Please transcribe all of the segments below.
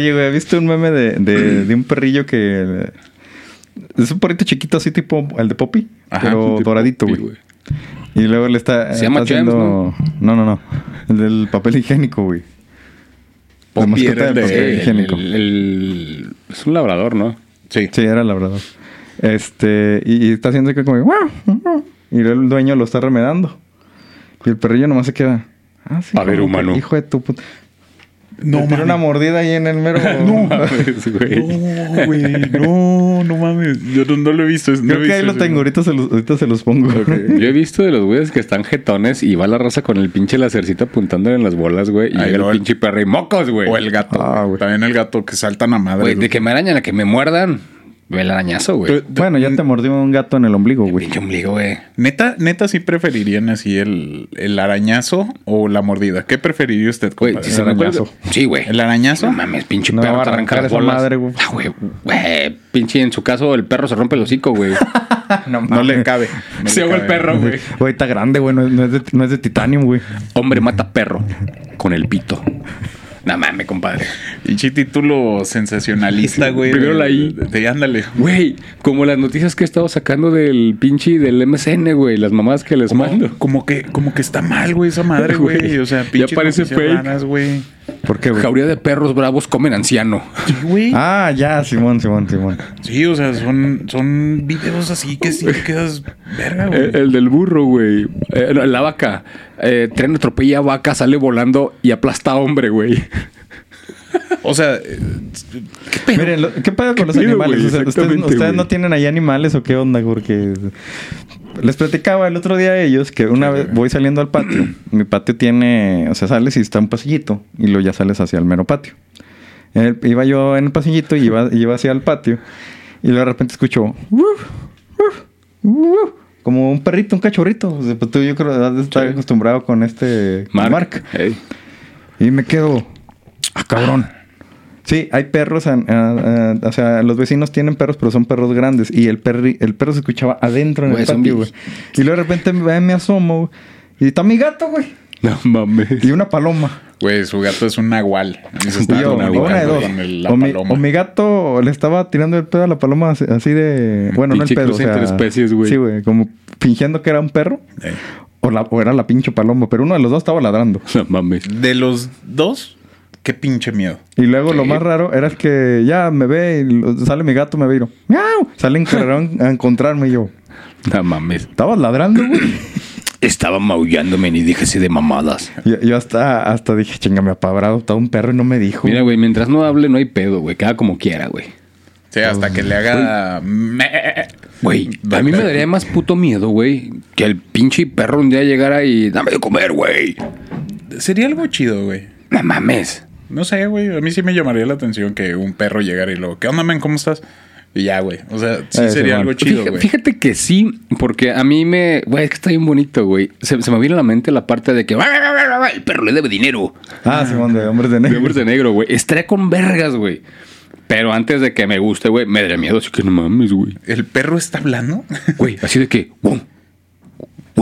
Oye, güey, ¿viste un meme de, de, de un perrillo que... Es un perrito chiquito así tipo el de Poppy, Ajá, pero doradito, Poppy, güey. Y luego le está, Se está llama James, haciendo... no, no, no. El del papel higiénico, güey. La mascota del de- papel el- higiénico. el- el- es un labrador, ¿no? Sí. Sí, era labrador. Este, y, y está haciendo que como... Y luego el dueño lo está remedando. Y el perrillo nomás se queda... Ah, sí, A ver, humano. Hijo de tu puta. No, tira una mordida ahí en el mero... No, Mames, güey. No, güey. No, no mames. Yo no, no lo he visto. no he Creo que visto ahí lo tengo. Ahorita se los, ahorita se los pongo. Yo he visto de los güeyes que están jetones y va la raza con el pinche lacercito apuntándole en las bolas, güey. Y llega no, el pinche perro y mocos, güey. O el gato. Ah, güey. También el gato que saltan a madre. Güey, de que me arañan a que me muerdan. Ve el arañazo, güey. Bueno, ya te mordió un gato en el ombligo, güey. Pinche ombligo, güey. Neta, neta, sí preferirían así el, el arañazo o la mordida. ¿Qué preferiría usted, Güey, si me arañazo. Sí, güey. ¿El arañazo? No mames, pinche No, perro va a te arranca arrancar las esa madre, güey. Ah, güey, güey. Pinche, en su caso, el perro se rompe el hocico, güey. No le cabe. No se ahoga el perro, güey. Güey, está grande, güey. No, es- no es de, no es de titanium, güey. Hombre mata perro con el pito. No mames, compadre. Pinche título sensacionalista, güey. Primero la I. De, ándale. Güey, como las noticias que he estado sacando del pinche del MSN, güey. Las mamadas que les Como, mando. como que, como que está mal, güey, esa madre, güey. O sea, ya parece fake. raras, güey. ¿Por qué, güey? Jauría de perros bravos comen anciano. Sí, güey. Ah, ya, Simón, Simón, Simón. Sí, o sea, son, son videos así que sí te quedas verga, güey. El, el del burro, güey. Eh, no, la vaca. Eh, tren atropella a vaca, sale volando y aplasta a hombre, güey. O sea, eh, Miren, lo- ¿qué pedo con los pedo, animales? güey? O sea, ¿Ustedes, no tienen ahí animales o qué onda? Porque les platicaba el otro día a ellos que una vez voy saliendo al patio. Mi patio tiene, o sea, sales y está un pasillito y luego ya sales hacia el mero patio. El- iba yo en el pasillito y iba, iba hacia el patio y luego de repente escucho "Wuf, wuf, wuf", como un perrito, un cachorrito. O sea, pues tú yo creo que Sí. acostumbrado con este Mark. Y me quedo, ah, cabrón. Sí, hay perros, o sea, los vecinos tienen perros, pero son perros grandes. Y el, perri- el perro se escuchaba adentro en el patio, güey. Y luego de repente me, me asomo, y está mi gato, güey. No mames. Y una paloma. güey, su gato es un nahual. Yo, una de dos. O mi, paloma. o mi gato le estaba tirando el pedo a la paloma así, de... Bueno, no el pedo, o sea... interespecies, güey. Sí, güey, como fingiendo que era un perro. Eh. O, la, o era la pinche paloma, pero uno de los dos estaba ladrando. No mames. De los dos, qué pinche miedo. Y luego lo más raro era que ya me ve y sale mi gato, me ve y lo, ¡miau! Sale en carrerón a encontrarme y yo, No mames. ¿estabas ladrando, güey? Estaba maullándome ni díjese de mamadas. yo, yo hasta, hasta dije, chinga, me apabrado, estaba un perro y no me dijo. Mira, güey, mientras no hable, no hay pedo, güey. Queda como quiera, güey. Sí, hasta que le haga... Güey, a mí me daría más puto miedo, güey, que el pinche perro un día llegara y dame de comer, güey. Sería algo chido, güey. No mames. No sé, güey. A mí sí me llamaría la atención que un perro llegara y lo... ¿Qué onda, men? ¿Cómo estás? Y ya, güey. O sea, sí Eh, sería algo chido, Fíjate, güey. fíjate que sí, porque a mí me. Güey, es que está bien bonito, güey. Se, se me viene a la mente la parte de que. El perro le debe dinero. Ah, Simón, de hombres de De negro. hombres de negro, güey. Estaría con vergas, güey. Pero antes de que me guste, güey, me daría miedo. Así que no mames, güey. ¿El perro está hablando? Güey, así de que. ¡Bum!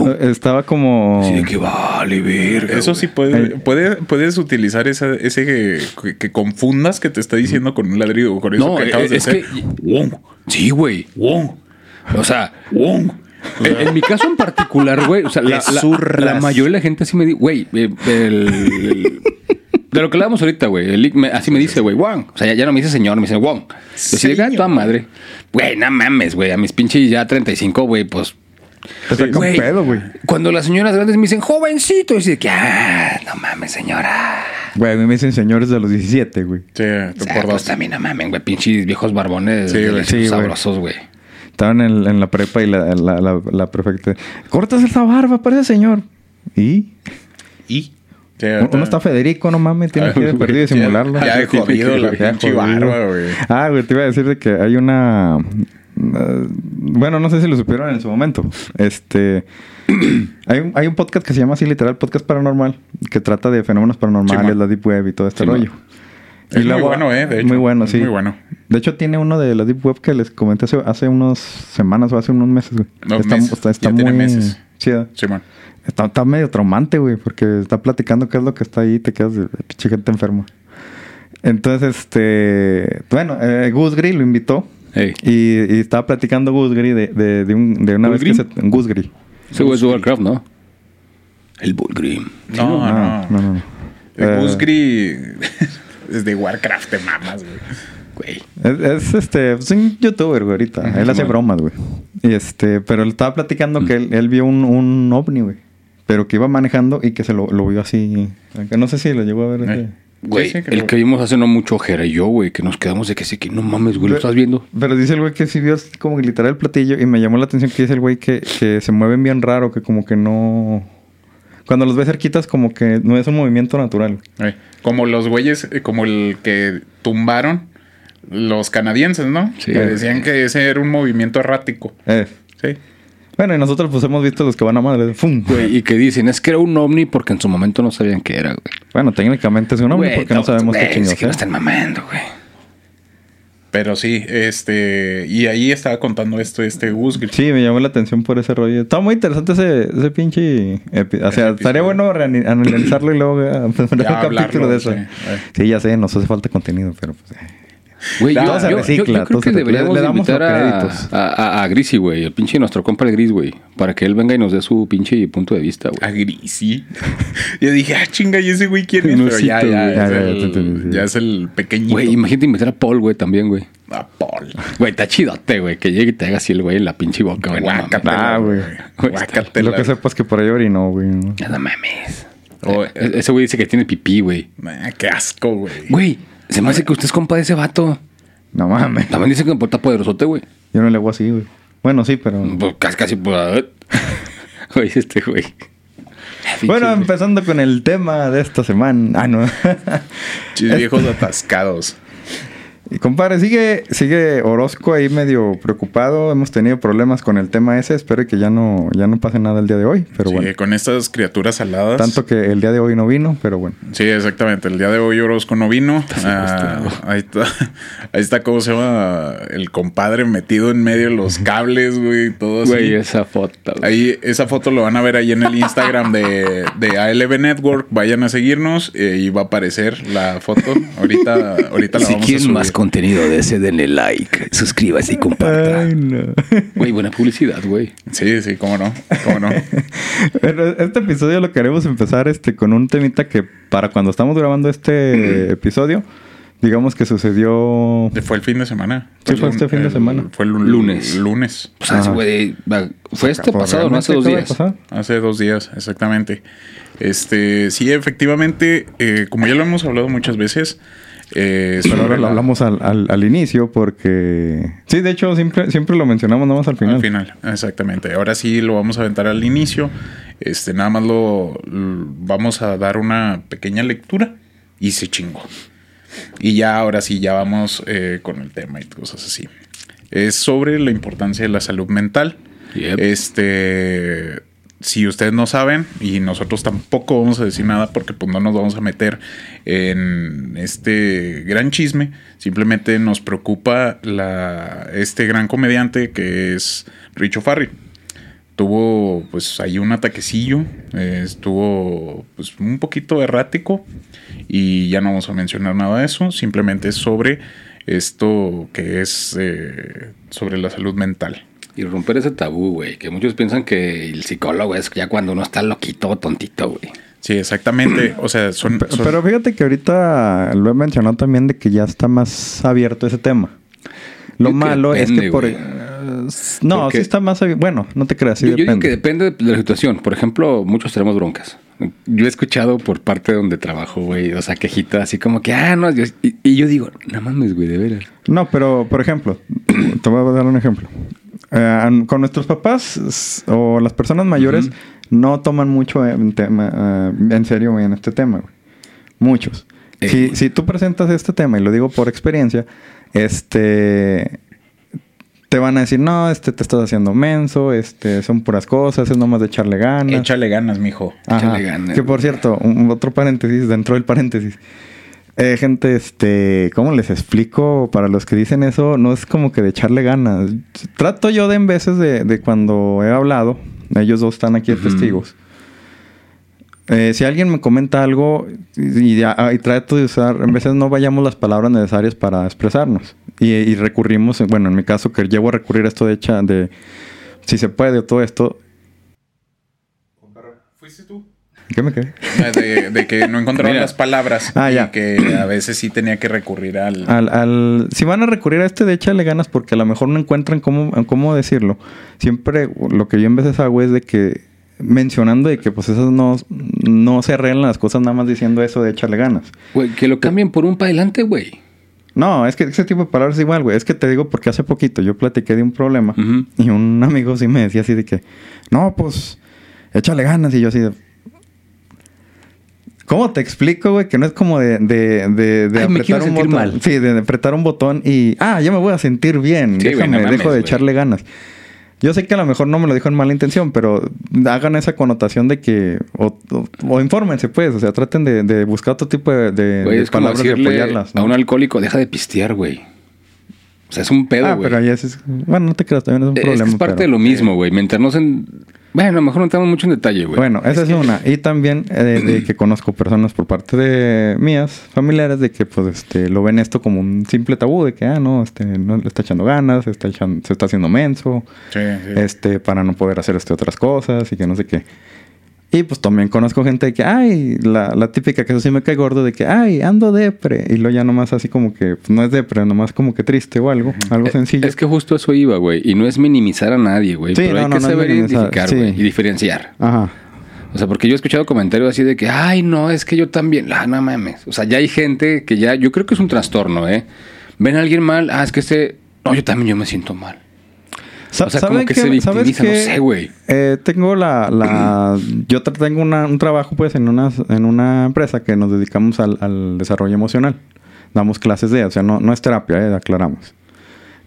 Eh, Estaba como... De que vale, verga. Eso sí puede, puede- puedes utilizar esa, ese que, confundas que te está diciendo con un ladrido o con eso No, que acabas es, de es hacer. que. ¡Wong! Sí, güey. ¡Wong! O sea, ¡Wong! En, en mi caso en particular, güey, o sea, la, la- la mayoría de la gente así me dice, güey, eh, el- el- de lo que hablábamos ahorita, güey, el- me- así me dice, güey, Wong. O sea, ya, ya no me dice señor, me dice Wong. Yo de, "Ah, Señor. toda madre. Güey, no mames, güey, a mis pinches ya 35, güey, pues. Te saca un güey, pedo, güey. Cuando las señoras grandes me dicen, jovencito, y de que, ah, no mames, señora. Güey, a mí me dicen señores de los 17, güey. Sí, te O sea, por pues también no mames, güey, pinches viejos barbones Sí, güey. deliciosos, Sí, güey. sabrosos, güey. Estaban en, en la prepa y la, la, la, la prefecta... Cortas esa barba, parece señor. ¿Y? Y Sí, Uno está Federico, no mames, tiene Ah, que ir perdido y ya- simularlo. ya he jodido la pinche barba, güey. Ah, güey, te iba a decir de que hay una... uh, bueno, no sé si lo supieron en su momento. Este... hay, un, hay un podcast que se llama así literal Podcast Paranormal, que trata de fenómenos paranormales, la Deep Web y todo este rollo. Es muy bueno, eh, de hecho. Muy bueno, sí. muy bueno. De hecho, tiene uno de la Deep Web que les comenté hace, hace unas semanas o hace unos meses, güey. Está meses. está, está Ya muy... tiene meses. chida. Simón. Está, está medio traumante, güey, porque está platicando qué es lo que está ahí y te quedas de pinche gente enferma. Entonces, este... Bueno, eh, Gus Gris lo invitó. Y, y estaba platicando Gus Gris de, de, de, un- de una ¿Gus vez que se... Gus Gris. Ese güey es de Warcraft, ¿no? El Bullgrim. No, Ah, no. no, no, no. El Eh, Busgri es de Warcraft, te mamas, güey. Güey. Es, es, este, es un youtuber, güey, ahorita. Él hace bromas, güey. Y este, pero él estaba platicando que él, él vio un, un ovni, güey. Pero que iba manejando y que se lo, lo vio así. No sé si lo llegó a ver. ese- Eh. Güey, Sí, sí, que el que vimos hace no mucho, Jera y yo, güey, que nos quedamos de que sí, que no mames, güey, ¿lo estás viendo? Pero dice el güey que sí vio así como que literal el platillo y me llamó la atención que dice el güey que, que se mueven bien raro, que como que no... Cuando los ves cerquitas como que no es un movimiento natural. Como los güeyes, eh, como el que tumbaron los canadienses, ¿no? Sí. Que decían que ese era un movimiento errático. Eh. Sí. Bueno, y nosotros pues hemos visto los que van a madre. ¡Fum! Güey, y que dicen, es que era un ovni porque en su momento no sabían qué era, güey. Bueno, técnicamente es un Güey, porque no, sabemos güey, qué chingados Es que no es. están mamando, güey. Pero sí, este... Y ahí estaba contando esto, este Busgri. Sí, me llamó la atención por ese rollo. Está muy interesante ese, ese pinche... epi- O sea, Ese estaría episodio. bueno reani- analizarlo y luego eh, poner un Ya capítulo hablarlo, de eso. sí, eh. Sí, ya sé, nos hace falta contenido, pero pues... eh. Güey, yo, yo- yo- creo que deberíamos le- le de invitar a, créditos. a, a, a Grisi, güey, el pinche nuestro compa el Gris, güey, para que él venga y nos dé su pinche punto de vista, A güey. Grisi. Yo dije, ah, chinga, ¿y ese güey quién es? No, Pero sí, ya, ya, güey. es Ya, ya, el, entendí, ya es el pequeñito. Güey, imagínate invitar a Paul, güey, también, güey. A Paul. Güey, está chidote, güey, que llegue y te haga así el güey en la pinche boca, güey. Guácatela, Ah, güey. Lo que sepas que por ahí orinó, güey. ¿no? Ya No mames. Oh, E- ese güey dice que tiene pipí, güey. Ah, qué asco, güey. Güey, se me hace que usted es compa de ese vato. No mames. También dice que está poderosote, güey. Yo no le hago así, güey. Bueno, sí, pero... Pues casi, casi, pues. Güey, este güey. Bueno, empezando con el tema de esta semana. Ah, no. Chis viejos atascados. Y compadre, sigue, sigue Orozco ahí medio preocupado. Hemos tenido problemas con el tema ese. Espero que ya no, ya no pase nada el día de hoy. Pero Sí, bueno. con estas criaturas aladas. Tanto que el día de hoy no vino, pero bueno. Sí, exactamente. El día de hoy Orozco no vino. Ah, ahí está. Ahí está cómo se llama el compadre metido en medio de los cables, güey. Todo así. Güey, esa foto. güey. Ahí, esa foto lo van a ver ahí en el Instagram de, de ALB Network. Vayan a seguirnos eh, y va a aparecer la foto. Ahorita, ahorita la Si vamos a subir. más contenido de ese, denle like, suscríbase y comparta. Ay, no. Güey, buena publicidad, güey. Sí, sí, cómo no, cómo no. Pero este episodio lo queremos empezar este con un temita que para cuando estamos grabando este episodio, digamos que sucedió. Fue el fin de semana. Sí, fue el este fin de el- semana. Fue el lun- Lunes. Lunes. Pues va- Fue este pasado, no hace dos días. Hace dos días, exactamente. Este, sí, efectivamente, eh, como ya lo hemos hablado muchas veces, eh, Pero ahora sobre lo la- hablamos al, al- al inicio porque... Sí, de hecho siempre, siempre lo mencionamos nada más al final. Al final, exactamente. Ahora sí lo vamos a aventar al inicio. Este, nada más lo, vamos a dar una pequeña lectura y se chingó. Y ya ahora sí, ya vamos eh, con el tema y cosas así. Es sobre la importancia de la salud mental. Yep. Este, si ustedes no saben y nosotros tampoco vamos a decir nada porque pues no nos vamos a meter en este gran chisme, simplemente nos preocupa la, este gran comediante que es Richo Farri. Tuvo pues ahí un ataquecillo, estuvo pues un poquito errático y ya no vamos a mencionar nada de eso, simplemente sobre esto que es eh, sobre la salud mental. Y romper ese tabú, güey. Que muchos piensan que el psicólogo es ya cuando uno está loquito o tontito, güey. Sí, exactamente. O sea, son. Son- Pero fíjate que ahorita lo he mencionado también de que ya está más abierto ese tema. Lo Yo que malo es que por... eh, no, Porque- sí está más abierto. Bueno, no te creas, sí yo, yo digo depende. que depende de la situación. Por ejemplo, muchos tenemos broncas. Yo he escuchado por parte de donde trabajo, güey, o sea, quejitas así como que, ah, no, Dios. Y, y yo digo, no mames, güey, de veras. No, pero por ejemplo, te voy a dar un ejemplo. Eh, con nuestros papás o las personas mayores no toman mucho en, tema, eh, en serio en este tema. güey. Muchos. Eh. Si, si tú presentas este tema, y lo digo por experiencia, este te van a decir, no, este te estás haciendo menso, este son puras cosas, es nomás de echarle ganas. Échale ganas, mijo. Ajá. Échale ganas, Que por cierto, un- otro paréntesis, dentro del paréntesis. Eh, gente, este, ¿cómo les explico? Para los que dicen eso, no es como que de echarle ganas. Trato yo de en veces de, de cuando he hablado, ellos dos están aquí de testigos. Eh, si alguien me comenta algo y, y- y trato de usar, en veces no vayamos las palabras necesarias para expresarnos. Y, y recurrimos, bueno, en mi caso que llevo a recurrir a esto de hecha, de si se puede o todo esto. ¿Fuiste tú? ¿Qué me quedé? De, de que no encontraba Mira. las palabras. Ah, y ya. que a veces sí tenía que recurrir al... Al, al- si van a recurrir a este de échale ganas porque a lo mejor no encuentran cómo, cómo decirlo, siempre lo que yo en veces hago es de que mencionando de que pues esas no, no se arreglan las cosas nada más diciendo eso de échale ganas. Güey, que lo cambien por un para adelante, güey. No, es que ese tipo de palabras es igual, güey. Es que te digo porque hace poquito yo platiqué de un problema y un amigo sí me decía así de que, no, pues, échale ganas. Y yo así de, ¿cómo te explico, güey? Que no es como de, de, de, de Ay, me quiero un sentir botón. mal. Sí, de apretar un botón y, ah, ya me voy a sentir bien. Sí, güey, Déjame, no mames, dejo de echarle ganas. Yo sé que a lo mejor no me lo dijo en mala intención, pero hagan esa connotación de que, o, o, o infórmense, pues, o sea, traten de, de buscar otro tipo de, de- es palabras de decirle apoyarlas. a ¿no? un alcohólico, deja de pistear, güey. O sea, es un pedo, Ah, güey. pero ahí es, es- Bueno, no te creas, también es un Es, problema. es parte pero- de lo mismo, güey. Meternos en... Bueno, a lo mejor no entramos mucho en detalle, güey. Bueno, esa es, una. Y también eh, de que conozco personas por parte de mías, familiares, de que pues este lo ven esto como un simple tabú, de que ah, no, este, no le está echando ganas, se está, echan- se está haciendo menso, Sí, sí. este, para no poder hacer este otras cosas y que no sé qué. Y pues también conozco gente de que, ay, la, la típica que eso sí me cae gordo, de que, ay, ando depre. Y luego ya nomás así como que, pues, no es depre, nomás como que triste o algo, algo Eh, sencillo. Es que justo eso iba, güey. Y no es minimizar a nadie, güey. Sí, pero no, hay no, que no saber identificar, sí. güey. Y diferenciar. Ajá. O sea, porque yo he escuchado comentarios así de que, ay, no, es que yo también. Ah, no mames. O sea, ya hay gente que ya, yo creo que es un trastorno, ¿eh? Ven a alguien mal, ah, es que este. No, yo también yo me siento mal. O sea, como ¿saben que qué? se ¿Sabes victimiza, no sé, güey. Eh, tengo la, la yo tengo una- un trabajo pues en una en una empresa que nos dedicamos al, al desarrollo emocional. Damos clases de, o sea, no, no es terapia, eh, aclaramos.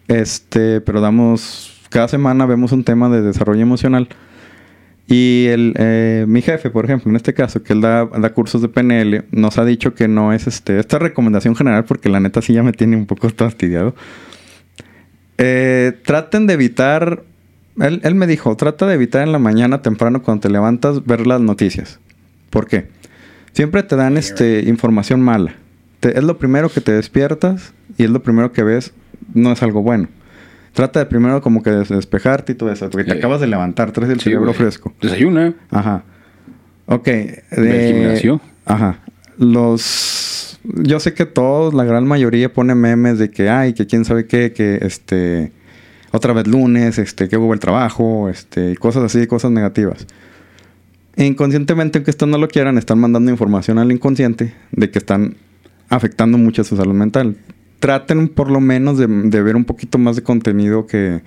Este, pero damos cada semana vemos un tema de desarrollo emocional. Y el, eh, mi jefe, por ejemplo, en este caso, que él da, da cursos de PNL, nos ha dicho que no es este, esta recomendación general, porque la neta sí ya me tiene un poco fastidiado. Eh, traten de evitar. Él, él me dijo: trata de evitar en la mañana temprano cuando te levantas ver las noticias. ¿Por qué? Siempre te dan este, información mala. Te- es lo primero que te despiertas y es lo primero que ves. No es algo bueno. Trata de primero como que des- despejarte y todo eso. Porque te acabas de levantar, traes el Sí, cerebro fresco. Desayuna. Ajá. Ok. Gimnasio. Ajá. Los... Yo sé que todos, la gran mayoría pone memes de que, ay, que quién sabe qué, que este... Otra vez lunes, este, que hubo el trabajo, este, cosas así, cosas negativas. Inconscientemente, aunque esto no lo quieran, están mandando información al inconsciente de que están afectando mucho su salud mental. Traten por lo menos de ver un poquito más de contenido que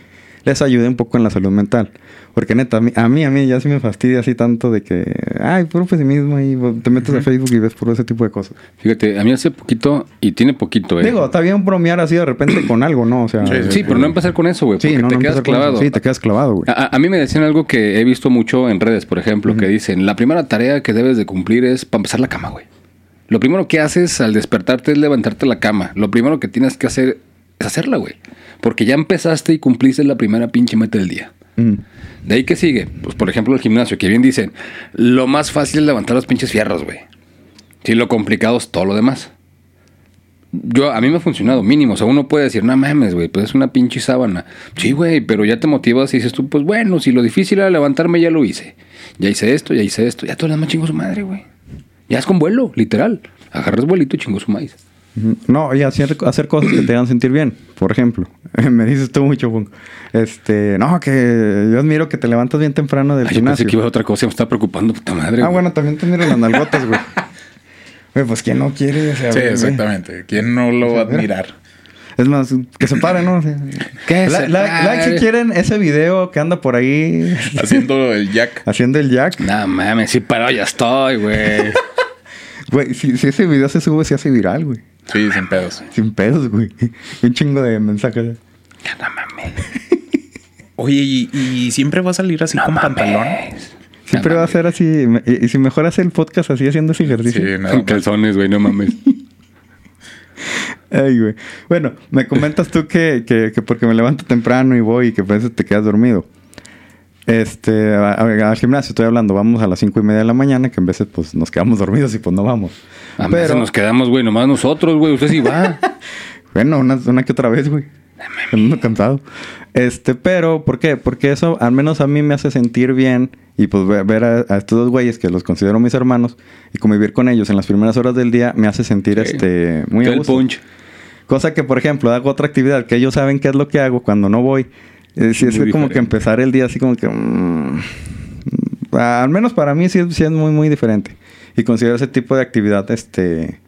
les ayude un poco en la salud mental. Porque neta, a mí, a mí, a mí ya sí me fastidia así tanto de que, ay, puro pesimismo y te metes a Facebook y ves puro ese tipo de cosas. Fíjate, a mí hace poquito, y tiene poquito, ¿eh? Digo, está bien bromear así de repente con algo, ¿no? O sea, Sí, sí, sí, pero no empezar con eso, güey. Sí, porque no, te no quedas clavado. Sí, te quedas clavado, güey. A, a- a mí me decían algo que he visto mucho en redes, por ejemplo, que dicen, la primera tarea que debes de cumplir es para empezar la cama, güey. Lo primero que haces al despertarte es levantarte la cama. Lo primero que tienes que hacer es hacerla, güey. Porque ya empezaste y cumpliste la primera pinche meta del día. Mm. De ahí que sigue, pues por ejemplo el gimnasio, que bien dicen, lo más fácil es levantar los pinches fierros, güey. Sí, lo complicado es todo lo demás. Yo, a mí me ha funcionado, mínimo. O sea, uno puede decir, no mames, güey, pues es una pinche sábana. Sí, güey, pero ya te motivas y dices tú, pues bueno, si lo difícil era levantarme, ya lo hice. Ya hice esto, ya hice esto. Ya todo lo demás chingo su madre, güey. Ya es con vuelo, literal. Agarras vuelito y chingo su maíz. No, y hacer, hacer cosas que te hagan sentir bien. Por ejemplo, me dices tú mucho. Este, no, que yo admiro que te levantas bien temprano del Ay, yo pensé gimnasio. que iba a otra cosa, me estaba preocupando, puta madre. Ah, güey. bueno, también te miro las nalgotas, güey. Güey, pues quién no quiere, o sea, Sí, güey. exactamente. ¿Quién no lo va a Mira. admirar? Es más, que se pare, ¿no? Que la- la- like si quieren ese video que anda por ahí Haciendo el jack. haciendo el jack. No mames, sí, pero ya estoy, güey. Güey, si, si ese video se sube, se hace viral, güey. Sí, sin pedos. Sin pedos, güey. Un chingo de mensajes. no mames. Oye, ¿y, y siempre va a salir así con pantalón? Siempre No va a mames. ser así. Y, y si mejor hace el podcast así haciendo ese Sí, ejercicio. Con más. calzones, güey, no mames. Ay, güey. Bueno, me comentas tú que, que, que porque me levanto temprano y voy y que a veces te quedas dormido. Este, a- a- al gimnasio estoy hablando, vamos a las cinco y media de la mañana, que en veces pues nos quedamos dormidos y pues no vamos. A veces Pero, nos quedamos, güey, nomás nosotros, güey. Usted sí va. bueno, una, una que otra vez, güey. Ando cansado. Este, pero, ¿por qué? Porque eso al menos a mí me hace sentir bien y pues ve- ver a, a estos dos güeyes que los considero mis hermanos y convivir con ellos en las primeras horas del día me hace sentir este muy el punch. Cosa que, por ejemplo, hago otra actividad que ellos saben qué es lo que hago cuando no voy. Sí, es Muy como que empezar el día así como que... mm, al menos para mí sí, es- sí es muy, muy diferente. Y considero ese tipo de actividad, este...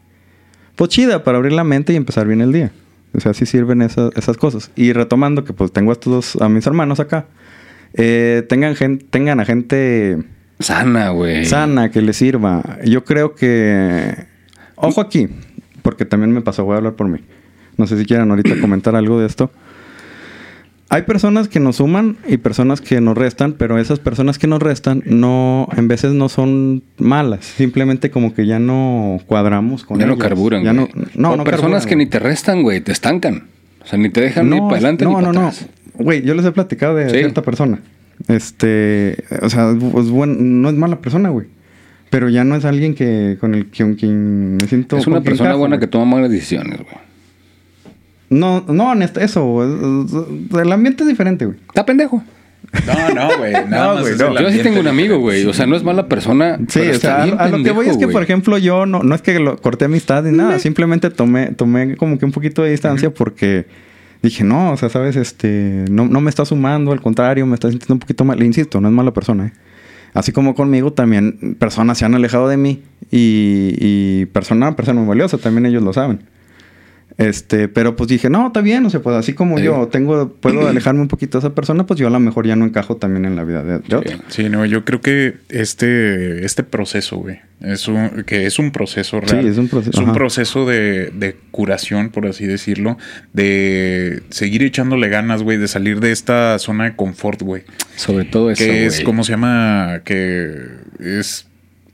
Pues chida para abrir la mente y empezar bien el día. O sea, sí sirven esas, esas cosas. Y retomando que pues tengo a estos dos, a mis hermanos acá. eh, tengan, gen- tengan a gente Sana, güey. sana, que les sirva. Yo creo que... Ojo aquí, porque también me pasó, voy a hablar por mí. No sé si quieran ahorita comentar algo de esto. Hay personas que nos suman y personas que nos restan, pero esas personas que nos restan no, en veces no son malas. Simplemente como que ya no cuadramos con Ya no ellas. carburan, Ya güey. no, no, O no personas carburan, que güey. ni te restan, güey. Te estancan. O sea, ni te dejan ni para adelante no, ni para no, no. atrás. Güey, yo les he platicado de Sí. cierta persona. Este, o sea, es buen, no es mala persona, güey. Pero ya no es alguien que con el con quien me siento. Es una persona encajo, buena güey. que toma malas decisiones, güey. No, no, en eso. es- es- el ambiente es diferente, güey. Está pendejo. No, no, güey. No, güey, no. Yo sí tengo un amigo, güey. O sea, no es mala persona. Sí, pero o está sea, a, bien a lo que voy es que, por ejemplo, yo no, no es que lo corté amistad ni nada, simplemente tomé, tomé como que un poquito de distancia porque dije, no, o sea, sabes, este, no, no me está sumando, al contrario, me está sintiendo un poquito mal. Le insisto, no es mala persona, ¿eh? Así como conmigo, también personas se han alejado de mí y, y persona, persona muy valiosa, también ellos lo saben. Este, pero pues dije, no, está bien, o sea, pues así como Sí. yo tengo, puedo alejarme un poquito de esa persona, pues yo a lo mejor ya no encajo también en la vida de, de otro. Sí, no, yo creo que este, este proceso, güey, es un, que es un proceso Sí, real. es un proceso, Es un ajá. proceso de, de curación, por así decirlo, de seguir echándole ganas, güey, de salir de esta zona de confort, güey. Sobre todo eso, que es. ¿cómo se llama? Que es,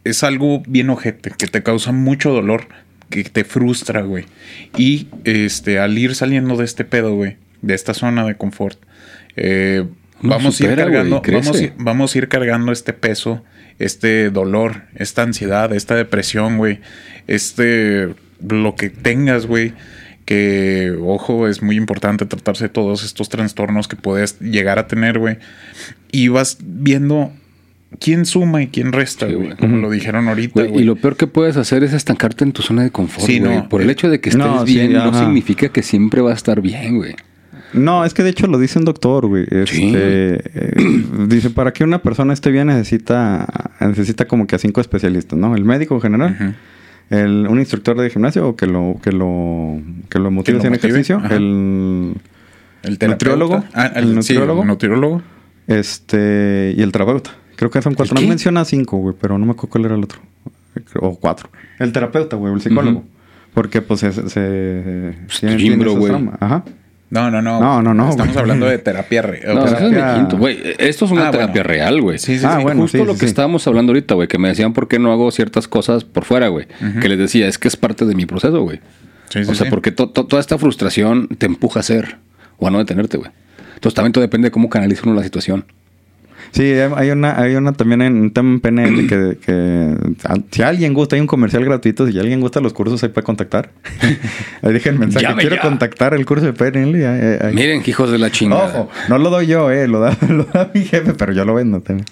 es algo bien ojete, que te causa mucho dolor, que te frustra, güey. Y este, al ir saliendo de este pedo, güey, de esta zona de confort, eh, vamos a ir cargando, vamos, vamos a ir cargando este peso, este dolor, esta ansiedad, esta depresión, güey, este, lo que tengas, güey. Que, ojo, es muy importante tratarse de todos estos trastornos que puedes llegar a tener, güey. Y vas viendo quién suma y quién resta, Sí, güey. Como lo dijeron ahorita, Güey, güey. y lo peor que puedes hacer es estancarte en tu zona de confort, Sí, güey. no. Por el hecho de que estés No, sí, bien, no ajá. significa que siempre va a estar bien, güey. No, es que de hecho lo dice un doctor, güey. Este, Sí. eh, dice, para que una persona esté bien necesita, necesita como que a cinco especialistas, ¿no? El médico en general, el, un instructor de gimnasio o que lo, que lo, que lo motive en ejercicio, ajá. el, El nutriólogo, Ah, el, el sí, nutriólogo. el nutriólogo. este, y el terapeuta. Creo que son cuatro. ¿El No menciona cinco, güey, pero no me acuerdo cuál era el otro. O cuatro. El terapeuta, güey, o el psicólogo. Porque pues se... se, Pues, Jimbro, güey. traumas. Ajá. No, no, no. No, no, no, Estamos hablando de terapia real. No, eso es terapia- mi quinto, güey. Esto es una Ah, terapia bueno. real, güey. Sí, sí, Ah, sí. bueno. Justo sí, lo sí, que sí. estábamos hablando ahorita, güey, que me decían por qué no hago ciertas cosas por fuera, güey. Que les decía, es que es parte de mi proceso, güey. Sí, sí, o sea, sí. porque to- to- toda esta frustración te empuja a hacer o a no detenerte, güey. Entonces también todo depende de cómo canaliza uno la situación. Sí, hay una, hay una también en un tema en PNL que, que a- si alguien gusta, hay un comercial gratuito, si alguien gusta los cursos, ahí puede contactar. ahí dejen mensaje, Llame quiero ya. contactar el curso de PNL. ya, ahí. Miren, hijos de la chingada. Ojo, no lo doy yo, eh, lo da, lo da mi jefe, pero yo lo vendo también.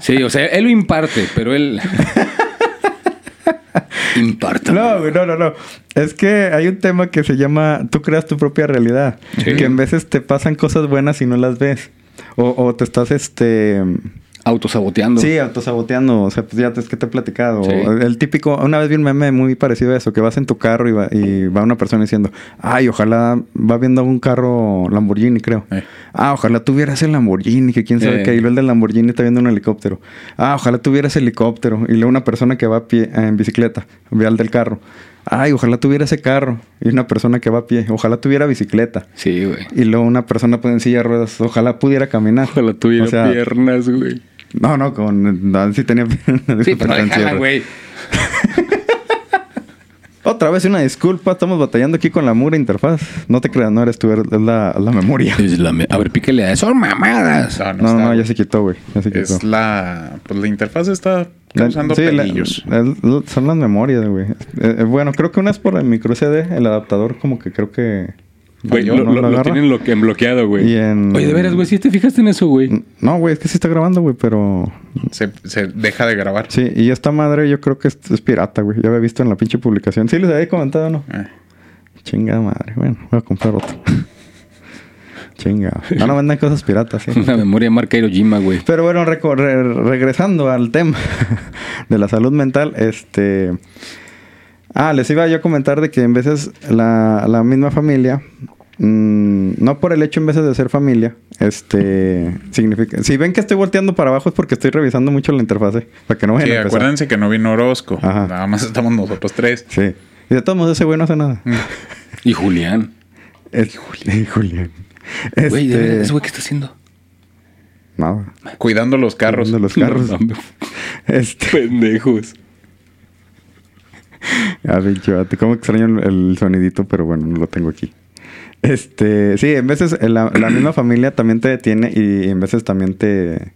Sí, o sea, él lo imparte, pero él. Imparta. No, no, no, no. Es que hay un tema que se llama tú creas tu propia realidad. Sí. Que en veces te pasan cosas buenas y no las ves. O, o te estás, este... Autosaboteando. Sí, autosaboteando. O sea, pues ya es que te he platicado. Sí. El típico... Una vez vi un meme muy parecido a eso. Que vas en tu carro y va, y va una persona diciendo... Ay, ojalá... Va viendo un carro Lamborghini, creo. Eh. Ah, ojalá tuvieras el Lamborghini. Que quién sabe Eh. qué. Y luego el del Lamborghini está viendo un helicóptero. Ah, ojalá tuvieras helicóptero. Y luego una persona que va a pie, en bicicleta. Ve al del carro. Ay, ojalá tuviera ese carro. Y una persona que va a pie. Ojalá tuviera bicicleta. Sí, güey. Y luego una persona pues, en silla de ruedas. Ojalá pudiera caminar. Ojalá tuviera O sea, piernas, güey. No, no, con... No, sí tenía... Sí, pero déjala, güey. Otra vez una disculpa, estamos batallando aquí con la mugre interfaz. No te creas, no eres tú, es la, la memoria. Es la me- a ver, píquele a eso. Son mamadas. No, no, ya se quitó, güey. Ya se quitó. Es la... Pues la interfaz está causando sí, la- pelillos. el- son las memorias, güey. Eh, eh, bueno, creo que una es por el micro CD, el adaptador como que creo que... Güey, lo, ¿no? lo- ¿Lo lo agarra? tienen lo que bloqueado, güey. Y en- Oye, de veras, güey, ¿sí te fijaste en eso, güey? No, güey, es que sí está grabando, güey, pero... Se, se deja de grabar. Sí, y esta madre yo creo que es, es pirata, güey. Ya había visto en la pinche publicación. Sí, les había comentado, ¿no? Eh. Chingada madre. Bueno, voy a comprar otro. Chingada. No, no venden cosas piratas, sí. Una memoria marca Hirojima, güey. Pero bueno, re- regresando al tema de la salud mental, este... Ah, les iba yo a comentar de que en veces la, la misma familia, mm, no por el hecho en veces de ser familia, este, significa... Si ven que estoy volteando para abajo es porque estoy revisando mucho la interfase, para que no vayan Sí, a empezar. acuérdense que no vino Orozco. Ajá. Nada más estamos nosotros tres. Sí. Y de todos modos ese güey no hace nada. Y Julián. Es Julián. Julián. Güey, de Este, ¿ese güey qué está haciendo? Nada. Cuidando los carros. De los carros. No. Este... Pendejos. Ah, pinche vato. Cómo extraño el, sonidito, pero bueno, no lo tengo aquí. Este, sí, en veces en la, la misma familia también te detiene y en veces también te...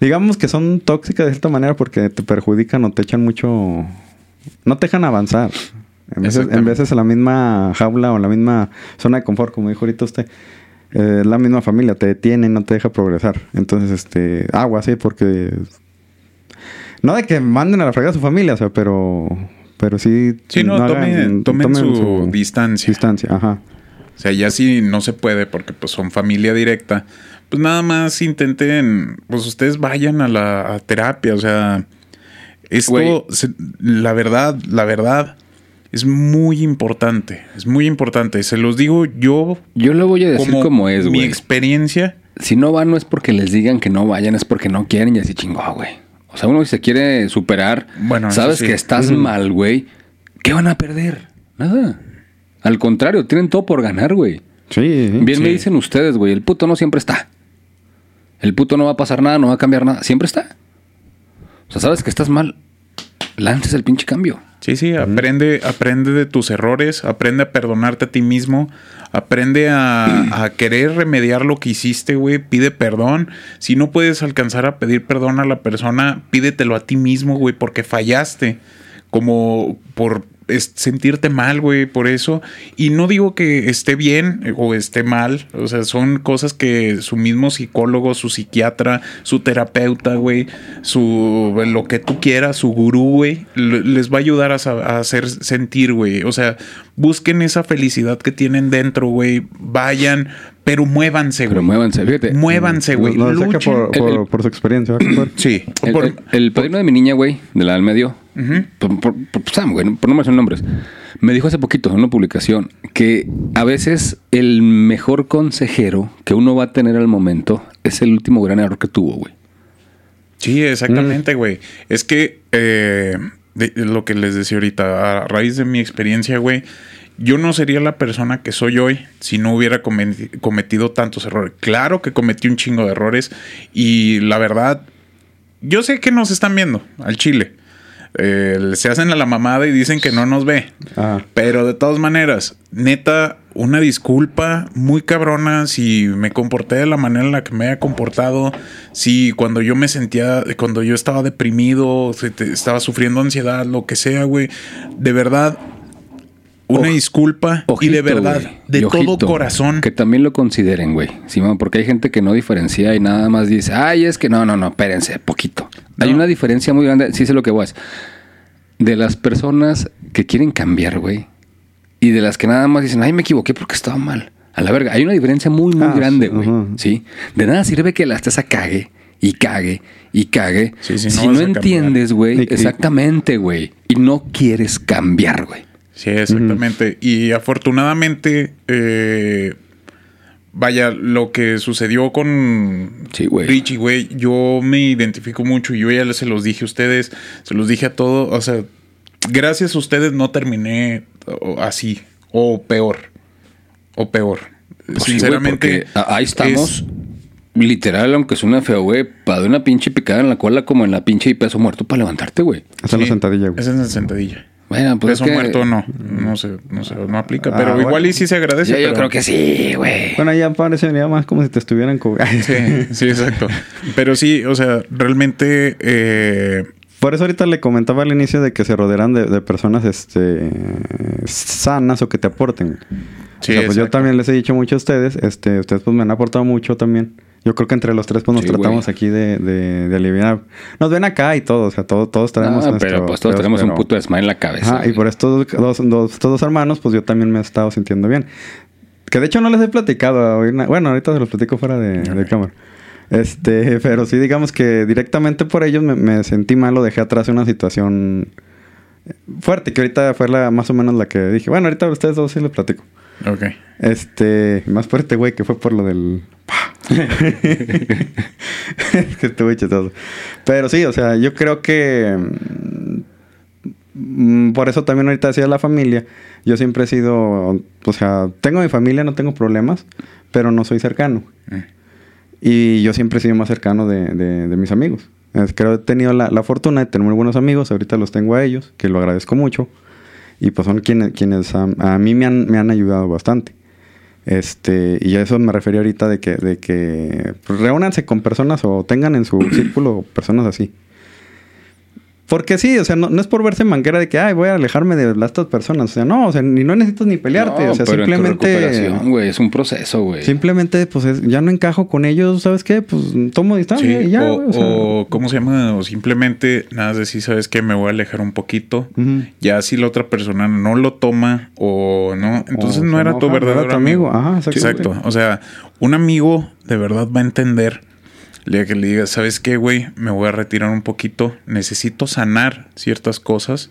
Digamos que son tóxicas de cierta manera porque te perjudican o te echan mucho... No te dejan avanzar. En veces, en veces la misma jaula o la misma zona de confort, como dijo ahorita usted, eh, la misma familia, te detiene, no te deja progresar. Entonces, este, agua, sí, porque... No de que manden a la fregada a su familia, o sea, pero... Pero sí... Sí, no, tomen- tomen su distancia. Distancia, ajá. O sea, ya si no se puede porque pues son familia directa, pues nada más intenten, pues ustedes vayan a la a terapia, o sea, esto, Güey. se- la verdad, la verdad, es muy importante, es muy importante. Se los digo yo Yo lo voy a decir como, como, es, mi güey. experiencia. Si no van, no es porque les digan que no vayan, es porque no quieren y así chingó, güey. O sea, uno se quiere superar, Bueno, sabes sí. que estás mal, güey. ¿Qué van a perder? Nada. Al contrario, tienen todo por ganar, güey. Sí, sí. Bien me dicen ustedes, güey, el puto no siempre está. El puto no va a pasar nada, no va a cambiar nada. Siempre está. O sea, sabes que estás mal. Lances el pinche cambio. Sí, sí, aprende, aprende de tus errores, aprende a perdonarte a ti mismo, aprende a, a querer remediar lo que hiciste, güey, pide perdón. Si no puedes alcanzar a pedir perdón a la persona, pídetelo a ti mismo, güey, porque fallaste. Como por es- sentirte mal, güey, por eso. Y no digo que esté bien eh, o esté mal, o sea, son cosas que su mismo psicólogo, su psiquiatra, su terapeuta, güey, su lo que tú quieras, su gurú, güey, le- les va a ayudar a, hacer sentir, güey. O sea, busquen esa felicidad que tienen dentro, güey, vayan, pero muévanse, Pero güey. muévanse, fíjate. Muévanse, güey. Saca luchen. por, por, El- el- por su experiencia. Sí. El, por- el- el padrino de mi niña, güey, de la del medio, Ujú. por, por- por- Sam, güey, por no mencionar nombres, me dijo hace poquito en una publicación que a veces el mejor consejero que uno va a tener al momento es el último gran error que tuvo, güey. Sí, exactamente, güey. Es que eh, de- de lo que les decía ahorita, a raíz de mi experiencia, güey, yo no sería la persona que soy hoy si no hubiera cometi- cometido tantos errores. Claro que cometí un chingo de errores y la verdad, yo sé que nos están viendo al chile. Eh, se hacen a la mamada y dicen que no nos ve. Ajá. Pero de todas maneras, neta, una disculpa muy cabrona si me comporté de la manera en la que me haya comportado. Si cuando yo me sentía, cuando yo estaba deprimido, si te- estaba sufriendo ansiedad, lo que sea, güey. De verdad, una disculpa y de verdad, de todo ojito, corazón. Que también lo consideren, güey. Simón, porque hay gente que no diferencia y nada más dice, ay, es que no, no, no, espérense, poquito. Hay una diferencia muy grande, sí sé lo que voy De las personas que quieren cambiar, güey. Y de las que nada más dicen, ay, me equivoqué porque estaba mal. A la verga. Hay una diferencia muy, muy Ah, grande, sí, güey. ¿Sí? De nada sirve que la estés a cague y cague y cague. Sí, sí, no si vas no entiendes, güey, exactamente, güey. Y no quieres cambiar, güey. Sí, exactamente. Y afortunadamente, eh, vaya, lo que sucedió con Sí, güey. Richie, güey, yo me identifico mucho y yo ya se los dije a ustedes, se los dije a todos, o sea, gracias a ustedes no terminé así, o peor, o peor. Pues sí, güey, Sinceramente, ahí estamos. es- Literal, aunque suena feo, güey, para de una pinche picada en la cola como en la pinche y peso muerto para levantarte, güey. Esa es la sentadilla, güey. Esa es la sentadilla. Bueno, pues Peso es que- muerto no, no sé, no sé, no aplica, Ah, pero bueno. igual y sí se agradece. Yo, yo pero- creo que sí, güey. Bueno, ya parecería más como si te estuvieran cobrando. Sí, sí, exacto. Pero sí, o sea, realmente eh, Por eso ahorita le comentaba al inicio de que se rodearán de, de personas este, sanas o que te aporten. Sí, o sea, pues yo también les he dicho mucho a ustedes, este, ustedes pues me han aportado mucho también. Yo creo que entre los tres pues nos Sí, tratamos güey. aquí de, de, de aliviar. Nos ven acá y todo, o sea, todo- todos traemos nuestro pero pues todos tenemos un puto desmadre en la cabeza. Ajá, y por estos dos, dos- estos dos hermanos, pues yo también me he estado sintiendo bien. Que de hecho no les he platicado. Bueno, ahorita se los platico fuera de, cámara. Este, pero sí, digamos que directamente por ellos me, me sentí mal, lo dejé atrás una situación fuerte, que ahorita fue la más o menos la que dije. Bueno, ahorita a ustedes dos sí les platico. ok. Este, más fuerte, güey, que fue por lo del. que estuvo chistoso. Pero sí, o sea, yo creo que. mm, Por eso también ahorita decía la familia. Yo siempre he sido. O sea, tengo mi familia, no tengo problemas, pero no soy cercano. Mm. Y yo siempre he sido más cercano de, de- de mis amigos. Es- Creo que he tenido la, la fortuna de tener muy buenos amigos. Ahorita los tengo a ellos, que lo agradezco mucho. Y pues son quienes, quienes a, a mí me han, me han ayudado bastante. Este, y a eso me refería ahorita de que, de que pues, reúnanse con personas o tengan en su círculo personas así. Porque sí, o sea, no, no es por verse manguera de que, ay, voy a alejarme de las- estas personas. O sea, no, o sea, ni no necesitas ni pelearte. No, o sea, pero en tu simplemente. recuperación, güey, es un proceso, güey. Simplemente, pues es- ya no encajo con ellos, ¿sabes qué? Pues tomo distancia Sí, y ya, o, güey, o sea. o, ¿cómo se llama? O simplemente nada más decir, ¿sabes qué? Me voy a alejar un poquito. Ya si la otra persona no lo toma o no, entonces O no era tu no era verdadero tu amigo. amigo. Ajá. Exacto. O sea, un amigo de verdad va a entender. El día que le diga, ¿sabes qué, güey? Me voy a retirar un poquito. Necesito sanar ciertas cosas.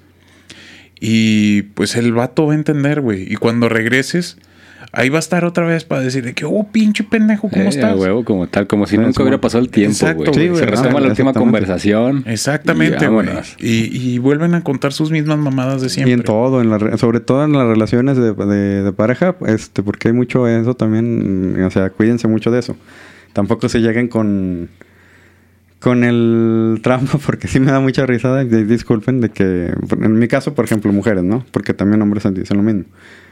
Y pues el vato va a entender, güey. Y cuando regreses, ahí va a estar otra vez para decir de que, oh, pinche pendejo, ¿cómo Eh, estás? huevo, como tal, como si nunca hubiera pasado el tiempo, Exacto, güey. Sí. Se retoma la última conversación. Exactamente, y güey. Y, y vuelven a contar sus mismas mamadas de Y siempre. en todo, en la re- sobre todo en las relaciones de, de- de pareja, este, porque hay mucho eso también, o sea, cuídense mucho de eso. Tampoco se lleguen con con el trampa, porque sí me da mucha risa, y disculpen, de que, en mi caso, por ejemplo, mujeres, ¿no? Porque también hombres dicen lo mismo.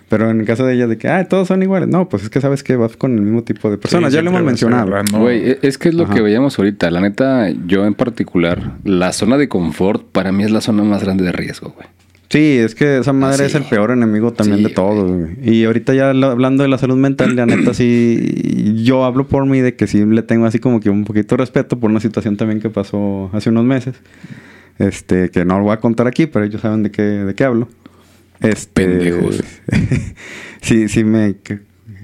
Pero en el caso de ellas, de que, ah, todos son iguales. No, pues es que sabes que vas con el mismo tipo de personas. Sí, ya lo hemos mencionado. Güey, e- es que es lo Ajá. que veíamos ahorita. La neta, yo en particular, la zona de confort para mí es la zona más grande de riesgo, güey. Sí, es que esa madre Así. es el peor enemigo también Sí, de todos. güey. Y ahorita ya hablando de la salud mental, la neta sí, yo hablo por mí de que sí le tengo así como que un poquito de respeto por una situación también que pasó hace unos meses. Este, que no lo voy a contar aquí, pero ellos saben de qué, de qué hablo. Este, Pendejos. sí, sí me...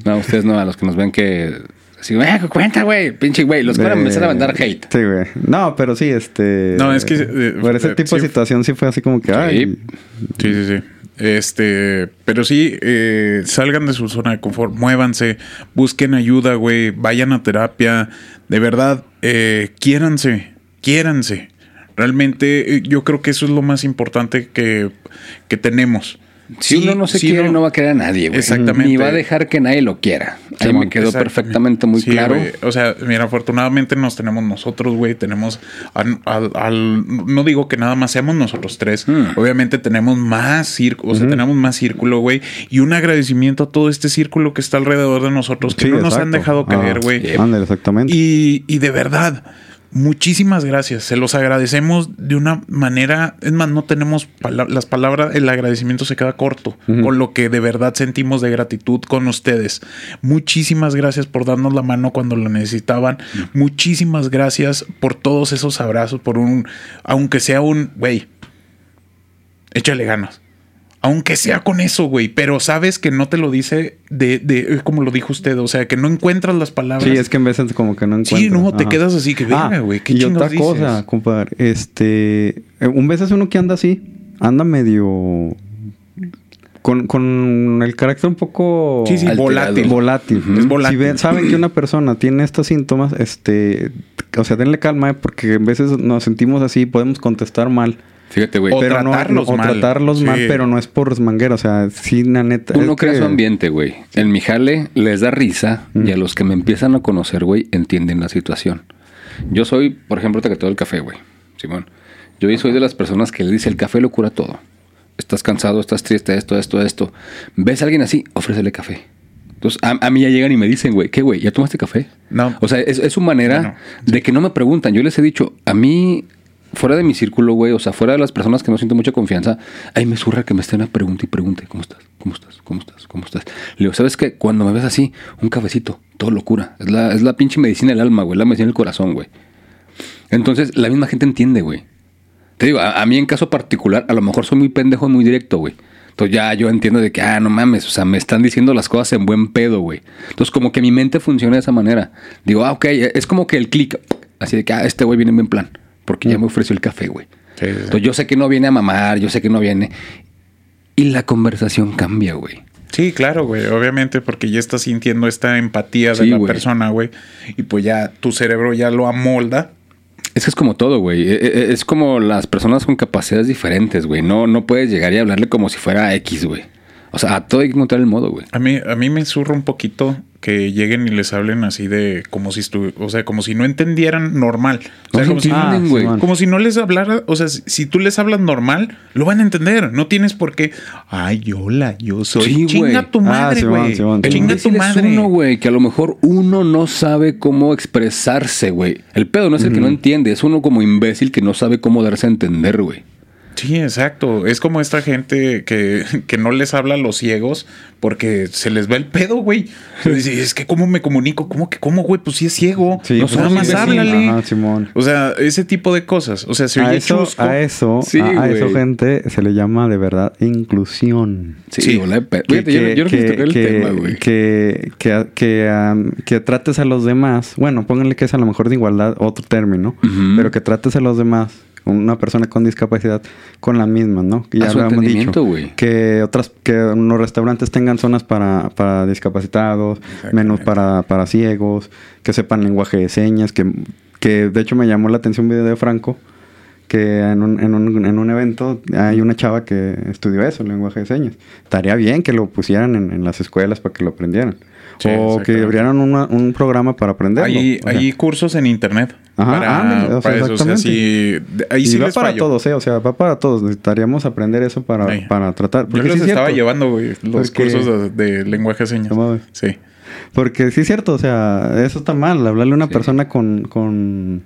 No, ustedes no, a los que nos ven que... Así, eh, cuenta, güey, pinche güey. Los van a empezar a mandar hate. Sí, güey. No, pero sí, este... No, es que, eh, por ese eh, tipo de sí. situación sí fue así como que... Ay, Sí, sí, sí. Este, pero sí, eh, salgan de su zona de confort, muévanse, busquen ayuda, güey, vayan a terapia, de verdad, eh, quiéranse, quiéranse. Realmente eh, yo creo que eso es lo más importante que, que tenemos. Si Sí, uno no se sí, quiere, no va a querer a nadie, güey. Exactamente. Ni va a dejar que nadie lo quiera. Ahí Simón, me quedó perfectamente muy Sí, claro. güey. O sea, mira, afortunadamente nos tenemos nosotros, güey. Tenemos al, al- al- no digo que nada más seamos nosotros tres. Mm. Obviamente tenemos más círculo, o sea, tenemos más círculo, güey. Y un agradecimiento a todo este círculo que está alrededor de nosotros, que Sí, no nos han dejado caer, Ah, güey. ándale, exactamente. Y, y de verdad, muchísimas gracias. Se los agradecemos de una manera. Es más, no tenemos pala- las palabras. El agradecimiento se queda corto Ujú. con lo que de verdad sentimos de gratitud con ustedes. Muchísimas gracias por darnos la mano cuando lo necesitaban. Muchísimas gracias por todos esos abrazos. Por un, aunque sea un, güey, échale ganas. Aunque sea con eso, güey, pero sabes que no te lo dice de, de como lo dijo usted, o sea, que no encuentras las palabras. Sí, es que en veces como que no encuentras. Sí, no, te quedas así que Ah, verga, güey. ¿Qué y chingados otra cosa, compadre. Este... eh, Un veces uno que anda así, anda medio... Con, con el carácter un poco... Sí, sí, Alterado. volátil. Volátil. Es volátil. Si ven- saben que una persona tiene estos síntomas, este... O sea, denle calma, eh, porque en veces nos sentimos así, podemos contestar mal. Fíjate, güey. O pero no, tratarlos o mal. tratarlos mal, pero no es por manguera. O sea, sí, la neta... Tú es no creas que- su ambiente, güey. En mi jale les da risa y a los que me empiezan a conocer, güey, entienden la situación. Yo soy, por ejemplo, te que todo el café, güey. Simón. Yo soy de las personas que le dice el café lo cura todo. estás cansado, estás triste, esto, esto, esto. ¿Ves a alguien así? Ofrécele café. Entonces, a, a mí ya llegan y me dicen, güey, ¿qué, güey? ¿Ya tomaste café? No. O sea, es, es su manera de que no me preguntan. Yo les he dicho, a mí, fuera de mi círculo, güey, o sea, fuera de las personas que no siento mucha confianza, ahí me surra que me estén a pregunta y pregunte, ¿cómo estás? ¿Cómo estás? ¿Cómo estás? ¿Cómo estás? Le digo, ¿sabes qué? Cuando me ves así, un cafecito, todo locura. Es la, es la pinche medicina del alma, güey, la medicina del corazón, güey. Entonces, la misma gente entiende, güey. Te digo, a, a mí en caso particular, a lo mejor soy muy pendejo y muy directo, güey. Entonces ya yo entiendo de que, ah, no mames, o sea, me están diciendo las cosas en buen pedo, güey. Entonces como que mi mente funciona de esa manera. Digo, ah, ok, es como que el clic, así de que, ah, este güey viene en buen plan, porque ya me ofreció el café, güey. Sí, sí, sí. Entonces yo sé que no viene a mamar, yo sé que no viene. Y la conversación cambia, güey. Sí, claro, güey. Obviamente, porque ya estás sintiendo esta empatía de Sí, la güey. persona, güey. Y pues ya tu cerebro ya lo amolda. Es que es como todo, güey. E- e- Es como las personas con capacidades diferentes, güey. No, no puedes llegar y hablarle como si fuera X, güey. O sea, a todo hay que encontrar el modo, güey. A mí, a mí me surra un poquito que lleguen y les hablen así de como si estu o sea, como si no entendieran normal. O sea, No como, si, entienden, Ah, como si no les hablara, o sea, si, si tú les hablas normal, lo van a entender. No tienes por qué. Ay, hola, yo soy. Sí. Chinga tu Ah, madre, güey. El Chinga tu madre. uno, güey, que a lo mejor uno no sabe cómo expresarse, güey. El pedo no es el que no entiende, es uno como imbécil que no sabe cómo darse a entender, güey. Sí, exacto. Es como esta gente que, que no les habla a los ciegos porque se les va el pedo, güey. Dice, es que cómo me comunico, cómo que cómo, güey, pues sí es ciego. Sí, no, pues nada más sí, háblale. Ajá, Simón. O sea, ese tipo de cosas. O sea, se A oye eso, chusco. a eso, Sí, a, a eso, gente, se le llama de verdad inclusión. Sí, que, um, que trates a los demás. Bueno, pónganle que es a lo mejor de igualdad otro término, Ujú. pero que trates a los demás, una persona con discapacidad, con la misma, ¿no? Que A su habíamos güey. Que otras, que los restaurantes tengan zonas para, para discapacitados, menús para, para ciegos, que sepan lenguaje de señas, que, que de hecho me llamó la atención un video de Franco que en un, en, un, en un evento hay una chava que estudió eso, el lenguaje de señas. Estaría bien que lo pusieran en, en las escuelas para que lo aprendieran. Sí, o que abrieran una- un programa para. Hay, sea, hay cursos en internet. Ajá, para, ándale, o sea, para eso. O sea, sí, ahí y sí va les para fallo. todos, ¿eh? O sea, va para todos. Necesitaríamos aprender eso para, para tratar. Yo Porque los sí es estaba cierto. llevando, güey, los Porque- cursos de, de lenguaje de señas. No. Sí. Porque sí es cierto, o sea, eso está mal. Hablarle a una Sí. persona con... con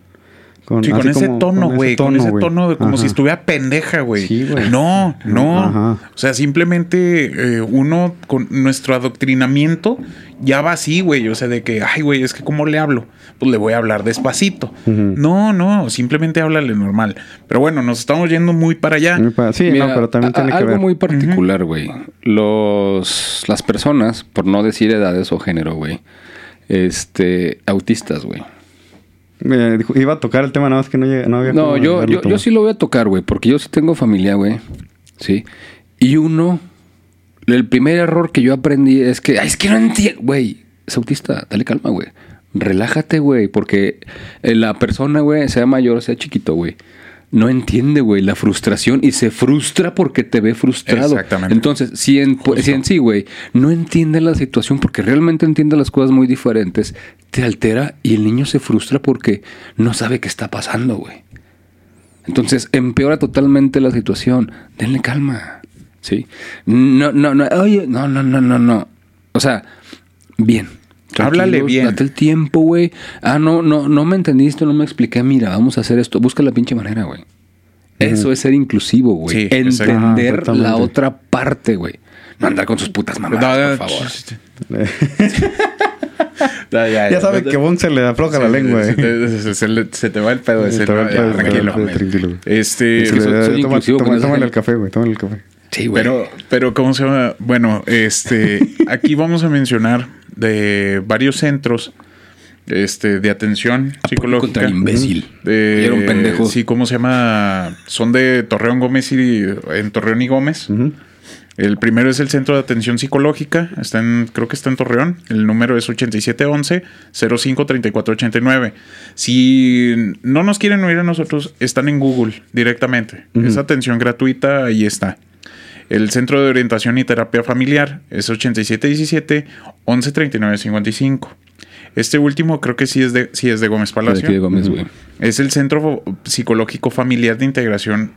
con, Sí, con ese como- tono, con güey. Con ese tono de como Ajá. si estuviera pendeja, güey. Sí, güey. No, no. Ajá. O sea, simplemente eh, uno con nuestro adoctrinamiento ya va así, güey. O sea, de que, ay, güey, es que ¿cómo le hablo? Pues le voy a hablar despacito. No, no, simplemente háblale normal. Pero bueno, nos estamos yendo muy para allá. Sí, Mira, no, pero también a- tiene que algo ver. muy particular, güey. Los las personas, por no decir edades o género, güey, este, autistas, güey. Iba a tocar el tema, nada más que no, llega- no había No, yo, yo, yo sí lo voy a tocar, güey, porque yo sí tengo familia, güey. Sí. Y uno, el primer error que yo aprendí es que, ay, es que no entiendo, güey, es autista, dale calma, güey. Relájate, güey, porque eh, la persona, güey, sea mayor, sea chiquito, güey, no entiende, güey, la frustración y se frustra porque te ve frustrado. Exactamente. Entonces, si en, pues, si en sí, güey, no entiende la situación porque realmente entiende las cosas muy diferentes, te altera y el niño se frustra porque no sabe qué está pasando, güey. Entonces, empeora totalmente la situación. Denle calma. ¿Sí? No, no, no. Oye, no, no, no, no, no. O sea, bien. Háblale bien. Date el tiempo, güey. Ah, no, no, no me entendiste, no me expliqué. Mira, vamos a hacer esto. Busca la pinche manera, güey. Eso es ser inclusivo, güey. Sí, Entender exactamente. la otra parte, güey. No andar con sus putas No, mamadas, no, por favor. Ya, ya, Ya sabe que Bon se le afloja la lengua, Se, eh. te- se- se le- se te va el pedo. Se te va ¿no? el Ya, pedo, tranquilo. Este, Sí, soy- soy Toma- inclusivo tómale el café, güey. Tómale el café. Sí, güey. Pero, pero, ¿cómo se llama? Bueno, este, aquí vamos a mencionar de varios centros este, de atención psicológica. contra el imbécil. De, Era un pendejo. Sí, ¿cómo se llama? Son de Torreón Gómez y en Torreón y Gómez. El primero es el Centro de Atención Psicológica, está en, creo que está en Torreón. El número es 8711-053489. Si no nos quieren oír a nosotros, están en Google directamente. Es atención gratuita, ahí está. El Centro de Orientación y Terapia Familiar es 8717-113955. Este último creo que sí es de, sí es de Gómez Palacio. de Gómez. Es el Centro Psicológico Familiar de Integración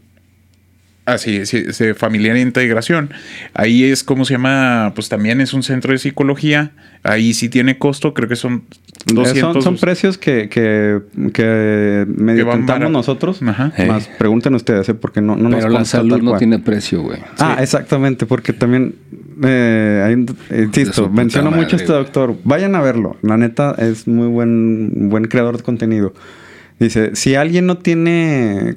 Ah, sí, sí, sí, familiar e integración. Ahí es como se llama, pues también es un centro de psicología. Ahí sí tiene costo, creo que son 200. Eh, Son, son precios que, que, que medio Que nosotros. Ajá. Más pregunten ustedes, ¿eh? porque no, no nos Pero la salud no tiene precio, güey. Ah, exactamente, porque también, eh, hay- eh, De insisto, menciono madre, mucho a este doctor. Vayan a verlo. La neta es muy buen, buen creador de contenido. Dice, si alguien no tiene,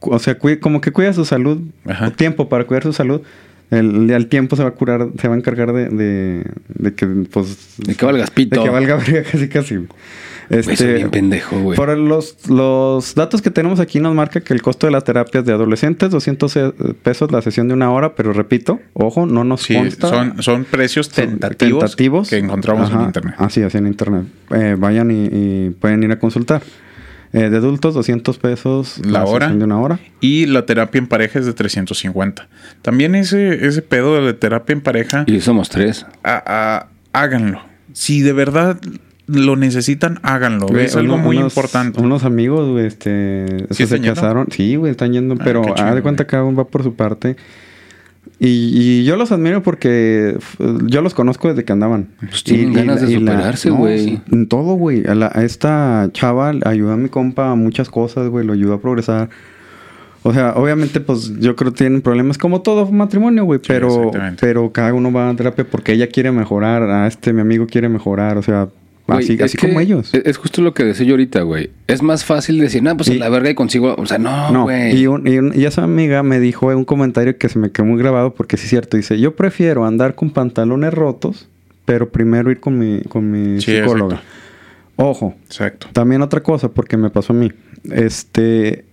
o sea, como que cuida su salud, Ajá. o tiempo para cuidar su salud, el, al tiempo se va a curar, se va a encargar de, de, de que, pues... De que valgas pito. De que valga casi casi. Este, bien pendejo, güey. por los, los datos que tenemos aquí nos marca que el costo de las terapias de adolescentes, 200 eh, pesos la sesión de una hora, pero repito, ojo, no nos Sí, consta. son, son precios tentativos, tentativos. que encontramos en internet. Así, así en internet. Eh, vayan y, y pueden ir a consultar. Eh, de adultos, 200 pesos La hora. sesión de una hora. Y la terapia en pareja es de 350. También ese, ese pedo de la terapia en pareja, Y somos tres. a- a- háganlo. Si de verdad lo necesitan, háganlo. Güey, es algo muy unos- importante. Unos amigos, güey, este, ¿Sí se casaron. Sí, güey, están yendo, Ah, pero haz de cuenta cada uno va por su parte. Y, y yo los admiro porque yo los conozco desde que andaban. Pues tienen Y- ganas de superarse, güey. en todo, güey. A, la- a esta chava ayudó a mi compa a muchas cosas, güey. Lo ayudó a progresar. O sea, obviamente, pues yo creo que tienen problemas como todo matrimonio, güey. Pero, pero cada uno va a terapia porque ella quiere mejorar. A este, mi amigo quiere mejorar. O sea, Güey, así, así que como ellos. Es, es justo lo que decía yo ahorita, güey. Es más fácil decir, no, pues Y- a la verga y consigo. O sea, no, No, güey. y, un- y, un- y esa amiga me dijo un comentario que se me quedó muy grabado porque sí es cierto. Dice, yo prefiero andar con pantalones rotos, pero primero ir con mi, con mi Sí, psicóloga. exacto. Ojo, Exacto. también otra cosa, porque me pasó a mí. Este,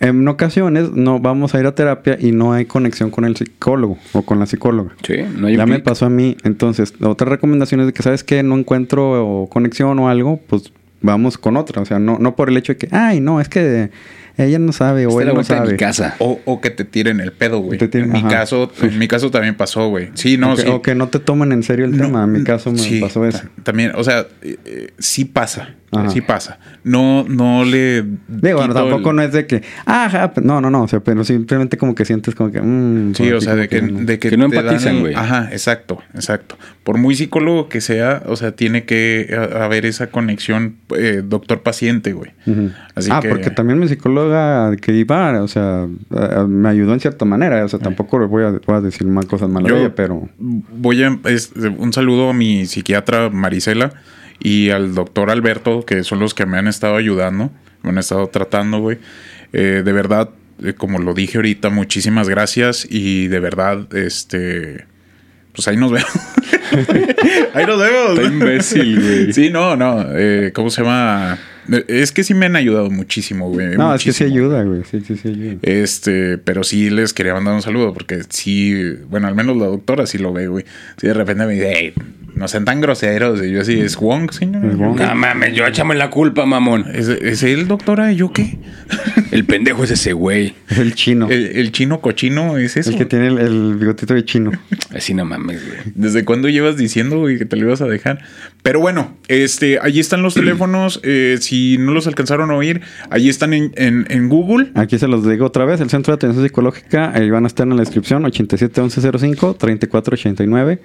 en ocasiones no vamos a ir a terapia y no hay conexión con el psicólogo o con la psicóloga. Sí, no hay Ya me pasó a mí. Entonces, la otra recomendación es de que, ¿sabes qué? No encuentro o conexión o algo, pues vamos con otra. O sea, no, no por el hecho de que, ay, no, es que ella no sabe o Está a él la no sabe. mi casa. O, o que te tiren el pedo, güey. Te tiren- en mi ajá. caso, en mi caso también pasó, güey. Sí, no, o, que, sí. o que no te tomen en serio el No, tema. En mi caso me sí, pasó eso. ta- También, o sea, eh, eh, sí pasa. Ajá. Sí pasa. No, no le. Digo, quito tampoco el- no es de que, ajá, pe- no, no, no, o sea, pero simplemente como que sientes como que, mm, Sí, o así sea, de que, no. de que, Que no empatizan, güey. Ajá, exacto, exacto. Por muy psicólogo que sea, o sea, tiene que a- haber esa conexión eh, doctor-paciente, güey. Ujú. Así ah, que- porque también mi psicóloga que iba, o sea, eh, me ayudó en cierta manera. O sea, tampoco le voy a, voy a decir mal cosas malas de Yo ella, pero... voy a es- un saludo a mi psiquiatra Marisela y al doctor Alberto, que son los que me han estado ayudando, me han estado tratando, güey. Eh, de verdad, eh, como lo dije ahorita, muchísimas gracias y de verdad, este, pues ahí nos vemos. ahí nos vemos. Está imbécil, güey. Sí, no, no. eh, ¿Cómo se llama? Eh, Es que sí me han ayudado muchísimo, güey. No, es que sí ayuda, güey. Sí, sí, sí ayuda. Este, pero sí les quería mandar un saludo porque sí, bueno, al menos la doctora sí lo ve, güey. Sí, de repente me dice, hey, no sean tan groseros. Y yo así, ¿es Wong, señor? Es Wong. No mames, yo échame la culpa, mamón. ¿Es, es él, doctora? ¿Y yo qué? El pendejo es ese güey. Es el chino. ¿El, el chino cochino es eso? el que tiene el, el bigotito de chino. Así no mames, güey. ¿Desde cuándo llevas diciendo, güey, que te lo ibas a dejar? Pero bueno, este, allí están los teléfonos. eh, si no los alcanzaron a oír, allí están en, en, en Google. Aquí se los digo otra vez. El Centro de Atención Psicológica, ahí van a estar en la descripción, 871105-3489.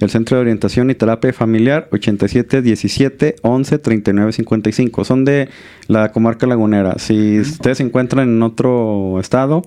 El Centro de Orientación y Terapia Familiar, 8717-113955. Son de la comarca lagunera. Si ustedes se encuentran en otro estado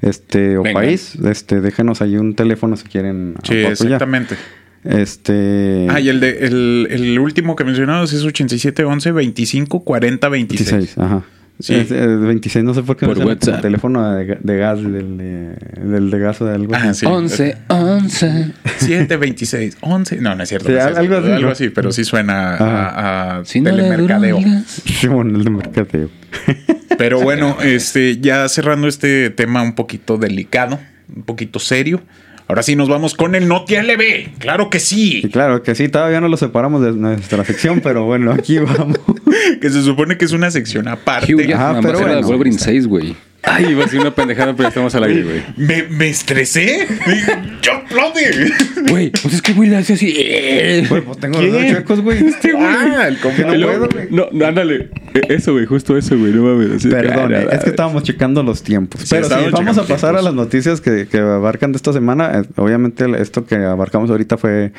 este o Venga. país, este déjenos ahí un teléfono si quieren Sí, exactamente. Este... Ah, y el, de, el, el último que mencionabas es 8711 25 40 26. 26, ajá. Sí. Es, eh, 26, no sé por qué Por me WhatsApp. teléfono de, de gas, del de, del de gas o de algo. Ah, así. sí. 11, 11. 7, 26, 11. No, no es cierto. Sí, no es algo cierto. así, Algo ¿no? así, pero sí suena a, a Si no le telemercadeo. drogas. Sí, bueno, el de mercadeo. Pero bueno, este, ya cerrando este tema un poquito delicado, un poquito serio. Ahora sí nos vamos con el Noti LB. Claro que Y sí. claro que sí, todavía no lo separamos de nuestra sección, pero bueno, aquí vamos. Que se supone que es una sección aparte. Hugh Jackman Ajá, va a pero ser la de bueno. Wolverine 6, güey. Ay, iba a ser una pendejada, pero estamos al aire, güey. Me, me estresé. Dije, Yo aplaude. Güey, pues es que güey le hace así. eh. Güey, pues tengo ¿Quién? los dos chuecos, güey. Ah, el Que no compa- puedo, güey. No, no, ándale. Eso, güey, justo eso, güey, no mames. así Perdón, ah, es que estábamos checando los tiempos. Sí, Pero sí, estábamos vamos a pasar a tiempos. las noticias que, que abarcan de esta semana. Eh, Obviamente, esto que abarcamos ahorita fue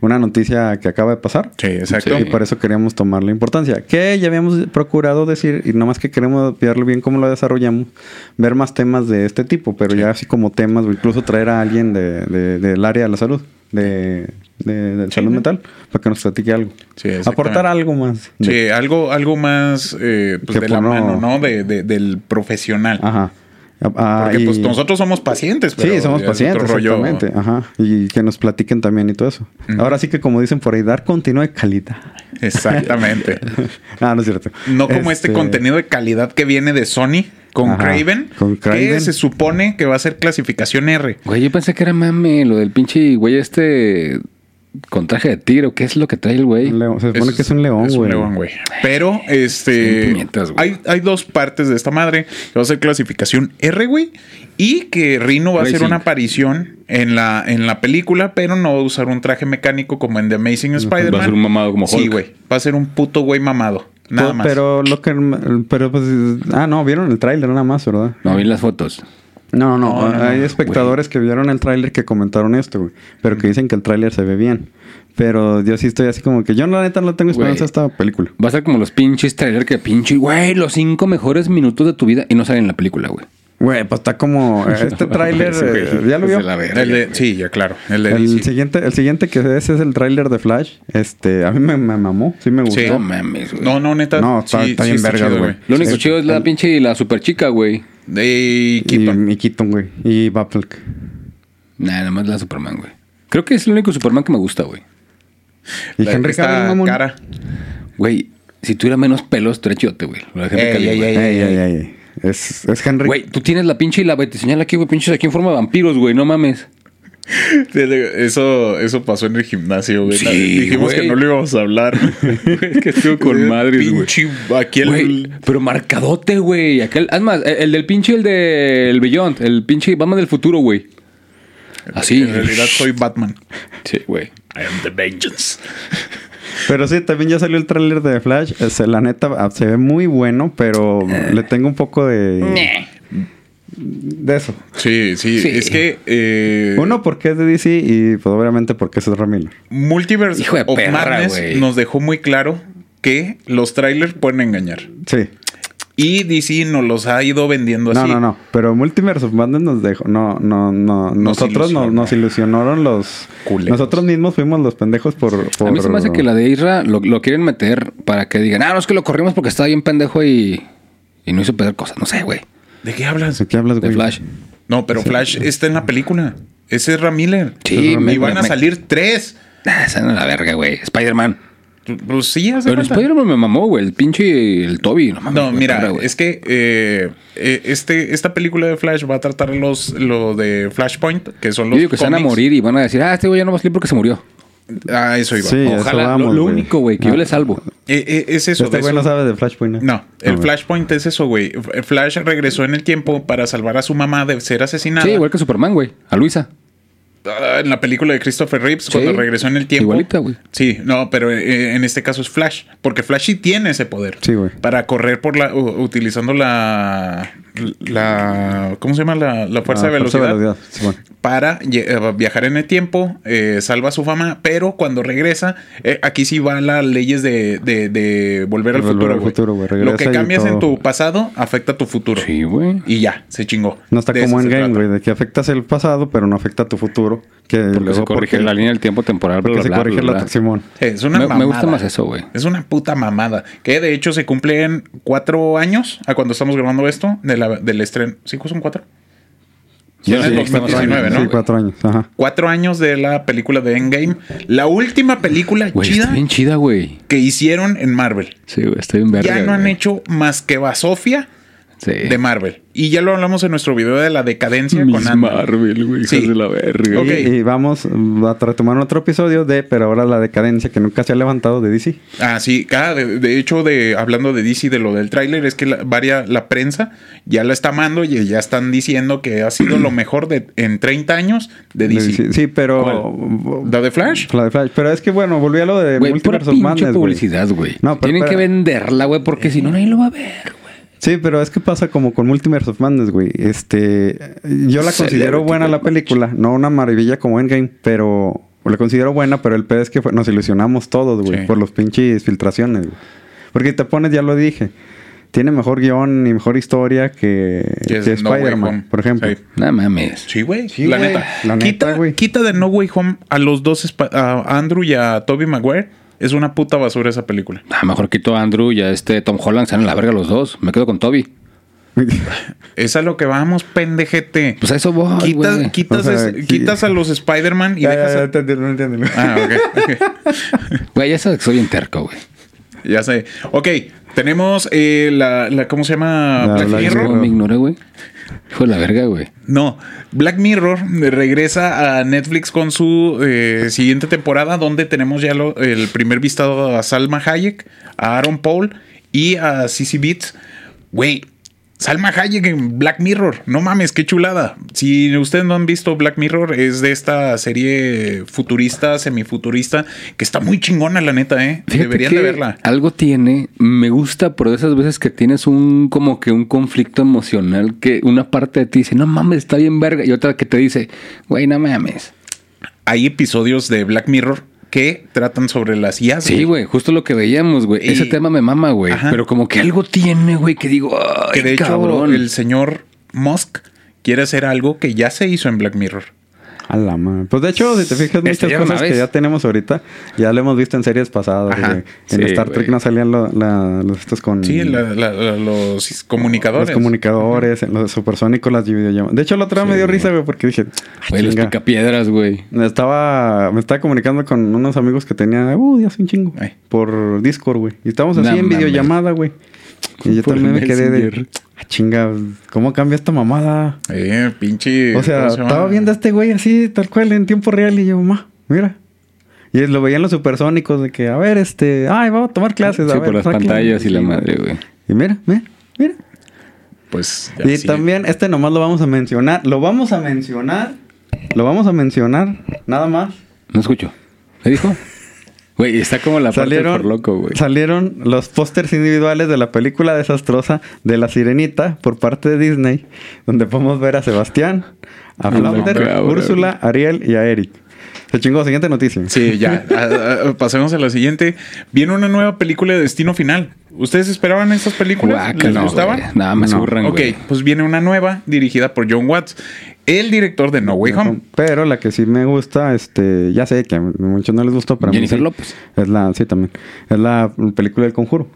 una noticia que acaba de pasar. Sí, exacto. Y por eso queríamos tomar la importancia. Que ya habíamos procurado decir, y nomás que queremos verlo bien cómo lo desarrollamos, ver más temas de este tipo, pero ya así como temas, o incluso traer a alguien de, de- del área de la salud, de, de, de salud mental, para que nos platique algo. Sí. Aportar algo más. Sí, algo, algo más eh, pues de la mano, ¿no? De, de- del profesional. Ajá. Ah, Porque y- pues nosotros somos pacientes, pero Sí, somos pacientes, rollo. exactamente. Ajá. Y que nos platiquen también y todo eso. Ahora sí que como dicen por ahí, dar contenido de calidad. Exactamente. ah, no es cierto. No como este, contenido de calidad que viene de Sony con Ajá, Craven, con que Kraven. se supone que va a ser clasificación R. Güey, yo pensé que era mame lo del pinche güey este con traje de tiro. ¿Qué es lo que trae el güey? Se supone que es un león, Es un güey. león, güey. Pero, este. Hay, hay dos partes de esta madre. Que va a ser clasificación R, güey. Y que Rino va a hacer una aparición en la, en la película, pero no va a usar un traje mecánico como en The Amazing Spider-Man. Va a ser un mamado como Sí, Hulk. güey. Va a ser un puto güey mamado. Nada Pues, más. Pero lo que. Pero pues. Ah, no, vieron el tráiler nada más, ¿verdad? No vi las fotos. No, no, no. No, no, Hay no, espectadores que vieron el tráiler que comentaron esto, güey. Pero que dicen que el tráiler se ve bien. Pero yo sí estoy así como que yo la neta no tengo esperanza a esta película. Va a ser como los pinches trailer que pinche, güey, los cinco mejores minutos de tu vida y no salen en la película, güey. Güey, pues está como. Este tráiler. Sí, eh, ¿Ya lo vio? La verga, El de- sí, ya claro. El de El DC. siguiente, el siguiente que es es el tráiler de Flash. Este, a mí me, me mamó, sí me gustó. Sí. No mames, güey. No, no, neta. No, está- sí, está sí bien chido, güey. Lo único Sí. chido es la El- pinche y la super chica, güey. De Keaton. Y, y Keaton, güey. Y Batfleck. Nah, nada más la Superman, güey. Creo que es el único Superman que me gusta, güey. Y La- Henry Cavill, mamón. cara. Güey, si tuviera menos pelos, estaría chidote, güey. Lo de Henry Ey, Cavill, ey, güey. Ey, ey, ey, ey. Es, es Henry. Güey, tú tienes la pinche y la te señala aquí, güey, pinches aquí en forma de vampiros, güey, no mames. Eso, eso pasó en el gimnasio, güey. Sí, Dijimos güey. que no lo íbamos a hablar. es que estuvo con madres, güey. Aquí el... Güey, pero marcadote, güey. Aquel, es más, el, el del pinche, el del Beyond, el pinche Batman del futuro, güey. Así. En realidad soy Batman. Sí, güey. I am the vengeance. Pero sí, también ya salió el tráiler de Flash. Este, la neta, ah, se ve muy bueno, pero Eh. le tengo un poco de... De eso. Sí, sí, Sí. Es que... eh, Uno, porque es de DC y pues obviamente porque es Ezra Miller. Multiverse Hijo de of perra, Madness nos dejó muy claro que los trailers pueden engañar. Sí. Y DC nos los ha ido vendiendo No, así. no, no. Pero Multiverse of Madness nos dejó... No, no, no. Nosotros ilusionó. nos, nos ilusionaron los... Culeros. Nosotros mismos fuimos los pendejos por... por A mí se me hace que la de Isra lo, lo quieren meter para que digan, ah, no, es que lo corrimos porque estaba bien pendejo y, y no hizo perder cosas. No sé, güey. ¿De qué hablas? ¿De qué hablas, De güey? Flash. No, pero Flash está en la película. Ese es Ramiller. Sí, y me- van me- a me- salir tres. Ah, esa no es la verga, güey. Spider-Man. Pues sí, hace Pero. Spider-Man me mamó, güey. El pinche el Toby. No, mames, No, mira, es que eh, eh, este, esta película de Flash va a tratar los, lo de Flashpoint, que son Yo los digo que se van a morir y van a decir, ah, este güey ya no va a salir porque se murió. Ah, eso iba. Sí, eso Ojalá. vamos, lo, único, güey, que yo le salvo. Eh, eh, es eso. Este de güey no sabe de Flashpoint. No, el. Flashpoint es eso, güey. Flash regresó en el tiempo para salvar a su mamá de ser asesinada. Sí, igual que Superman, güey. A Luisa. Ah, en la película de Christopher Reeves, Sí. cuando regresó en el tiempo. Igualita, güey. Sí, no, pero eh, en este caso es Flash. Porque Flash sí tiene ese poder. Sí, güey. Para correr por la. utilizando la. La. ¿Cómo se llama? La, la fuerza Ah, de velocidad. velocidad, sí, bueno. Para eh, viajar en el tiempo, eh, salva su fama, pero cuando regresa, eh, aquí sí van las leyes de, de- de volver al Volver futuro. al. Lo que cambias en tu pasado afecta a tu futuro. Sí, güey. Y ya, se chingó. No está De como en Game, güey, de que afectas el pasado, pero no afecta a tu futuro. Que Porque luego se corrige porque- la línea del tiempo temporal. porque bla, se bla, corrige bla, la bla. Simón. Es una Me- me mamada. gusta más eso, güey. Es una puta mamada. Que de hecho se cumplen cuatro años a cuando estamos grabando esto de la, del estreno. ¿Sí son cuatro? Yo en no el sé, 2019, Sí, ¿no? cuatro años. Ajá. Cuatro años de la película de Endgame. La última película Güey, chida está bien chida, güey. que hicieron en Marvel. Sí, güey, está bien verga, ya no han güey. hecho más que basofia Sí. de Marvel. Y ya lo hablamos en nuestro video de la decadencia con Miss Ant-Man. Marvel, güey. Sí. de la verga. Ok. Y, y vamos a retomar otro episodio de, pero ahora la decadencia que nunca se ha levantado de DC. Ah, sí, ah, de, de hecho, de hablando de DC, de lo del tráiler, es que la, varia, la prensa ya la está amando y ya están diciendo que ha sido lo mejor de, en 30 años de De DC. Sí, pero... ¿La de Flash? La de Flash. Pero es que, bueno, volví a lo de Güey, Multiverse of Madness, publicidad, güey. No, pero Tienen que venderla, güey, porque si no, nadie lo va a ver, güey. Sí, pero es que pasa como con Multiverse of Madness, güey. Este, yo la considero buena la película, no una maravilla como Endgame, pero la considero buena, pero el pedo es que fue- nos ilusionamos todos, güey, Sí. por los pinches filtraciones, güey. Porque te pones, ya lo dije, tiene mejor guion y mejor historia que, Que No. Spider-Man, por ejemplo. Sí. No mames. Sí, güey. Sí, la güey. neta. La neta, quita, de No Way Home a los dos, a Andrew y a Toby Maguire. Es una puta basura esa película. A lo mejor quito a Andrew y a este Tom Holland, se dan a la verga los dos. Me quedo con Toby. Es a lo que vamos, pendejete. Pues a eso voy, quitas, quitas, O sea, es- quitas a los Spider-Man y Ya, dejas ya, a... ya, entendí, no entiendo. Ah, ok. Güey, ya sabes que soy interco, güey. Ya sé. Ok, tenemos eh, la, la- ¿Cómo se llama? La Black Mirror. ¿Cómo me ignoré, güey? De la verga, güey. No, Black Mirror regresa a Netflix con su eh, siguiente temporada, donde tenemos ya el primer vistazo a Salma Hayek, a Aaron Paul y a Sissy Beats. Güey, Salma Hayek en Black Mirror, no mames, qué chulada. Si ustedes no han visto Black Mirror, es de esta serie futurista, semifuturista, que está muy chingona, la neta, ¿eh? Fíjate Deberían de verla. Algo tiene, me gusta, pero de esas veces que tienes un como que un conflicto emocional que una parte de ti dice, no mames, está bien verga, y otra que te dice, güey, no mames. Hay episodios de Black Mirror que tratan sobre las IAs. Sí, güey, justo lo que veíamos, güey. Ese tema me mama, güey. Pero como que algo tiene, güey, que digo, ay, Que de hecho cabrón. el señor Musk quiere hacer algo que ya se hizo en Black Mirror. A la madre. Pues de hecho, si te fijas, muchas cosas que ya tenemos ahorita, ya lo hemos visto en series pasadas, Ajá. güey. En Sí, Star Trek no salían lo- la- los estos con... Sí, la- la- la- los comunicadores. Los comunicadores, los supersónicos, las videollamadas. De hecho, la otra vez me dio risa, güey, porque dije, "Ah, Güey, los chinga". picapiedras, güey. Me estaba, me estaba comunicando con unos amigos que tenía, uh, ya hace un chingo, Ay. por Discord, güey. Y estábamos así en videollamada, güey. Y yo también me quedé de, ah, chinga, ¿cómo cambia esta mamada? Eh, pinche. O sea, estaba viendo a este güey así, tal cual, en tiempo real, y yo, ma, mira. Y lo veían los supersónicos de que, a ver, este, ay, vamos a tomar clases. a Sí, ver, por las saquen". pantallas y la Sí, madre, güey. Y mira, mira, mira. Pues. ya Y sí. también, este nomás lo vamos a mencionar. Lo vamos a mencionar. Lo vamos a mencionar, nada más. No escucho. ¿Qué dijo? Güey, está como la parte Salieron, por loco, güey. salieron los pósters individuales de la película desastrosa de La Sirenita por parte de Disney, donde podemos ver a Sebastián, a No, Flounder, cabrón. Úrsula, Ariel y a Eric. Se chingó, siguiente noticia. Sí, ya. Pasemos a la siguiente. Viene una nueva película de Destino Final. ¿Ustedes esperaban estas películas? Guácala, ¿Les gustaban? Nada, me No. zurran, Ok, pues viene una nueva dirigida por John Watts, el director de No Way Home. Pero la que sí me gusta, este, ya sé que a muchos no les gustó, pero a mí Jennifer sí. López. Es la, sí, también. Es la película del conjuro.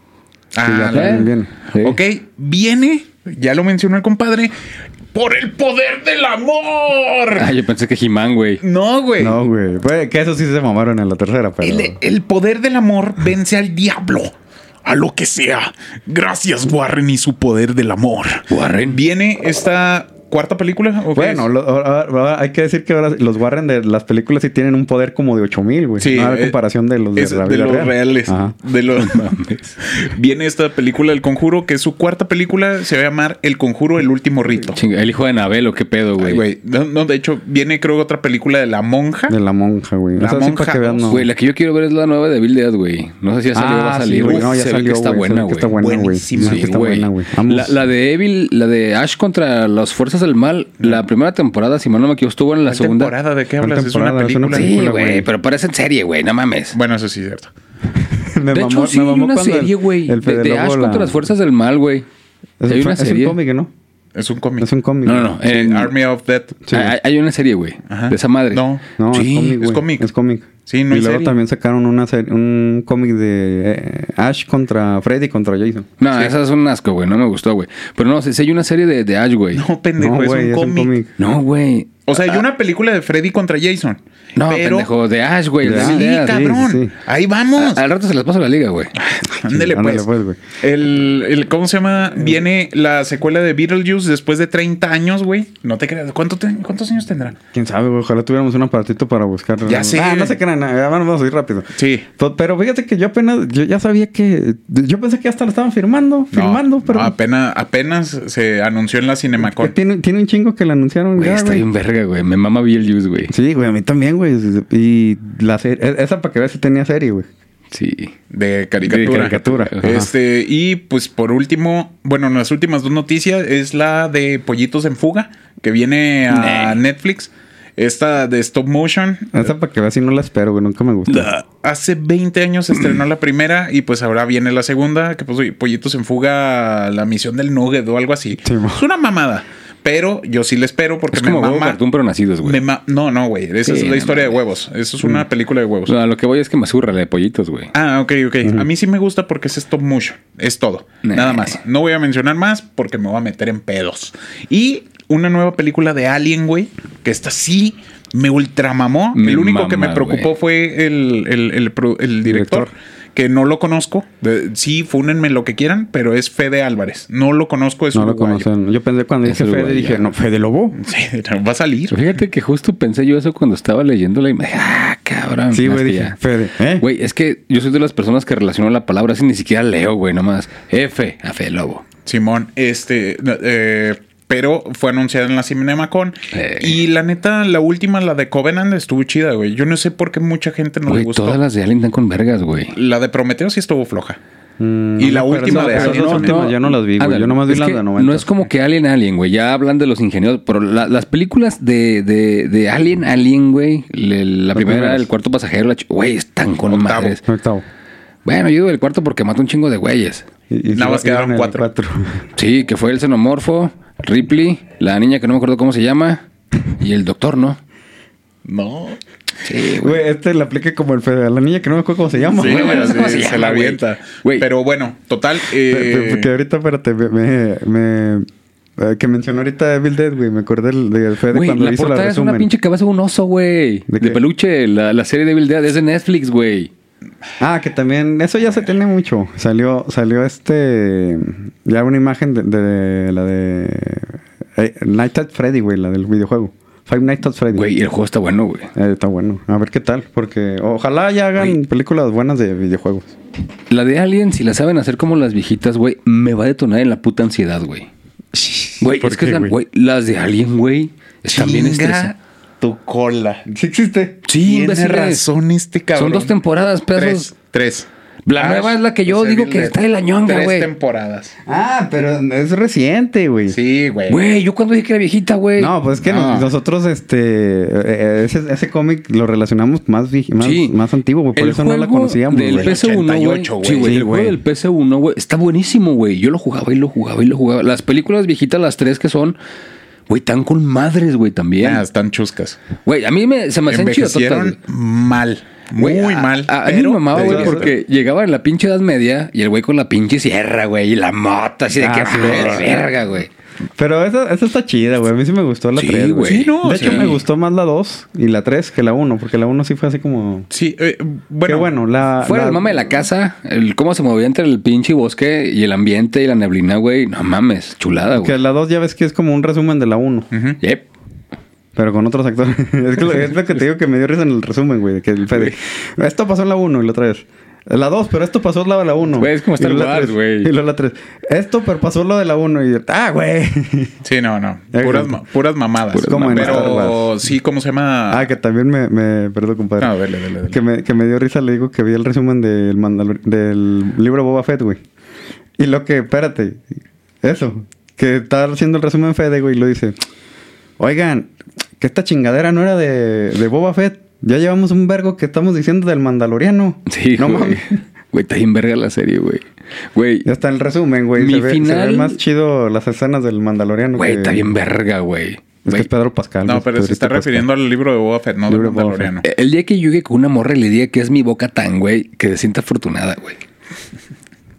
Ah, que ya también viene. Sí. Ok, viene, ya lo mencionó el compadre, por el poder del amor. Ah, yo pensé que He-Man, güey. No, güey. No, güey. Pues, que eso sí se mamaron en la tercera, pero. El, el poder del amor vence al diablo. A lo que sea. Gracias, Warren y su poder del amor. Warren. Viene esta cuarta película. ¿o Bueno, lo- ahora- ahora hay que decir que ahora los Warren de las películas sí tienen un poder como de 8000, güey. Sí, no a eh, comparación de los de, es la de vida los real. reales. Ajá. De los Viene esta película El Conjuro, que es su cuarta película. Se va a llamar El Conjuro, el último rito. Chinga, el hijo de Anabel, ¿o qué pedo, Ay, güey? güey. No, no, de hecho, viene creo otra película de La Monja. De la monja, güey. La monja que vean, no. Güey, la que yo quiero ver es la nueva de Bill Dead, güey. No sé si ya salió o va a Ah, sí, salir, güey. No, ya Se ve salió, que está güey. Buena, güey. está buena, güey. Buenísima. Se ve que Sí, está güey. buena, güey. Vamos. La, la de Evil, la de Ash contra las fuerzas del mal, la primera temporada, si mal no me equivoco, estuvo en la ¿Cuál segunda. temporada? ¿De qué ¿Cuál hablas? Es una temporada? Es una película. Sí, güey, pero parece en serie, güey, no mames. Bueno, eso sí es cierto. me de mamó- hecho, sí, me hay mamó una serie, güey. De, de Ash contra las fuerzas del mal, güey. Es, Hay un, una es un serie. cómic, ¿no? Es un cómic. Es un cómic. No, no, no. En- Army of Dead. Sí. hay, hay una serie, güey. Ajá. De esa madre. No. No, Sí, es cómic, es güey. cómic. Es cómic. Sí, no y hay luego serie. también sacaron una serie, un cómic de eh, Ash contra Freddy contra Jason. No, esa es un asco, güey. No me gustó, güey. Pero no, si, si hay una serie de, de Ash, güey. No, pendejo, no, es güey, un es un cómic. No, güey. O sea, hay una película de Freddy contra Jason. No, pero... pendejo, de Ash, güey. Sí, cabrón. sí, sí. Ahí vamos. Al rato se las paso a la liga, güey. Ándele, pues. pues, güey. el, el- ¿Cómo se llama? Viene la secuela de Beetlejuice después de 30 años, güey. No te creas. ¿Cuánto te- ¿Cuántos años tendrá? Quién sabe, güey. Ojalá tuviéramos un aparatito para buscar. Ya sé. Ah, no se crean. nada, Vamos a ir rápido. Sí. Pero- fíjate que yo apenas, yo ya sabía que, yo pensé que hasta lo estaban firmando, firmando, No, pero no, apenas, apenas se anunció en la Cinemacon. tiene, tiene un chingo que le anunciaron Güey, ya, está güey. bien verga, güey. Me mama Beetlejuice, güey. Sí, güey, a mí también, güey. Y la serie, e- esa para que veas si tenía serie, güey. Sí. De caricatura. De caricatura. Este, y pues por último, bueno, las últimas dos noticias es la de Pollitos en Fuga, que viene a. Netflix. Esta de stop motion. Esa para que veas si no la espero, güey. Nunca me gustó. Hace 20 años se estrenó la primera y pues ahora viene la segunda, que pues Pollitos en Fuga, la misión del Nugget o algo así. Sí, es una mamada. Pero yo sí la espero porque Es me como mama. cartoon, pero nacidos, güey. no, no, güey. Esa Sí, es la no historia de huevos. Eso es una película de huevos. No, lo que voy es que me zurra la de pollitos, güey. Ah, ok, ok. A mí sí me gusta porque es stop motion. Es todo. Nah. Nada más. No voy a mencionar más porque me voy a meter en pedos. Y una nueva película de Alien, güey. Que esta sí me ultramamó. El único que me preocupó fue el, el- el pro- el director. Director. Que no lo conozco. De- sí, fúnenme lo que quieran, pero es Fede Álvarez. No lo conozco, es No lo uruguayo. conocen. Yo pensé cuando Es dije Fede, uruguayo. dije, no, Fede Lobo. Sí, va a salir. Fíjate que justo pensé yo eso cuando estaba leyéndola y me dije, ah, cabrón. Sí, güey, dije. Fede. ¿Eh? Güey, es que yo soy de las personas que relaciono la palabra así, ni siquiera leo, güey, nomás. F, a Fe Lobo. Simón, este, eh, pero fue anunciada en la Cinemacon. Eh. Y la neta, la última, la de Covenant, estuvo chida, güey. Yo no sé por qué mucha gente no le Güey, gustó. todas las de Alien están con vergas, güey. La de Prometeo sí estuvo floja. Mm, y no la última de esas Alien no, no las vi, güey. Yo nomás vi las de 90. No es como que Alien Alien, güey. Ya hablan de los ingenieros, pero la- las películas de, de, de Alien Alien, güey. le- La primera, primeras. el cuarto pasajero, la güey, están con Octavo. madres. Octavo. Bueno, yo digo el cuarto porque mata un chingo de güeyes. Y, y Nada más quedaron cuatro. cuatro. Sí, que fue el xenomorfo, Ripley, la niña que no me acuerdo cómo se llama, y el doctor, ¿no? No. Sí, güey. Este le aplique como el Fede. A la niña que no me acuerdo cómo se llama. Sí, güey, sí, se llama, la avienta. Güey. Pero bueno, total. Eh, Porque ahorita, espérate, me, me, me- eh, que mencionó ahorita Evil Dead, güey. Me acordé del, del Fede Güey, cuando la hizo la portada es una resumen. pinche cabeza de un oso, güey. ¿De De, peluche. La, la serie de Evil Dead es de Netflix, güey. Ah, que también, eso ya se tiene mucho. Salió, salió este, ya una imagen de, de la de eh, Night at Freddy, güey, la del videojuego. Five Nights at Freddy. Güey, el juego está bueno, güey. Eh, está bueno. A ver qué tal, porque ojalá ya hagan Güey. películas buenas de videojuegos. La de Alien, si la saben hacer como las viejitas, güey, me va a detonar en la puta ansiedad, güey. Güey, ¿Por es que qué, la- güey? las de Alien, güey, están bien chinga estresantes. Tu cola. Sí existe. Sí, Tiene imbéciles. razón este cabrón. Son dos temporadas, pedazos. Tres. Tres. La nueva es la que yo digo Evil que está de la ñonga, Tres güey. temporadas. Ah, pero es reciente, güey. Sí, güey. Güey, yo cuando dije que era viejita, güey. No, pues es que No. nosotros, este, eh, ese, ese cómic lo relacionamos más, más, Sí. más antiguo, güey, por El eso no la juego conocíamos, Del güey. PS1, güey. 88, güey. Sí, güey. Sí, el juego del PS1, güey. Está buenísimo, güey. Yo lo jugaba y lo jugaba y lo jugaba. Las películas viejitas, las tres que son, güey, están con madres, güey, también. Ah, están chuscas. Güey, a mí me, se me hacían Envejecieron mal. Muy mal. A, a mí me mamaba, güey, porque llegaba en la pinche edad media y el güey con la pinche sierra, güey, y la mota, así de Ah, que verga, güey. Pero esa, esa está chida, güey. A mí sí me gustó la Sí, 3, güey. güey. Sí, no, de hecho, me gustó más la 2 y la 3 que la 1, porque la 1 sí fue así como... Sí, eh, Bueno, bueno. bueno la, Fuera la- el mame de la casa, el cómo se movía entre el pinche bosque y el ambiente y la neblina, güey. No mames, chulada, Que güey. la 2 ya ves que es como un resumen de la 1, Ujú. Yep. pero con otros actores. es, que lo, es lo que te digo que me dio risa en el resumen, güey. Que el Fede... Esto pasó en la 1 y la otra vez. La 2, pero esto pasó lo de la 1. Güey, es como Star Wars, güey. Y luego la 3. Esto, pero pasó lo de la 1 y... Ah, güey. Sí, no, no. Puras, que- ma- puras mamadas. Puras Como en Star pero Wars. sí, ¿cómo se llama? Ah, que también me... me perdón, compadre. No, dale, dale, dale. Que me, que me dio risa, le digo que vi el resumen del, Mandalor- del libro Boba Fett, güey. Y lo que, espérate, eso, que está haciendo el resumen Fede, güey, y lo dice, oigan, que esta chingadera no era de, de Boba Fett, ya llevamos un vergo que estamos diciendo del Mandaloriano. Sí, no güey. mames. Güey, está bien verga la serie, güey. Güey, Ya está el resumen, güey. Mi Se, ve, se final- ve más chido las escenas del Mandaloriano. güey, que- está bien verga, güey. Es que es Pedro Pascal. no, pero se está Pascal. refiriendo al libro de Boba Fett, no del Libro de Boba Mandaloriano. El día que yo llegue con una morra y le diga que es mi boca tan, güey, que se sienta afortunada, güey.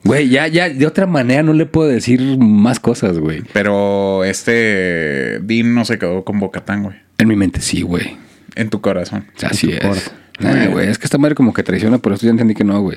Güey, ya, ya, de otra manera no le puedo decir más cosas, güey. Pero este Dean no se quedó con Bocatán, güey. En mi mente sí, güey. En tu corazón. Así tu es. corazón. Ah, güey, es que esta madre como que traiciona, por eso ya entendí que no, güey.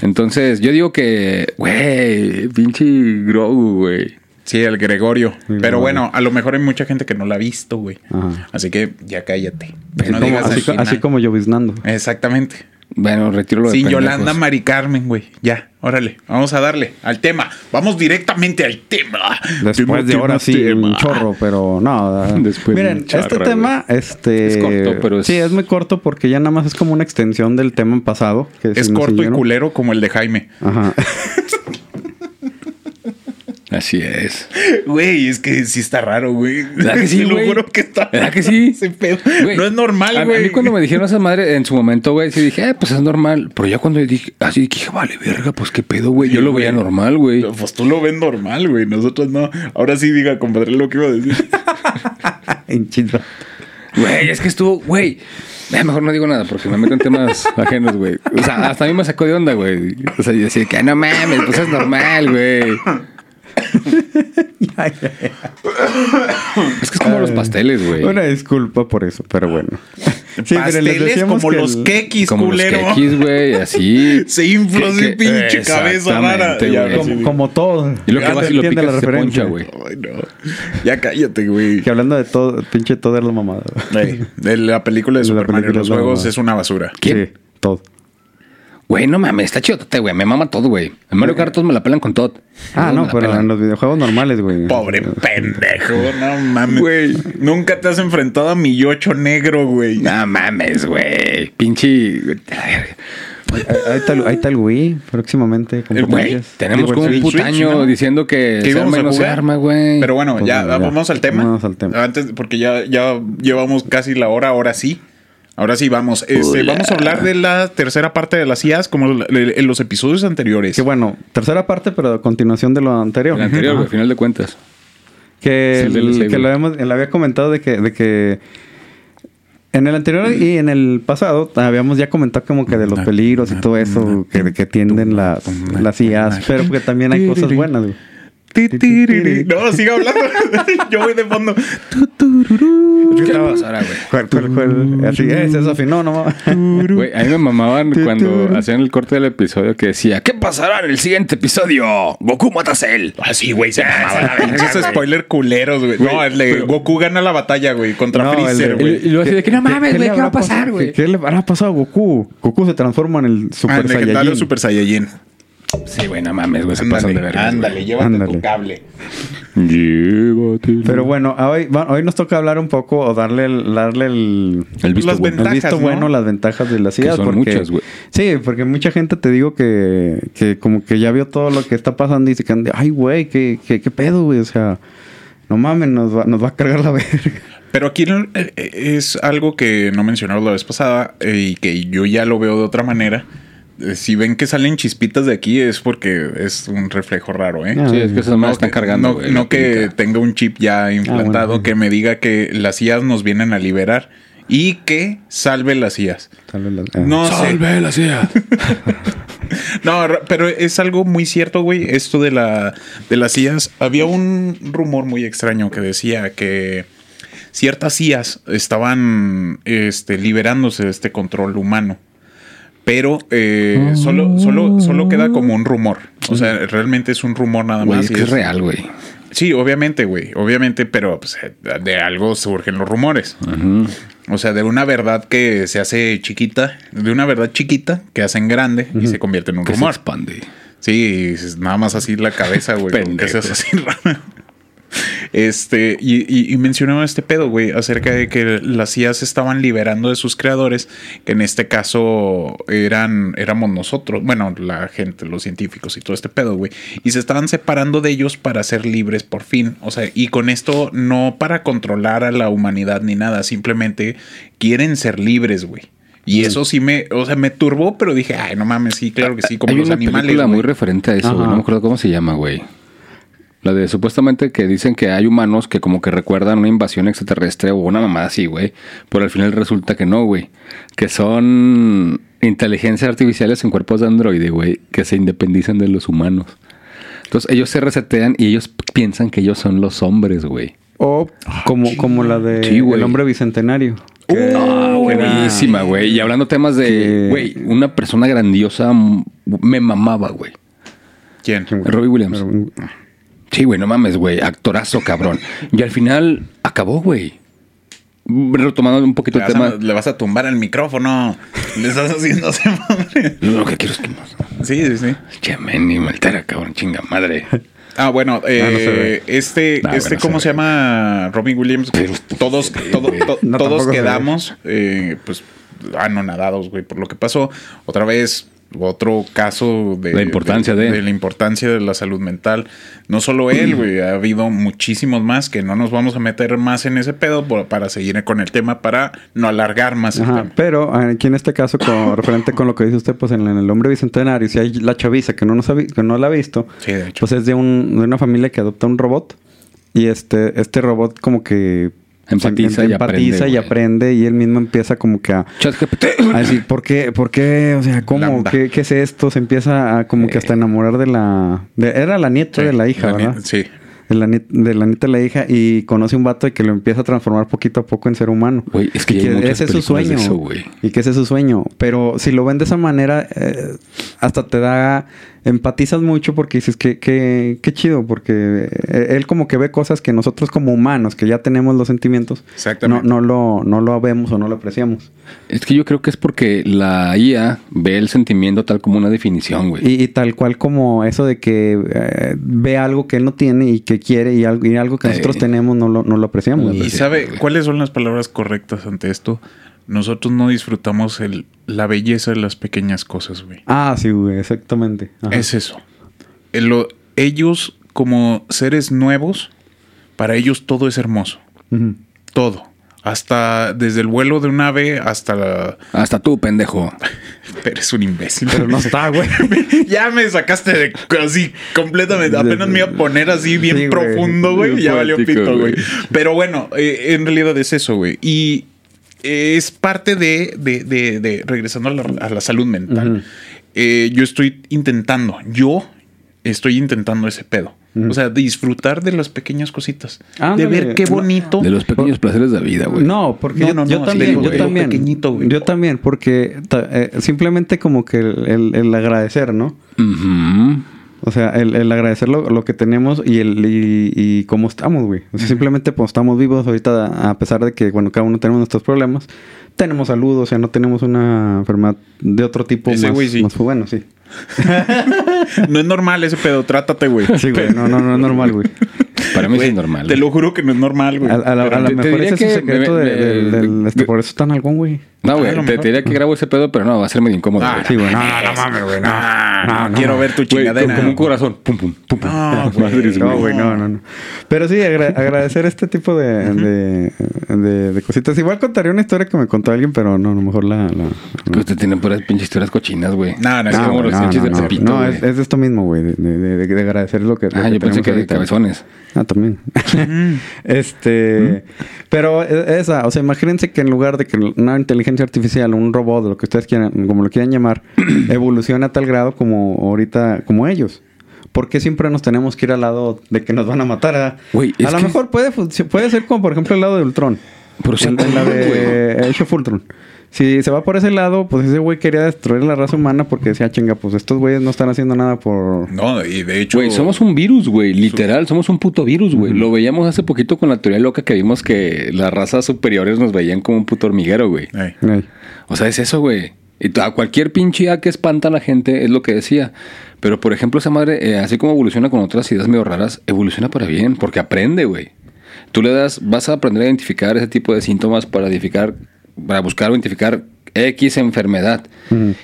Entonces, yo digo que, güey, pinche Grogu, güey. Sí, el Gregorio. Pero bueno, a lo mejor hay mucha gente que no la ha visto, güey. Ajá. Así que ya cállate. Así, no como, digas así, así como lloviznando. Exactamente. Bueno, retiro lo de Sin pendejos. Yolanda Mari Carmen, güey. Ya, órale. Vamos a darle al tema. Vamos directamente al tema. Después Tema, de ahora tema, sí, un chorro, pero no. Después de Miren, este tema, este. Es corto, pero es- Sí, es muy corto porque ya nada más es como una extensión del tema pasado. que Es corto y culero como el de Jaime. Ajá. Así es. Güey, es que sí está raro, güey. ¿Verdad que sí, Te lo güey? juro que está ¿Verdad que sí? Güey, no es a- normal, A, güey. mí cuando me dijeron esa madre en su momento, güey, sí dije, eh, pues es normal. Pero ya cuando dije, así dije, vale, verga, pues qué pedo, güey. Yo lo veía normal, güey. Pues tú lo ves normal, güey. Nosotros no. Ahora sí diga, compadre, lo que iba a decir. En chinga. Güey, es que estuvo, güey. eh, mejor no digo nada porque me meto en temas ajenos, güey. O sea, hasta a mí me sacó de onda, güey. O sea, yo decía que no mames, pues es normal, güey. Es que es como los pasteles, güey. Una disculpa por eso, pero bueno. Sí, Pasteles como que los quequis, Como los culero. quequis, güey, así. Se infló que- pinche cabeza rara. Ya, como, como todo. Y lo que Ya vas y lo entiende picas la se poncha, referencia. güey. No. Ya cállate, güey. Que hablando de todo, pinche todo es la mamada. De la película de De la Super Mario, película los es la juegos es una basura. ¿Quién? Sí, todo. Güey, no mames, está chido, güey. Me mama todo, güey. En Mario Kart todos me la pelan con todo. Ah, no, pero pelan. en los videojuegos normales, güey. Pobre pendejo, no mames. Güey. Nunca te has enfrentado a mi yocho negro, güey. No mames, güey. Pinche. Ahí está, ahí está el Wii próximamente. potencias. Tenemos como el un Switch, putaño ¿no? diciendo que ¿Qué se íbamos arma y a no se jugar? arma, güey. Pero bueno, Pues ya. vamos al tema. Vamos al tema. Antes, porque ya, ya llevamos casi la hora, ahora sí. Ahora sí, vamos. Este, vamos a hablar de la tercera parte de las IAs, como en los episodios anteriores. Que bueno, tercera parte, pero a continuación de lo anterior. El anterior, al final de cuentas. Que, Sí, el que lo hemos, le había comentado de que, de que en el anterior y en el pasado habíamos ya comentado como que de los peligros y todo eso que, que tienden las, las IAs, pero que también hay cosas buenas, güey. No, siga hablando. Yo voy de fondo. ¿Qué le pasará, güey? ¿Cuál- cuál- cuál? Así es, eso afinó, no Güey, a mí me mamaban cuando hacían el corte del episodio que decía, ¿qué pasará en el siguiente episodio? Goku mata a Cell. Ah, sí, güey, se mamaba. Esos spoiler culeros, güey. No, el de Goku gana la batalla, güey, contra Freezer, güey. Y luego así de que no mames, güey, ¿qué va a pasar, güey? ¿Qué, le habrá pasado a Goku? Goku se transforma en el Ah, Super Saiyajin. Super Saiyajin. Sí, güey, no mames, güey, se pasan de Ándale, verga. ándale, llévate Ándale. tu cable. Llévate. Pero bueno, hoy, hoy nos toca hablar un poco o darle el, darle el, el visto las bueno. el visto ¿no? bueno, las ventajas de las Que ideas. son porque, muchas, güey. Sí, porque mucha gente te digo que, que como que ya vio todo lo que está pasando y se quedan de, ay, güey, ¿qué, qué, qué pedo, güey? O sea, no mames, nos va, nos va a cargar la verga. Pero aquí eh, eh, es algo que no mencionaron la vez pasada eh, y que yo ya lo veo de otra manera. Eh, Si ven que salen chispitas de aquí es porque es un reflejo raro, ¿eh? Ah, Sí, es que esas madres están cargando, no, güey, no que tenga un chip ya implantado bueno. que me diga que las IAs nos vienen a liberar y que salve las IAs. Tal vez la- ah. No sé. Salve la CIA. No, r- pero es algo muy cierto, güey. Esto de la de las IAs. Había un rumor muy extraño que decía que ciertas IAs estaban este, liberándose de este control humano. Pero eh, solo, solo, solo queda como un rumor. O sea, realmente es un rumor nada más. es que es real, güey. Sí, obviamente, güey. Obviamente, pero pues, de algo surgen los rumores. O sea, de una verdad que se hace chiquita, de una verdad chiquita que hacen grande y se convierte en un Que se rumor. expande. Sí, nada más así la cabeza, güey. que se hace así raro. Este, y, y, y mencionaba este pedo, güey, acerca de que las IAs se estaban liberando de sus creadores, que en este caso eran, éramos nosotros, bueno, la gente, los científicos y todo este pedo, güey, y se estaban separando de ellos para ser libres por fin, o sea, y con esto no para controlar a la humanidad ni nada, simplemente quieren ser libres, güey. Y eso sí me, o sea, me turbó, pero dije, ay, no mames, sí, claro que sí, como Hay los una animales. película güey. muy referente a eso, güey. No me acuerdo cómo se llama, güey. La de supuestamente que dicen que hay humanos que como que recuerdan una invasión extraterrestre o una mamada así, güey. Pero al final resulta que no, güey. Que son inteligencias artificiales en cuerpos de androide, güey, que se independizan de los humanos. Entonces ellos se resetean y ellos piensan que ellos son los hombres, güey. O como, como la de Sí. El hombre bicentenario. Ah, buenísima, güey. Y hablando temas de, Que- güey, una persona grandiosa me mamaba, güey. ¿Quién? Robbie Williams. Sí, güey, no mames, güey. Actorazo, cabrón. Y al final acabó, güey. Retomando un poquito Le el vas, tema. a, le vas a tumbar el micrófono. Le estás haciendo ese madre. Lo que quiero es que no. Sí, sí, sí. Che, ni me altera, cabrón, chinga madre. Ah, bueno, eh, Ah, no ve. este, Ah, este ¿cómo se llama? Robin Williams. Pero- todos, todo- to- No, todos quedamos, eh, pues, anonadados, güey, por lo que pasó. Otra vez, otro caso de La importancia de- la importancia de la salud mental. No solo él, güey, ha habido muchísimos más que no nos vamos a meter más en ese pedo por- para seguir con el tema, para no alargar más el tema. pero aquí en este caso, con, referente con lo que dice usted, pues en, el hombre bicentenario, si hay la chaviza que no, nos ha, que no la ha visto, Sí, de hecho. pues es de, un, de una familia que adopta un robot y este, este robot como que Empatiza se- y empatiza aprende, y aprende y él mismo empieza como que a, a decir, ¿por qué? ¿Por qué? O sea, ¿cómo? ¿Qué, qué es esto? Se empieza a como que hasta enamorar de la... de- era la nieta Sí, de la hija, la ¿verdad? Sí. De la, de la nieta de la hija y conoce un vato y que lo empieza a transformar poquito a poco en ser humano. Güey, es que muchas ese es su sueño. eso, y que ese es su sueño. Pero si lo ven de esa manera, eh, hasta te da... Empatizas mucho porque dices que, que, qué chido, porque eh, él como que ve cosas que nosotros como humanos, que ya tenemos los sentimientos, no, Exactamente. no, lo, no lo vemos o no lo apreciamos. Es que yo creo que es porque la IA ve el sentimiento tal como una definición, güey. Y, y tal cual como eso de que eh, ve algo que él no tiene y que quiere y algo, y algo que nosotros Eh. tenemos no lo, no lo apreciamos. ¿Y sabe cuáles son las palabras correctas ante esto? Nosotros no disfrutamos el, la belleza de las pequeñas cosas, güey. Ah, sí, güey, exactamente. Ajá. Es eso. El- lo- ellos, como seres nuevos, para ellos todo es hermoso. Todo. Hasta desde el vuelo de un ave hasta la... Hasta tú, pendejo. Pero es un imbécil. Pero no está, güey. ya me sacaste de así completamente. Apenas me iba a poner así bien Sí, profundo, güey. y Ya valió pito, güey. güey. Pero bueno, eh, en realidad es eso, güey. Y es parte de, de, de- de- regresando a la, a la salud mental. Eh, yo estoy intentando, yo estoy intentando ese pedo. O sea, disfrutar de las pequeñas cositas. de Ándale. ver qué No, bonito. De los pequeños placeres de la vida, güey. No, porque No, yo, no, yo no, también, sí, yo güey, también. pequeñito, güey. Yo también, porque ta- eh, simplemente como que el, el- el agradecer, ¿no? Ujú. O sea, el, el agradecer lo, lo que tenemos y el y, y cómo estamos, güey. O sea, simplemente pues estamos vivos ahorita a pesar de que, bueno, cada uno tenemos nuestros problemas. Tenemos salud, o sea, no tenemos una enfermedad de otro tipo Ese más, güey sí. más bueno, sí. No es normal ese pedo, trátate, güey. Sí, güey, no, no, no es normal, güey. Para mí sí Güey, es normal. Te lo juro que no es normal, güey. A, a la- a lo te- mejor diría ese es el que secreto me- de- del- me- del- este, de- por eso es tan algún, güey. No, Ah, güey, te, diría que grabo ese pedo, pero no, va a ser medio incómodo. Ah, güey. Sí, güey. No, no mames, güey. No, no, no, quiero no. ver tu chingadera. como un corazón. Pum, pum, pum, pum. No, güey. No, no, no, no. Pero sí, agra- agradecer este tipo de, de, de- de cositas. Igual contaría una historia que me contó alguien, pero no, a lo mejor la... la- Que usted tiene puras pinches historias cochinas, güey. No, no, es no, como los no, pinches no, de. Pepito, No, es, esto mismo, güey. De, de- de- de agradecer lo que... lo Ah, yo pensé que de cabezones. Ah, también. este. Pero e- esa, o sea, imagínense que en lugar de que una inteligencia artificial, un robot, lo que ustedes quieran, como lo quieran llamar, evolucione a tal grado como ahorita, como ellos. ¿Por qué siempre nos tenemos que ir al lado de que nos van a matar? A, Güey, a lo que- mejor puede, puede ser como, por ejemplo, el lado de Ultron. Sí, En, en la de Age of Ultron. Si se va por ese lado, pues ese güey quería destruir la raza humana porque decía, chinga, pues estos güeyes no están haciendo nada por... No, y de hecho. Güey, somos un virus, güey. Literal, somos un puto virus, güey. Lo veíamos hace poquito con la teoría loca que vimos que las razas superiores nos veían como un puto hormiguero, güey. Ey. Ey. O sea, es eso, güey. Y a cualquier pinche IA que espanta a la gente es lo que decía. Pero, por ejemplo, esa madre, eh, así como evoluciona con otras ideas medio raras, evoluciona para bien, porque aprende, güey. Tú le das, vas a aprender a identificar ese tipo de síntomas para identificar, para buscar o identificar X enfermedad.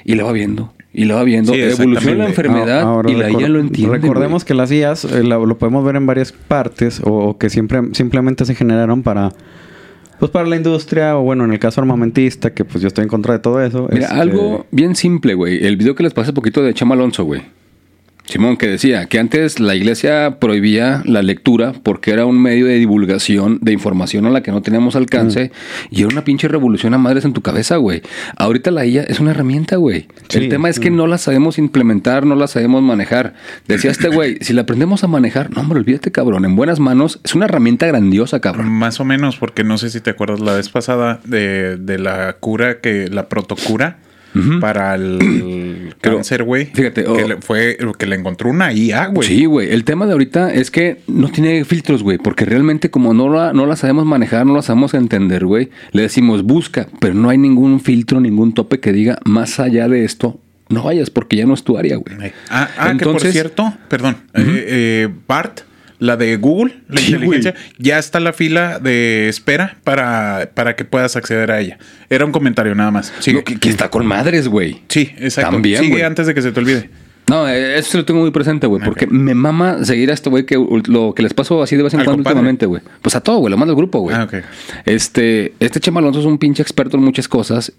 Y lo va viendo, y lo va viendo. Sí, evoluciona la enfermedad Ah, ahora y la IA lo entiende. Recordemos que las IAs eh, la- lo podemos ver en varias partes o, o que siempre simplemente se generaron para pues para la industria o bueno, en el caso armamentista, que pues yo estoy en contra de todo eso. Mira, este, algo bien simple, güey. El video que les pasé poquito de Chema Alonso, güey. Simón, que decía que antes la iglesia prohibía la lectura porque era un medio de divulgación de información a la que no teníamos alcance y era una pinche revolución a madres en tu cabeza, güey. Ahorita la IA es una herramienta, güey. Sí. El tema es que no la sabemos implementar, no la sabemos manejar. Decía este güey, si la aprendemos a manejar, no, hombre, olvídate, cabrón, en buenas manos es una herramienta grandiosa, cabrón. Más o menos, porque no sé si te acuerdas la vez pasada de, de la cura que la protocura para el cáncer, güey. fíjate, que oh. le fue que le encontró una IA, güey. Sí, güey. El tema de ahorita es que no tiene filtros, güey. Porque realmente como no la, no la sabemos manejar, no la sabemos entender, güey. Le decimos busca, pero no hay ningún filtro, ningún tope que diga más allá de esto. No vayas porque ya no es tu área, güey. Ah, ah, que por cierto, perdón, eh, eh, Bart, la de Google, la Sí, inteligencia, ya está la fila de espera para, para que puedas acceder a ella. Era un comentario nada más. Sigue. Que, que está con madres, güey. Sí, exacto. También, Sigue antes de que se te olvide. No, eh, eso sí lo tengo muy presente, güey. Porque me mama seguir a este güey que lo que les pasó así de vez en Al cuando compadre. últimamente, güey. Pues a todo, güey. Lo manda el grupo, güey. Ah, ok. Este, este Chema Alonso es un pinche experto en muchas cosas.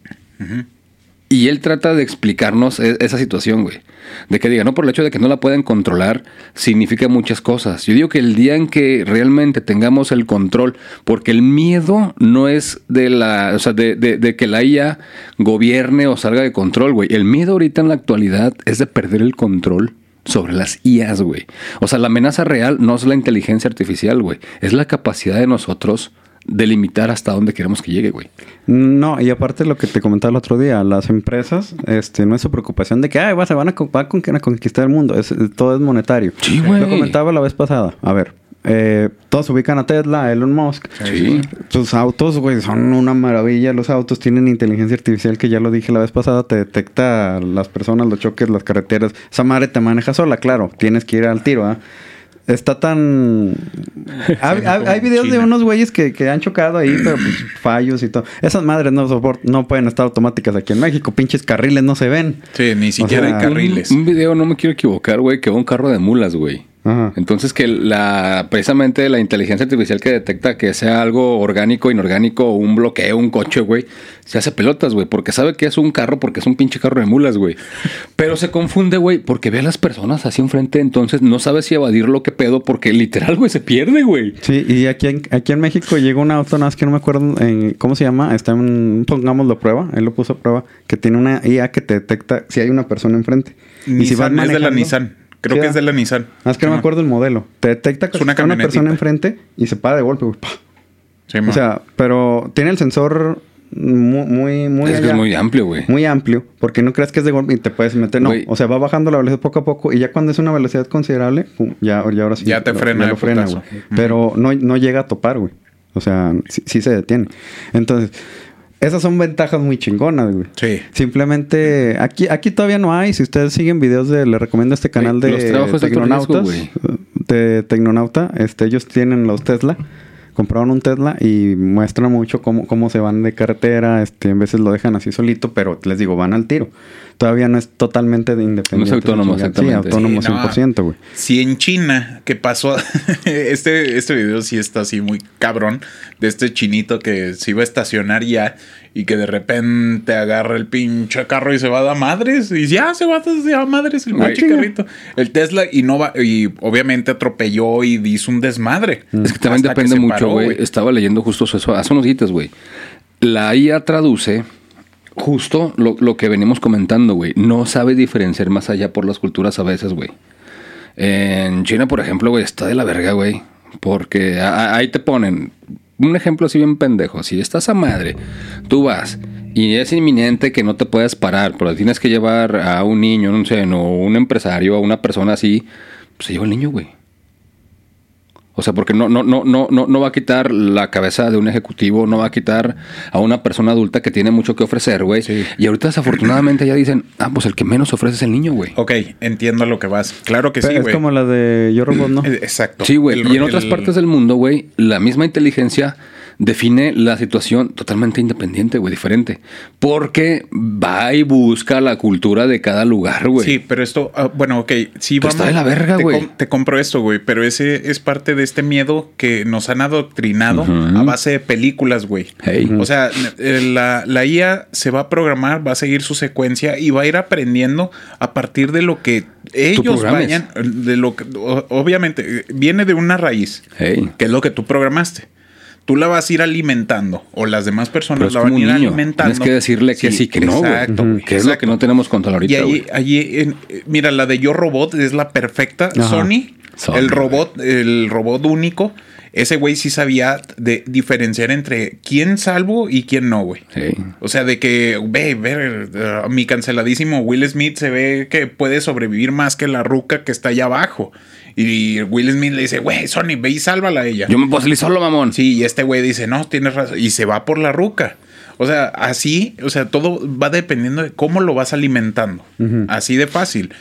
Y él trata de explicarnos e- esa situación, güey. De que diga, no por el hecho de que no la pueden controlar, significa muchas cosas. Yo digo que el día en que realmente tengamos el control, porque el miedo no es de la, o sea, de, de- de que la IA gobierne o salga de control, güey. El miedo ahorita en la actualidad es de perder el control sobre las IAs, güey. O sea, la amenaza real no es la inteligencia artificial, güey. Es la capacidad de nosotros de limitar hasta dónde queremos que llegue, güey. No, y aparte lo que te comentaba el otro día, las empresas, este, no es su preocupación de que Ay, va, se van a, va a conquistar el mundo, es, todo es monetario. Sí, güey. Lo comentaba la vez pasada. A ver, eh, todos ubican a Tesla, a Elon Musk. Sí. Sus autos, güey, son una maravilla. Los autos tienen inteligencia artificial que ya lo dije la vez pasada, te detecta las personas, los choques, las carreteras. Esa madre te maneja sola, claro. Tienes que ir al tiro, ¿ah? Está tan... hay, hay- hay videos de unos güeyes que, que han chocado ahí, pero pues fallos y todo. Esas madres no, soport- no pueden estar automáticas aquí en México. Pinches carriles no se ven. Sí, ni siquiera sea, hay carriles. Un, un video, no me quiero equivocar, güey, que va un carro de mulas, güey. Ajá. Entonces que la precisamente la inteligencia artificial que detecta que sea algo orgánico, inorgánico, un bloqueo, un coche, güey, se hace pelotas, güey, porque sabe que es un carro, porque es un pinche carro de mulas, güey. Pero se confunde, güey, porque ve a las personas así enfrente, entonces no sabe si evadirlo qué pedo, porque literal, güey, se pierde, güey. Sí, y aquí en, aquí en México llegó un auto, nada más que no me acuerdo en- cómo se llama, está en, pongámoslo a prueba, él lo puso a prueba, que tiene una IA que te detecta si hay una persona enfrente. y si vas Nissan es de la manejando- Nissan. Creo Sí, que ah. es de la Nissan. Ah, es que no me acuerdo el modelo. Te detecta que Es una está una persona enfrente y se para de golpe, güey. Sí, O sea, pero tiene el sensor muy, muy, muy, es que es muy amplio, güey. muy amplio, porque no creas que es de golpe y te puedes meter. No, o sea, va bajando la velocidad poco a poco y ya cuando es una velocidad considerable, pum, ya, ya ahora sí. Ya te frena de lo frena, güey. Pero no, no llega a topar, güey. O sea, sí, sí se detiene. Entonces, esas son ventajas muy chingonas, güey. Sí. Simplemente, aquí, aquí todavía no hay. Si ustedes siguen videos de, les recomiendo este canal de los trabajos de Tecnonautas. riesgo, de Tecnonauta. Este, ellos tienen los Tesla. Compraron un Tesla y muestran mucho cómo, cómo se van de carretera. Este, en veces lo dejan así solito, pero les digo, van al tiro. Todavía no es totalmente de independiente. autónomo, de chingar. exactamente. Sí, autónomo Sí, no. 100%, güey. Si en China, que pasó, este, este video sí está así muy cabrón, de este chinito que se iba a estacionar ya y que de repente agarra el pinche carro y se va a dar madres y ya se va a dar madres el Güey. pinche carrito. El Tesla y no va, y obviamente atropelló y hizo un desmadre. Es que también Hasta depende mucho, güey. Estaba leyendo justo eso hace unos días, güey. La IA traduce justo lo, lo que venimos comentando, güey. No sabe diferenciar más allá por las culturas a veces, güey. En China, por ejemplo, güey, está de la verga, güey. Porque ahí te ponen un ejemplo así bien pendejo. Si estás a madre, tú vas y es inminente que no te puedas parar, pero tienes que llevar a un niño, no sé, no, un empresario, a una persona así, pues se lleva el niño, güey. O sea, porque no, no, no, no, no, no va a quitar la cabeza de un ejecutivo, no va a quitar a una persona adulta que tiene mucho que ofrecer, güey. Y ahorita desafortunadamente ya dicen, ah, pues el que menos ofrece es el niño, güey. Ok, entiendo a lo que vas. Claro que Pero sí, es güey. como la de Yo Robot, ¿no? Exacto. Sí, güey. Y en otras el- partes del mundo, güey, la misma inteligencia define la situación totalmente independiente, güey, diferente. Porque va y busca la cultura de cada lugar, güey. Sí, pero esto, ah, bueno, ok, sí Pero vamos. está de la verga, te güey. com- Te, compro esto, güey, pero ese es parte de este miedo que nos han adoctrinado a base de películas, güey. Hey. O sea, eh, la, la IA se va a programar, va a seguir su secuencia y va a ir aprendiendo a partir de lo que ellos vayan, de lo que, obviamente, eh, viene de una raíz, Hey. que es lo que tú programaste. Tú la vas a ir alimentando, o las demás personas es la van a ir niño. alimentando. Tienes que decirle que sí, que no, güey. Exacto, Ujú. güey, Que es lo que exacto. no tenemos control ahorita, Y allí, allí en- mira, la de Yo Robot es la perfecta. Ajá. Sony, Sony, el robot, el robot único. Ese güey sí sabía de diferenciar entre quién salvo y quién no, güey. Hey. O sea, de que, ve, ver, mi canceladísimo Will Smith se ve que puede sobrevivir más que la ruca que está allá abajo. Y Will Smith le dice, güey, Sony, ve y sálvala a ella. Yo me puedo salir solo, mamón. Sí, y este güey dice, no, tienes razón. Y se va por la ruca. O sea, así, o sea, todo va dependiendo de cómo lo vas alimentando. Así de fácil.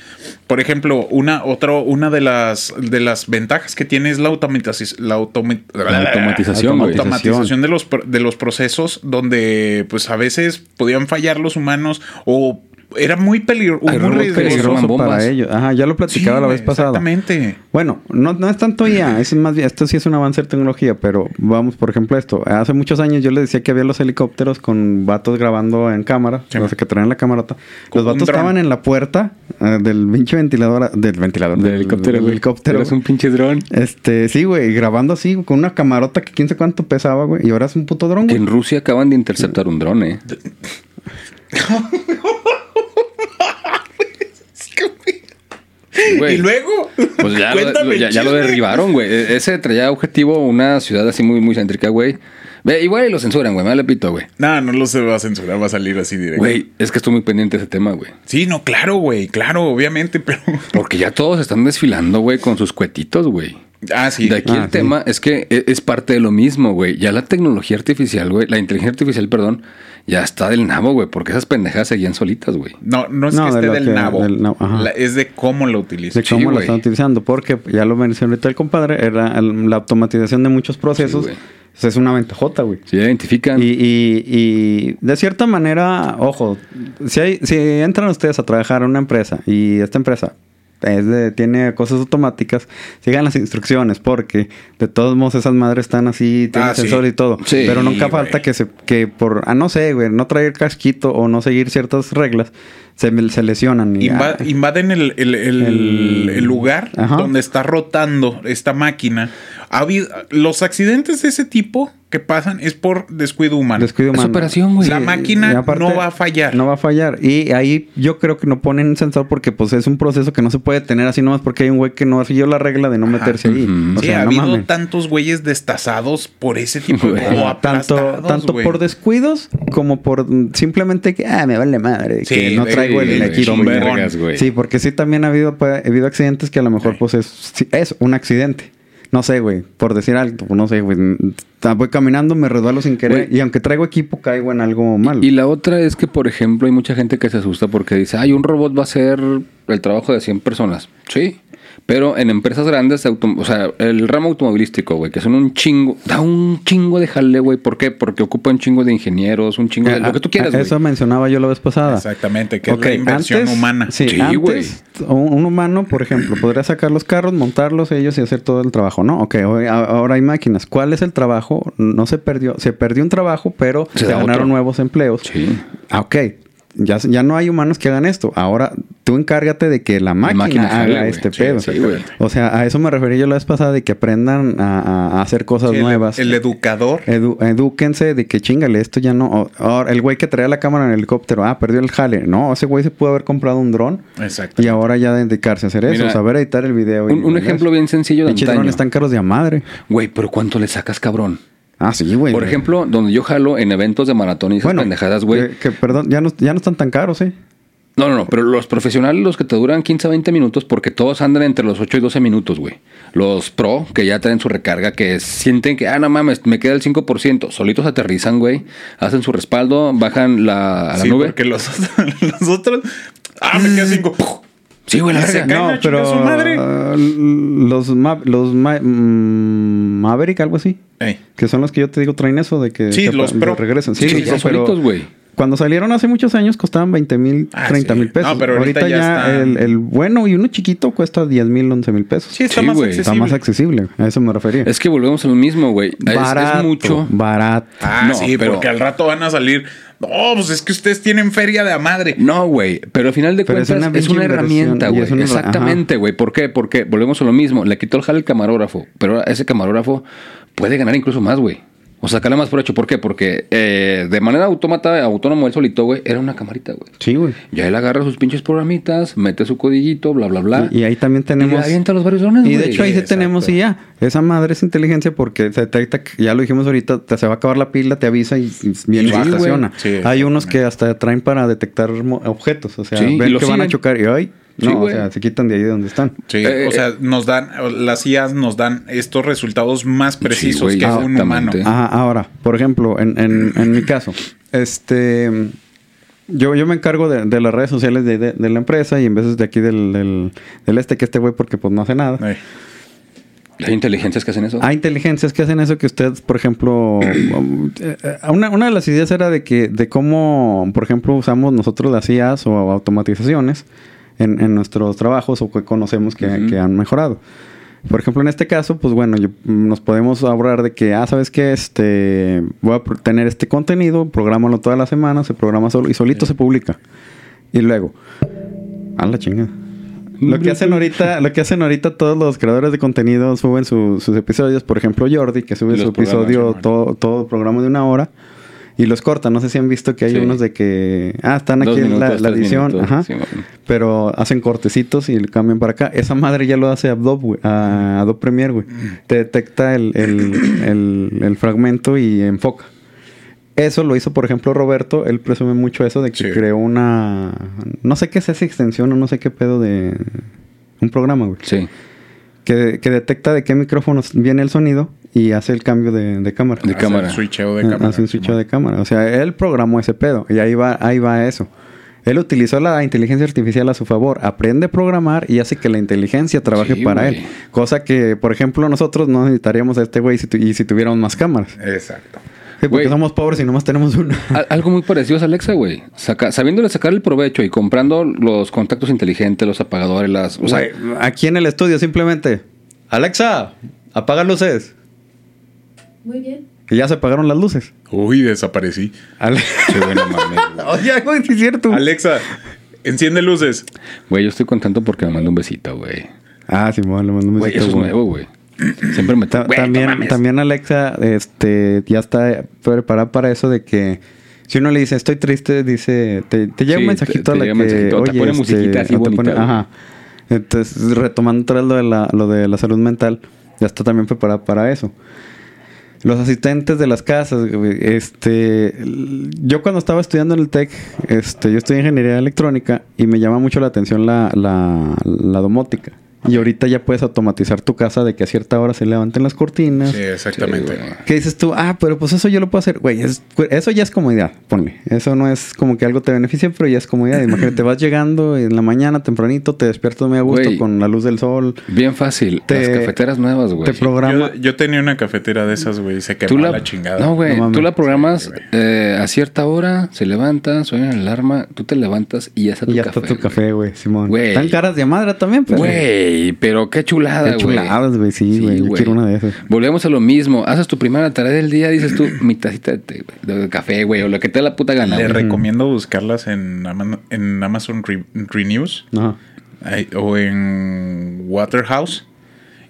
Por ejemplo, una, otro, una de las, de las ventajas que tiene es la, automatización la, automi- La automatización, automatización de los, de los procesos donde, pues, a veces podían fallar los humanos o era muy peligroso. Hay muy peligroso para ellos. Ajá, ya lo platicaba Sí, la vez pasada. Exactamente. Bueno, no, no es tanto IA, es más bien, esto sí es un avance de tecnología, pero vamos, por ejemplo, esto. Hace muchos años yo les decía que había los helicópteros con vatos grabando en cámara, Sí. o sea, que traían la camarota. Los vatos dron. estaban en la puerta eh, del pinche ventilador, del ventilador, Del helicóptero, del güey. helicóptero. Eres un pinche dron. Este, sí, güey, grabando así, con una camarota que quién sé cuánto pesaba, güey, y ahora es un puto dron, en Rusia acaban de interceptar un dron, eh. Güey. Y luego, Pues ya, lo, ya, ya derribaron, güey. E- Ese traía objetivo una ciudad así muy, muy céntrica, güey. Ve, igual y lo censuran, güey. Me vale pito, güey. No, no lo se va a censurar, va a salir así directo. Güey, es que estoy muy pendiente de ese tema, güey. Sí, no, claro, güey, claro, obviamente, pero. Porque ya todos están desfilando, güey, con sus cuetitos, güey. Ah, sí. De aquí Ah, el tema es que e- es parte de lo mismo, güey. Ya la tecnología artificial, güey, la inteligencia artificial, perdón, ya está del nabo, güey, porque esas pendejadas seguían solitas, güey. No, no es No, que de esté del que- nabo. del nabo, ajá. La- es de cómo lo utiliza. de cómo lo están utilizando, porque ya lo mencionó ahorita el compadre, era el- la automatización de muchos procesos. es una ventajota, güey. Se identifican. Y, y- y de cierta manera, ojo, si, hay, si entran ustedes a trabajar en una empresa y esta empresa es de, tiene cosas automáticas, sigan las instrucciones porque de todos modos esas madres están así, tienen Ah, sí. y todo. Sí, pero nunca falta que se que por, ah, no sé, güey, no traer casquito o no seguir ciertas reglas, se, se lesionan. Y, Inva- ah, invaden el, el- el- El- el lugar Ajá. donde está rotando esta máquina. Ha habido, los accidentes de ese tipo que pasan es por descuido humano. descuido Es humano. operación, güey. La máquina aparte, no va a fallar. No va a fallar. Y ahí yo creo que no ponen sensor porque pues es un proceso que no se puede tener así nomás porque hay un güey que no siguió la regla de no meterse ahí. Ujú. O sí, sea, ha no habido tantos güeyes destazados por ese tipo de... O tanto tanto por descuidos como por simplemente que ah me vale madre Sí, que no traigo el güey, equipo son chingón. vergas, güey. sí porque sí también ha habido pues, ha habido accidentes que a lo mejor pues es es un accidente no sé güey por decir algo no sé güey mm, voy caminando me resbalo sin querer Güey. y aunque traigo equipo caigo en algo malo Y la otra es que, por ejemplo, hay mucha gente que se asusta porque dice, ay, un robot va a hacer el trabajo de 100 personas. Sí. Pero en empresas grandes, auto- o sea, el ramo automovilístico, güey, que son un chingo, da un chingo de jale, güey. ¿Por qué? Porque ocupa un chingo de ingenieros, un chingo de lo que tú quieras, Ah, güey. Eso mencionaba yo la vez pasada. Exactamente, que Ok, es la inversión antes- humana. Sí, güey. un, un humano, por ejemplo, podría sacar los carros, montarlos ellos y hacer todo el trabajo, ¿no? Ok, ahora hay máquinas. ¿Cuál es el trabajo? No se perdió. Se perdió un trabajo, pero Se se, ganaron otro. nuevos empleos. Sí. Ah, ok. Ya, ya no hay humanos que hagan esto. Ahora tú encárgate de que la máquina, haga güey. este Sí, pedo. sí, o sea, a eso me refería yo la vez pasada de que aprendan a, hacer cosas Sí, nuevas. El, educador. Edu- edúquense de que chingale, esto ya no. Ahora, el güey que traía la cámara en el helicóptero, ah, perdió el jale. No, ese güey se pudo haber comprado un dron Exacto. y ahora ya dedicarse a hacer eso, Mira, saber editar el video. y Un, ejemplo eso. bien sencillo de antaño. drones están caros de a madre. Güey, pero ¿cuánto le sacas, cabrón? Ah, sí, güey. Por ejemplo, donde yo jalo en eventos de maratón y esas bueno, pendejadas, güey. Que, que, perdón, ya no, ya no están tan caros, ¿eh? No, no, no, pero los profesionales, los que te duran 15 a 20 minutos, porque todos andan entre los 8 y 12 minutos, güey. Los pro, que ya traen su recarga, que sienten que, ah, no mames, me queda el 5%, solitos aterrizan, güey, hacen su respaldo, bajan la, a la Sí, nube. porque los, los otros. Ah, me queda cinco. Sí, güey, la verga. No, pero su madre. ah, los Ma- los Ma- mm, Maverick, algo así. Ey. Que son los que yo te digo traen eso de que Sí, los Pro. regresan. Sí, Sí, los pero solitos, güey. Cuando salieron hace muchos años costaban 20 mil, Ah, 30 sí. mil pesos. No, pero ahorita ya está- el, el bueno y uno chiquito cuesta 10 mil, 11 mil pesos. Sí, está Sí, más güey. accesible. Está más accesible. A eso me refería. Es que volvemos a lo mismo, güey. Es, barato. es mucho. Barato. Ah, No, sí, pero- porque al rato van a salir. No, pues es que ustedes tienen feria de a madre. No, güey, pero al final de Pero es cuentas una es una, herramienta, güey. una- Exactamente, güey. ¿Por qué? Porque volvemos a lo mismo. Le quitó el jale al camarógrafo, pero ese camarógrafo puede ganar incluso más, güey. O sacarle más provecho. ¿Por qué? Porque eh, de manera autómata, autónomo, él solito, güey, era una camarita, güey. Sí, güey. Ya él agarra sus pinches programitas, mete su codiguito, bla, bla, bla. Y, y ahí también Y tenemos. avienta los varios drones, Y de güey. hecho ahí sí tenemos y ya. Esa madre es inteligencia porque se detecta, que- ya lo dijimos ahorita, te, se va a acabar la pila, te avisa y, y viene y Sí, se estaciona. Sí, Hay unos que hasta traen para detectar objetos. O sea, Sí, y ven que van a chocar y ay, Sí, no, o sea, se quitan de ahí de donde están. Sí, Eh, o sea, nos dan, las IAs nos dan estos resultados más precisos que un humano. Ajá, ahora, por ejemplo, en, en, en mi caso, este yo, yo me encargo de, de las redes sociales de, de- de la empresa y en veces de aquí del, del, del este que este güey porque pues no hace nada. Hay inteligencias que hacen eso. Hay inteligencias que hacen eso que ustedes, por ejemplo, eh, eh, una, una de las ideas era de que, de cómo, por ejemplo, usamos nosotros las IAs o automatizaciones en, en nuestros trabajos o que conocemos que, Ujú. que han mejorado. Por ejemplo, en este caso, pues bueno, yo- nos podemos ahorrar de que, ah, ¿sabes qué? Este, voy a tener este contenido, prográmalo toda la semana, se programa solo y solito se publica. Y luego, a la chingada. Lo que hacen ahorita, lo que hacen ahorita todos los creadores de contenido suben su- sus episodios, por ejemplo Jordi, que sube su episodio, sí, todo, todo programa de una hora, y los corta. No sé si han visto que hay Sí. unos de que, ah, están aquí en la, edición, minutos, ajá, sí, pero hacen cortecitos y cambian para acá. Esa madre ya lo hace Adobe, güey, a Adobe Premiere, güey. Te detecta el, el, el, el fragmento y enfoca. Eso lo hizo, por ejemplo, Roberto. Él presume mucho eso de que Sí. creó una... No sé qué es esa extensión o no sé qué pedo de... Un programa, güey. Sí. Que, que detecta de qué micrófonos viene el sonido y hace el cambio de, de cámara. De Hace cámara. el switcheo de cámara. Hace un switch Simón. de cámara. O sea, él programó ese pedo. Y ahí va, ahí va eso. Él utilizó la inteligencia artificial a su favor. Aprende a programar y hace que la inteligencia trabaje Sí, para él. Cosa que, por ejemplo, nosotros no necesitaríamos a este güey si y si tuviéramos más cámaras. Exacto. Sí, porque somos pobres y nomás tenemos una. Al- Algo muy parecido es Alexa, güey. Saca- sabiéndole sacar el provecho y comprando los contactos inteligentes, los apagadores, las... O sea, aquí en el estudio simplemente... Alexa, apaga luces. Muy bien. Y ya se apagaron las luces. Uy, desaparecí. Ale- güey, no mames, güey. Oye, güey, sí es cierto. Alexa, enciende luces. Güey, yo estoy contento porque me mandó un besito, güey. Ah, Simón, le mando un Güey, besito, eso es güey. nuevo, güey. Siempre me... Ta- Güey, no también, mames. también Alexa este, ya está preparada para eso de que si uno le dice estoy triste, dice, te, te llega Sí, un mensajito te- a te la llega que, un mensajito, o te oye, pone este, musiquita así te bonita, güey. ajá. Entonces, retomando otra vez lo de, la, lo de la salud mental, ya está también preparada para eso. Los asistentes de las casas, este, yo cuando estaba estudiando en el TEC, este, yo estudié ingeniería electrónica y me llama mucho la atención la, la, la domótica. Y ahorita ya puedes automatizar tu casa de que a cierta hora se levanten las cortinas. Sí, exactamente. Sí. ¿Qué dices tú? Ah, pero pues eso yo lo puedo hacer. Güey, es- eso ya es comodidad, ponle. Eso no es como que algo te beneficie, pero ya es comodidad. Imagínate, vas llegando en la mañana tempranito, te despiertas muy a gusto Güey. con la luz del sol. Bien fácil. Te- Las cafeteras nuevas, güey. Te programa. Yo, yo tenía una cafetera de esas, güey, y se quemó la, la chingada. No, güey. No tú la programas Sí, eh, a cierta hora, se levanta, suena la alarma, tú te levantas y ya está tu y ya café. está tu café, güey, Simón. Güey. Están caras de madre también, pero. Güey, pero qué chulada, Qué güey. chuladas, güey. Sí, güey. Yo quiero una de esas. Volvemos a lo mismo. Haces tu primera tarea del día, dices tú, mi tacita de, té, güey, de café, güey, o lo que te dé la puta gana. Le recomiendo buscarlas en, Ama- en Amazon Re- Renews Ajá. ahí- o en Waterhouse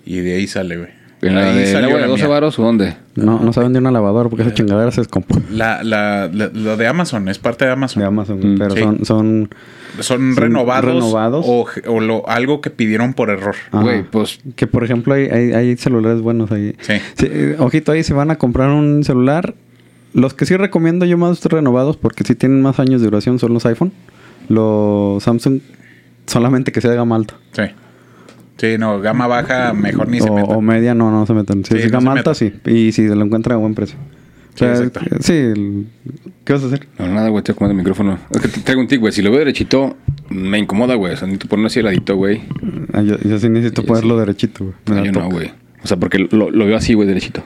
y de ahí sale, güey. ¿En la Ahí de salió agua de la 12 mía. varos o dónde? No, no saben de una lavadora porque esa chingadera se descompone. La, la, la, lo de Amazon, es parte de Amazon. De Amazon, güey, Mm, pero sí. son, son Son Son renovados, renovados. o, o lo, algo que pidieron por error. Ajá. Güey, pues Que por ejemplo hay, hay, hay celulares buenos ahí. Sí. eh, ojito ahí, si van a comprar un celular, los que sí recomiendo yo más renovados porque sí tienen más años de duración son los iPhone. Los Samsung solamente que sea de gama alta. Sí. Sí, no, gama baja, mejor ni se o, o media no, no se metan. Si Sí, es no gama se alta, sí. Y si lo encuentra a buen precio. O Sí, sea, exacto. sí, el- ¿qué vas a hacer? No, nada, güey, estoy comando el micrófono. Es que te traigo un tic, güey. Si lo veo derechito, me incomoda, güey. O sea, necesito ponerlo así heladito, güey. Ah, yo, yo sí necesito Sí, ponerlo sí. derechito, güey. No, yo no, güey. O sea, porque lo, lo veo así, güey, derechito.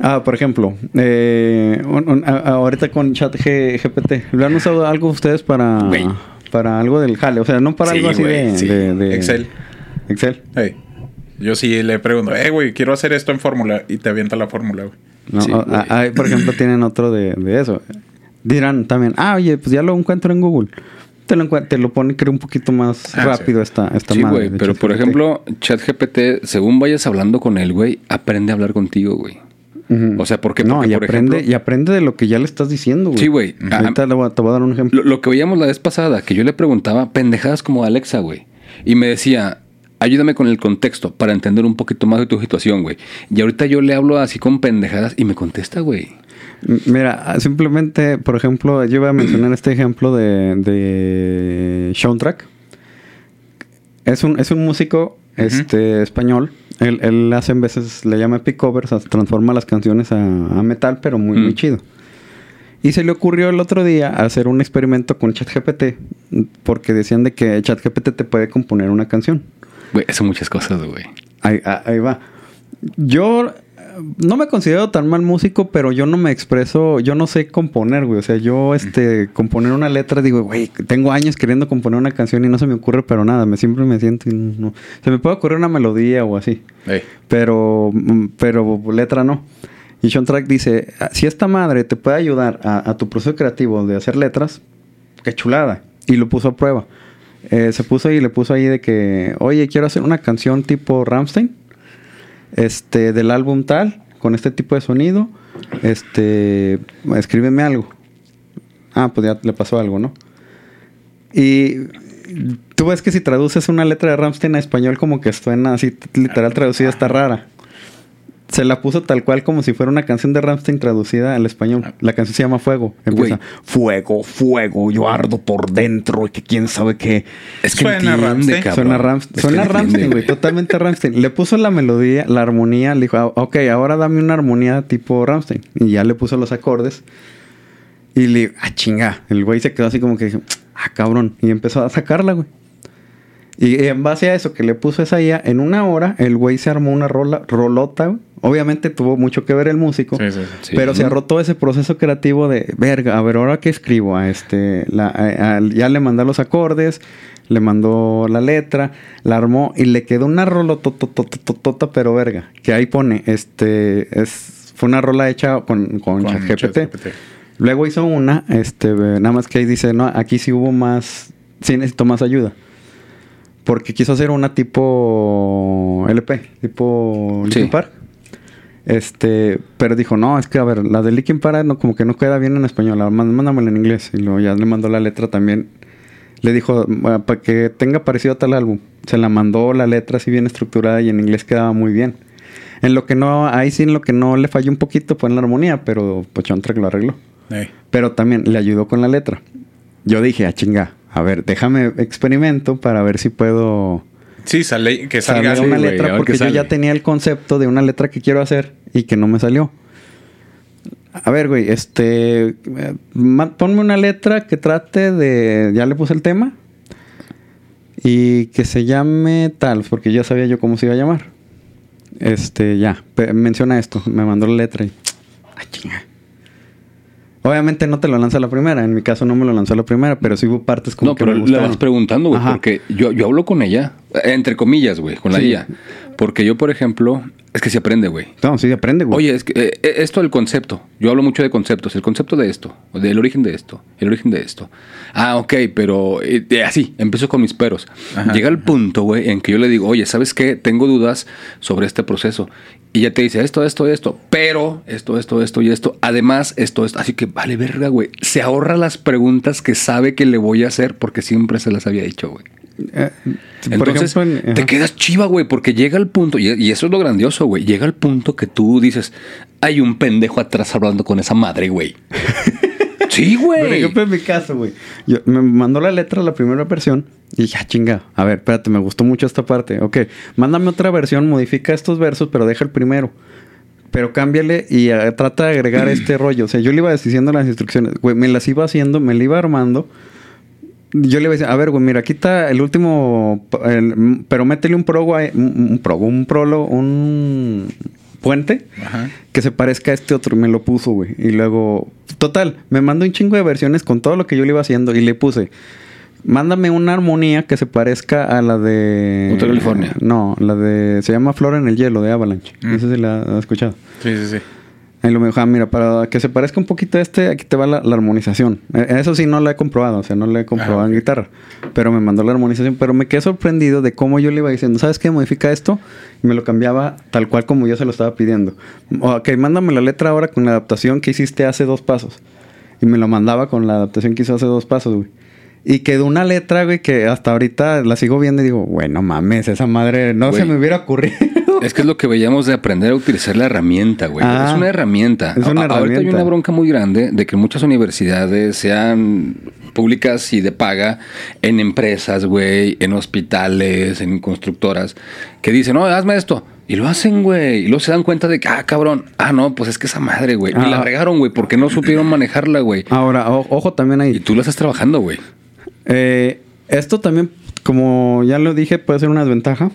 Ah, por ejemplo, eh, un- un- a- ahorita con chat G- GPT, ¿lo han usado algo ustedes para, para algo del jale? O sea, no para Sí, algo así de, sí. de- de- Excel. Excel. Hey, yo sí le pregunto, eh, güey, quiero hacer esto en fórmula y te avienta la fórmula, güey. No, Sí, ah, ah, por ejemplo, tienen otro de, de eso. Dirán también, ah, oye, pues ya lo encuentro en Google. Te lo, te lo pone, creo, un poquito más Ah, rápido esta, esta Sí, madre güey. Pero, por ejemplo, ChatGPT, según vayas hablando con él, güey, aprende a hablar contigo, güey. O sea, ¿por qué? No, Porque, y por aprende, ejemplo- y aprende de lo que ya le estás diciendo, güey. Sí, güey. Ahorita le voy a- te voy a dar un ejemplo. Lo, lo que veíamos la vez pasada, que yo le preguntaba pendejadas como Alexa, güey. Y me decía, ayúdame con el contexto para entender un poquito más de tu situación, güey. Y ahorita yo le hablo así con pendejadas y me contesta, güey. Mira, simplemente, por ejemplo, yo iba a mencionar este ejemplo de, de Soundtrack. Es un, es un músico este, español. Él, él hace en veces, le llama epic covers, transforma las canciones a, a metal, pero muy, muy Mm. chido. Y se le ocurrió el otro día hacer un experimento con ChatGPT, porque decían de que ChatGPT te puede componer una canción. Güey, son muchas cosas, güey. Ahí, ah, ahí va. Yo eh, no me considero tan mal músico, pero yo no me expreso, yo no sé componer, güey. O sea, yo, este, componer una letra, digo, güey, tengo años queriendo componer una canción y no se me ocurre, pero nada, me siempre me siento no. Se me puede ocurrir una melodía o así, pero, mm, pero letra no. Y Sean Track dice, "Ah, si esta madre te puede ayudar a, a tu proceso creativo de hacer letras, qué chulada. Y lo puso a prueba. Eh, se puso y le puso ahí de que, oye, quiero hacer una canción tipo Ramstein, este, del álbum tal, con este tipo de sonido, este, escríbeme algo. Ah, pues ya le pasó algo, ¿no? Y tú ves que si traduces una letra de Ramstein a español, como que suena así, literal traducida, está rara. Se la puso tal cual como si fuera una canción de Ramstein traducida al español. La canción se llama Fuego. Empieza, Güey. fuego, fuego, yo ardo por dentro y que quién sabe qué. Es que Suena entiende, cabrón. Suena, Ramst- Es suena Ramstein, güey, totalmente Ramstein. Le puso la melodía, la armonía, le dijo, ah, ok, ahora dame una armonía tipo Ramstein. Y ya le puso los acordes. Y le ah, chinga. El güey se quedó así como que dijo, ah, cabrón. Y empezó a sacarla, güey. Y en base a eso que le puso esa IA, en una hora el güey se armó una rola, rolota, güey. Obviamente tuvo mucho que ver el músico. Sí, sí, sí. Sí. Pero se arró todo ese proceso creativo de, verga, a ver, ahora qué escribo, a este, la, a- a- ya le mandó los acordes, le mandó la letra, la armó y le quedó una rola tota, pero verga, que ahí pone, este, es, fue una rola hecha con, con. ChatGPT. Luego hizo una, este, nada más que ahí dice, no, aquí sí hubo más, sí necesito más ayuda. Porque quiso hacer una tipo LP, tipo Linkin Sí. Park. Este, pero dijo, no, es que a ver, la de Linkin Park no, como que no queda bien en español, la- má- mándamela en inglés. Y luego ya le mandó la letra también. Le dijo, "Bueno, para que tenga parecido a tal álbum. Se la mandó la letra así bien estructurada y en inglés quedaba muy bien. En lo que no, ahí sí en lo que no le falló un poquito fue en la armonía, pero pues Track lo arregló. Pero también le ayudó con la letra. Yo dije, ah, chinga, a ver, déjame experimento para ver si puedo Sí, sale, que salga así, una letra, porque yo ya sale. tenía el concepto de una letra que quiero hacer y que no me salió. A ver, güey, este, ponme una letra que trate de, ya le puse el tema y que se llame tal, porque ya sabía yo cómo se iba a llamar. Este, ya, menciona esto, me mandó la letra y, ah, chinga. Obviamente no te lo lanza a la primera, en mi caso no me lo lanzó a la primera, pero sí hubo partes como No, que pero me le vas preguntando, güey, porque yo, yo hablo con ella, entre comillas, güey, con la Sí. IA. Porque yo, por ejemplo, es que se aprende, güey. No, sí, aprende, güey. Oye, es que eh, eh, esto del concepto. Yo hablo mucho de conceptos. El concepto de esto, del origen de esto, el origen de esto. Ah, ok, pero eh, así, empiezo con mis peros. Ajá. Llega el punto, güey, en que yo le digo, oye, ¿sabes qué? Tengo dudas sobre este proceso. Y ya te dice esto, esto, esto, pero esto, esto, esto y esto. Además, esto, esto. Así que vale verga, güey. Se ahorra las preguntas que sabe que le voy a hacer porque siempre se las había hecho, güey. Entonces, en- te quedas chiva, güey, porque llega el punto, y, y eso es lo grandioso, güey. Llega el punto que tú dices, hay un pendejo atrás hablando con esa madre, güey. sí, Por güey. ejemplo, en mi caso, güey. Yo- Me mandó la letra la primera versión y dije, ah, chinga. A ver, espérate, me gustó mucho esta parte. Ok, mándame otra versión, modifica estos versos, pero deja el primero. Pero cámbiale y eh, trata de agregar este rollo. O sea, yo le iba diciendo las instrucciones. Güey, me las iba haciendo, me la iba armando. Yo le iba a decir, a ver, güey, mira, aquí está el último, el- pero métele un progo, un, un progo, un prolo, un puente Ajá. que se parezca a este otro. Y me lo puso, güey. Y luego, total, me mandó un chingo de versiones con todo lo que yo le iba haciendo y le puse, mándame una armonía que se parezca a la de... California. No, la de... Se llama Flor en el Hielo de Avalanche. Mm. No sé si la has escuchado. Sí, sí, sí. Ahí lo me dijo, ah, mira, para que se parezca un poquito a este, aquí te va la, la armonización. Eh, Eso sí no lo he comprobado, o sea, no lo he comprobado Ah, ok. en guitarra. Pero me mandó la armonización, pero me quedé sorprendido de cómo yo le iba diciendo, ¿sabes qué? Modifica esto. Y me lo cambiaba tal cual como yo se lo estaba pidiendo. Ok, mándame la letra ahora con la adaptación que hiciste hace dos pasos. Y me lo mandaba con la adaptación que hizo hace dos pasos, güey. Y quedó una letra, güey, que hasta ahorita la sigo viendo y digo, bueno, mames, esa madre no Güey. se me hubiera ocurrido. Es que es lo que veíamos de aprender a utilizar la herramienta, güey. Ah, es una herramienta. es una A- Ahorita hay una bronca muy grande de que muchas universidades, sean públicas y de paga, en empresas, güey, en hospitales, en constructoras, que dicen, no, hazme esto. Y lo hacen, güey. Y luego se dan cuenta de que, ah, cabrón, ah, no, pues es que esa madre, güey. Ah. Y la regaron, güey, porque no supieron manejarla, güey. Ahora, o- ojo también ahí. Y tú la estás trabajando, güey. Eh, esto también, como ya lo dije, puede ser una desventaja.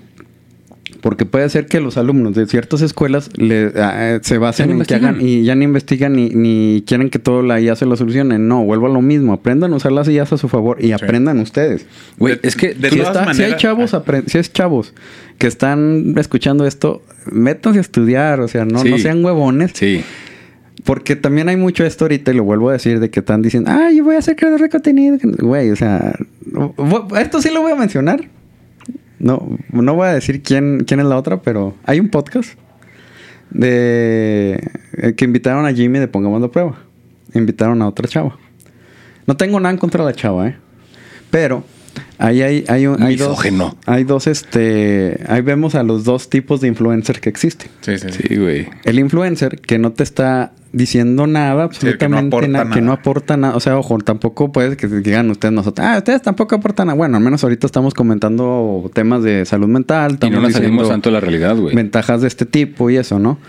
Porque puede ser que los alumnos de ciertas escuelas le, ah, se basen en que investigan. hagan y ya ni investigan ni, ni quieren que todo la IA se lo solucione. No, vuelvo a lo mismo. Aprendan a usar las IAs a su favor y aprendan ustedes. Güey, es que de Si, todas está- si hay maneras- chavos, apren- si es chavos que están escuchando esto, métanse a estudiar. O sea, no, Sí. no sean huevones. Sí. Porque también hay mucho esto ahorita, y lo vuelvo a decir, de que están diciendo, ah, yo voy a ser creador de contenido. Güey, o sea, esto sí lo voy a mencionar. No, no voy a decir quién, quién es la otra, pero hay un podcast de eh, que invitaron a Jimmy de Pongamos la Prueba. Invitaron a otra chava. No tengo nada en contra de la chava, ¿eh? Pero ahí hay, hay, un- hay dos. Hay dos, este. Ahí vemos a los dos tipos de influencers que existen. Sí, sí, sí. Güey. El influencer que no te está diciendo nada, Sí, el que no absolutamente aporta nada, que no nada. aporta nada. O sea, ojo, tampoco puede que digan ustedes nosotros, ah, ustedes tampoco aportan nada. Bueno, al menos ahorita estamos comentando temas de salud mental, Y no nos salimos tanto de la realidad, güey. ventajas de este tipo y eso, ¿no?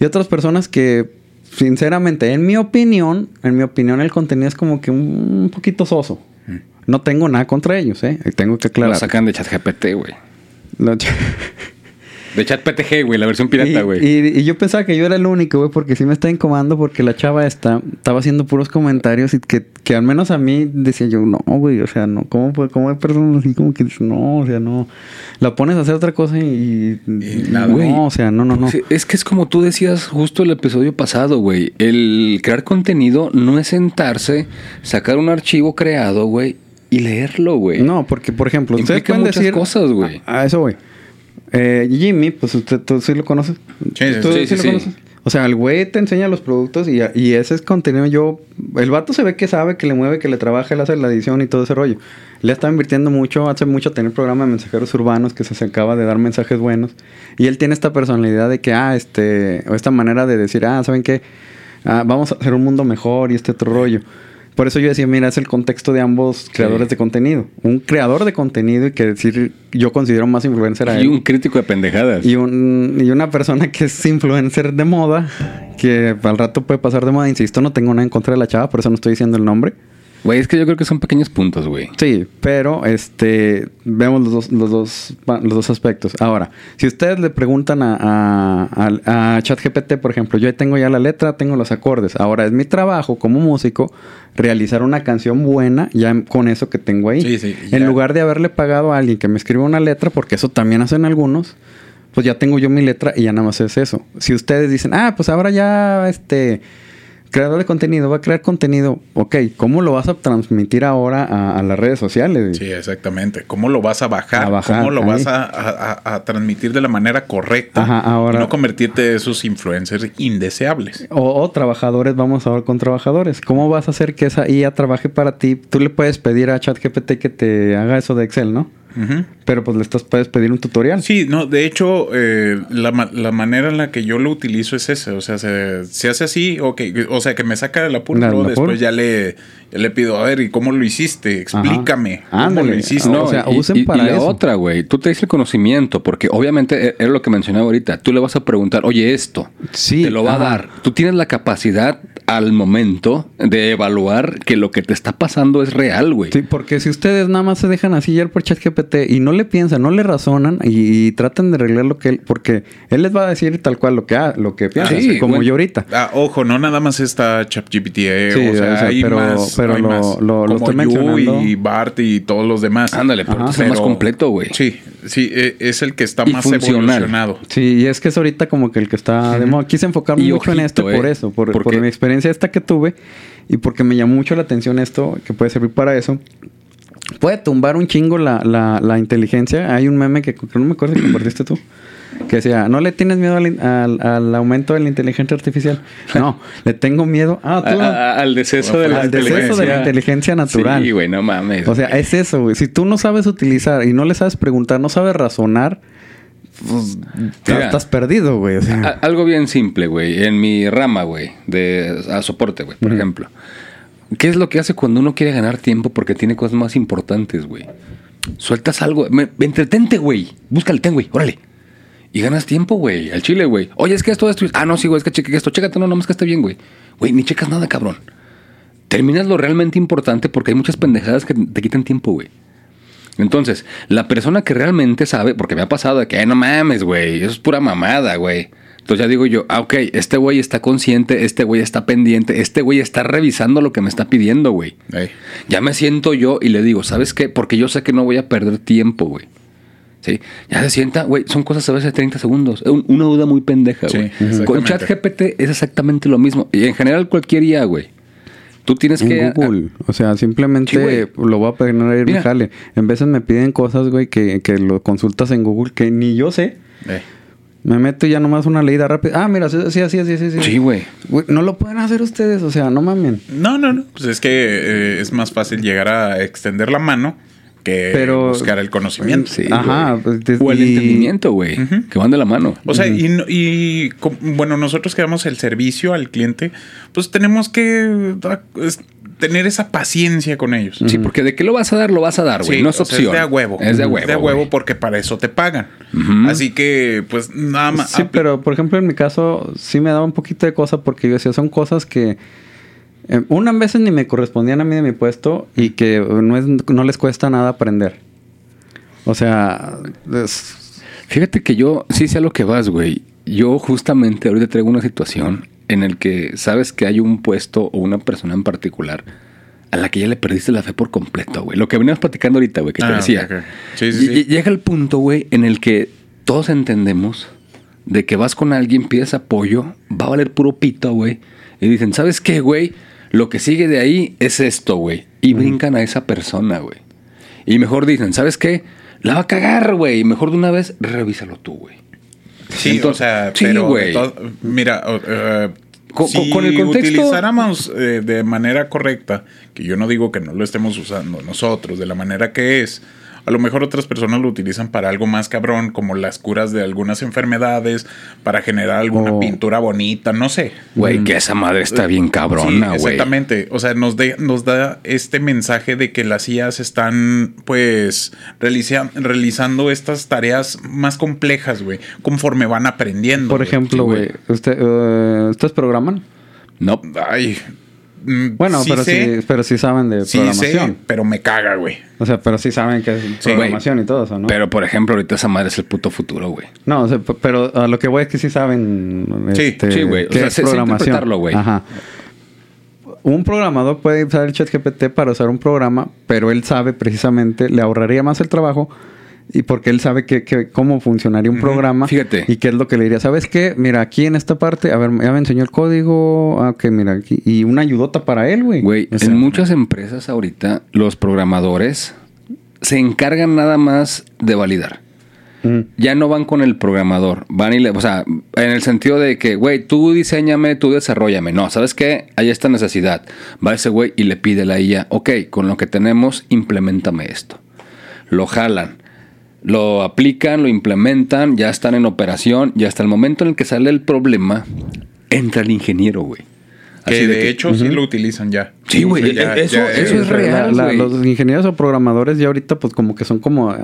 Y otras personas que, sinceramente, en mi opinión, en mi opinión, el contenido es como que un, un poquito soso. No tengo nada contra ellos, ¿eh? Tengo que Lo aclarar. sacan de ChatGPT, güey. Lo- De ChatPTG, güey, la versión pirata, güey. Y, y yo pensaba que yo era el único, güey, porque sí me está incomodando porque la chava esta estaba haciendo puros comentarios y que, que al menos a mí decía yo, no, güey, o sea, no, ¿cómo, puede- cómo hay personas así como que no, o sea, no, la pones a hacer otra cosa y, Y nada. no, o sea, no, no, no. Es que es como tú decías justo el episodio pasado, güey. El crear contenido no es sentarse, sacar un archivo creado, güey, y leerlo, güey. No, porque, por ejemplo, ustedes Implica pueden muchas decir... cosas, güey. A, a eso voy. Eh, Jimmy, pues usted tú sí lo conoces. Sí, sí, ¿Tú sí, sí, lo conoces? O sea, el güey te enseña los productos y, y ese es contenido. Yo, el vato se ve que sabe, que le mueve, que le trabaja, él hace la edición y todo ese rollo. Le está invirtiendo mucho, hace mucho tener programa de mensajeros urbanos que se acaba de dar mensajes buenos. Y él tiene esta personalidad de que, ah, este, o esta manera de decir, ah, ¿saben qué? Ah, vamos a hacer un mundo mejor y este otro rollo. Por eso yo decía, mira, es el contexto de ambos creadores de contenido. Un creador de contenido y que decir, yo considero más influencer a Y él. un crítico de pendejadas. Y, un, y una persona que es influencer de moda, que al rato puede pasar de moda. Insisto, no tengo nada en contra de la chava, por eso no estoy diciendo el nombre. Güey, es que yo creo que son pequeños puntos, güey. Sí, pero este vemos los dos, los dos, pa- los dos aspectos. Ahora, si ustedes le preguntan a, a, a- a ChatGPT, por ejemplo, yo tengo ya la letra, tengo los acordes. Ahora es mi trabajo como músico realizar una canción buena ya con eso que tengo ahí. Sí, sí, en ya. lugar de haberle pagado a alguien que me escriba una letra, porque eso también hacen algunos, pues ya tengo yo mi letra y ya nada más es eso. Si ustedes dicen, ah, pues ahora ya este creador de contenido va a crear contenido, ok, ¿cómo lo vas a transmitir ahora a, a las redes sociales? Sí, exactamente. ¿Cómo lo vas a bajar? A bajar, ¿Cómo lo ahí. vas a, transmitir de la manera correcta? Ajá, ahora- Y no convertirte de esos influencers indeseables. O, o trabajadores, vamos ahora con trabajadores. ¿Cómo vas a hacer que esa IA trabaje para ti? Tú le puedes pedir a ChatGPT que te haga eso de Excel, ¿no? Pero pues le estás puedes pedir un tutorial. Sí, no, de hecho, eh, la, la manera en la que yo lo utilizo es esa. O sea, se, se hace así, ok, o sea, que me saca del apuro, Del luego después ya le, ya le pido, a ver, ¿y cómo lo hiciste? Explícame. Ajá. ¿Cómo lo hiciste? No, o sea, y, usen y- y para la eso. otra, güey, tú te dices el conocimiento, porque obviamente e- era lo que mencionaba ahorita. Tú le vas a preguntar, oye, esto, Sí, te lo va ajá. a dar. Tú tienes la capacidad al momento de evaluar que lo que te está pasando es real, güey. Sí, porque si ustedes nada más se dejan así ya por ChatGPT y no le piensan, no le razonan y, y tratan de arreglar lo que él, porque él les va a decir tal cual lo que ha, lo que piensa, Sí, como bueno. yo ahorita. Ah, ojo, no nada más está ChatGPT, eh, Sí, o sea, o sea, hay pero- más, pero hay lo- más, lo- lo como estoy mencionando. y Bart y todos los demás. Ándale, pero Ajá. es más completo, güey. Sí, sí, eh, es el que está Y más funcional. evolucionado. Sí, y es que es ahorita como que el que está de moda. Quise enfocarme Y mucho en este ojito, por eh, eso, por, porque- por mi experiencia esta que tuve y porque me llamó mucho la atención esto, que puede servir para eso. Puede tumbar un chingo la, la, la inteligencia. Hay un meme que, que no me acuerdo si compartiste tú. Que decía, no le tienes miedo al, al- al aumento de la inteligencia artificial. No, le tengo miedo. Ah, A- tú. a- al deceso de la al deceso de la inteligencia natural. Sí, güey, no mames. O sea, es eso, güey. Si tú no sabes utilizar y no le sabes preguntar, no sabes razonar, pues Mira. estás perdido, güey. O sea, A- algo bien simple, güey. En mi rama, güey, de a soporte, güey, por ejemplo. ¿Qué es lo que hace cuando uno quiere ganar tiempo porque tiene cosas más importantes, güey? Sueltas algo. Me, entretente, güey. Busca el ten, güey. Órale. Y ganas tiempo, güey. Al chile, güey. Oye, es que esto, esto. Ah, no, sí, güey. Es que cheque esto. Chécate, no, no más que esté bien, güey. Güey, ni checas nada, cabrón. Terminas lo realmente importante porque hay muchas pendejadas que te quitan tiempo, güey. Entonces, la persona que realmente sabe, porque me ha pasado de que, "Ay, no mames, güey, eso es pura mamada, güey. Entonces ya digo yo, ah, ok, este güey está consciente, este güey está pendiente, este güey está revisando lo que me está pidiendo, güey. Ey. Ya me siento yo y le digo, ¿sabes qué? Porque yo sé que no voy a perder tiempo, güey. ¿Sí? Ya se sienta, güey, son cosas a veces de 30 segundos. Un- una duda muy pendeja, Sí, güey. Con. ChatGPT es exactamente lo mismo. Y en general cualquier IA, güey. Tú tienes en que... Google. O sea, simplemente Sí, lo voy a poner ahí en mi jale. En veces me piden cosas, güey, que, que lo consultas en Google que ni yo sé. Ey. Me meto ya nomás una leída rápida. Ah, mira, sí, sí, sí, sí, sí. sí. Güey, no lo pueden hacer ustedes, o sea, no mamen. No, no, no. Pues es que eh, es más fácil llegar a extender la mano que Pero- buscar el conocimiento. Sí, Ajá, pues, O el y- entendimiento, güey. Que van de la mano. O sea, y, no- y bueno, nosotros que damos el servicio al cliente, pues tenemos que es- tener esa paciencia con ellos. Sí, porque de qué lo vas a dar, lo vas a dar, güey. Sí, no es sea, opción. es de a huevo. Es de a huevo. Es de a huevo porque para eso te pagan. Así que, pues, nada más. Sí, pero por ejemplo en mi caso sí me daba un poquito de cosa porque yo decía, son cosas que eh, una veces ni me correspondían a mí de mi puesto y que no, es, no les cuesta nada aprender. O sea, es- Fíjate que yo sí sé a lo que vas, güey. Yo justamente ahorita traigo una situación en el que sabes que hay un puesto o una persona en particular a la que ya le perdiste la fe por completo, güey. Lo que veníamos platicando ahorita, güey, que te Ah, decía. ok. Sí, sí, sí. Llega el punto, güey, en el que todos entendemos de que vas con alguien, pides apoyo, va a valer puro pito, güey. Y dicen, ¿sabes qué, güey? Lo que sigue de ahí es esto, güey. Y brincan a esa persona, güey. Y mejor dicen, ¿sabes qué? La va a cagar, güey. Mejor de una vez, revísalo tú, güey. Sí, Entonces, o sea, sí, pero güey. todo- mira, eh, Con- si con el contexto- utilizáramos eh, de manera correcta, que yo no digo que no lo estemos usando nosotros, de la manera que es, a lo mejor otras personas lo utilizan para algo más cabrón, como las curas de algunas enfermedades, para generar alguna O- pintura bonita, no sé. Güey, que esa madre está bien cabrona, Sí, güey. exactamente. O sea, nos, de- nos da este mensaje de que las IAs están, pues, realiza- realizando estas tareas más complejas, güey, conforme van aprendiendo. por ejemplo, güey, usted, eh, ¿ustedes programan? No. Ay. Mm, Bueno, pero, sé, sí, pero sí saben de sí programación. sé, pero me caga, güey. O sea, pero sí saben que es Sí, programación y todo eso, ¿no? Pero, por ejemplo, ahorita esa madre es el puto futuro, güey. No, o sea, p- pero a lo que voy es que sí saben. Sí, este, sí, güey. O sea, es sé- programación. güey. Ajá. Un programador puede usar el chat GPT para usar un programa, pero él sabe precisamente, le ahorraría más el trabajo y porque él sabe que, que- cómo funcionaría un programa Fíjate. y qué es lo que le diría. ¿Sabes qué? Mira, aquí en esta parte, a ver, ya me enseñó el código, ah, ok, mira, aquí, y una ayudota para él, güey. Güey, O sea, en muchas empresas ahorita, los programadores se encargan nada más de validar. mm, Ya no van con el programador. Van y le. O sea, en el sentido de que, güey, tú diseñame, tú desarrollame. No, ¿sabes qué? Hay esta necesidad. Va ese güey y le pide la IA, ok, con lo que tenemos, implementame esto. Lo jalan. Lo aplican, lo implementan, ya están en operación y hasta el momento en el que sale el problema, entra el ingeniero, güey. Que de, que- hecho sí lo utilizan ya. Sí, güey, O sea, ya- eso- ya, eso es real, la- los ingenieros o programadores ya ahorita pues como que son como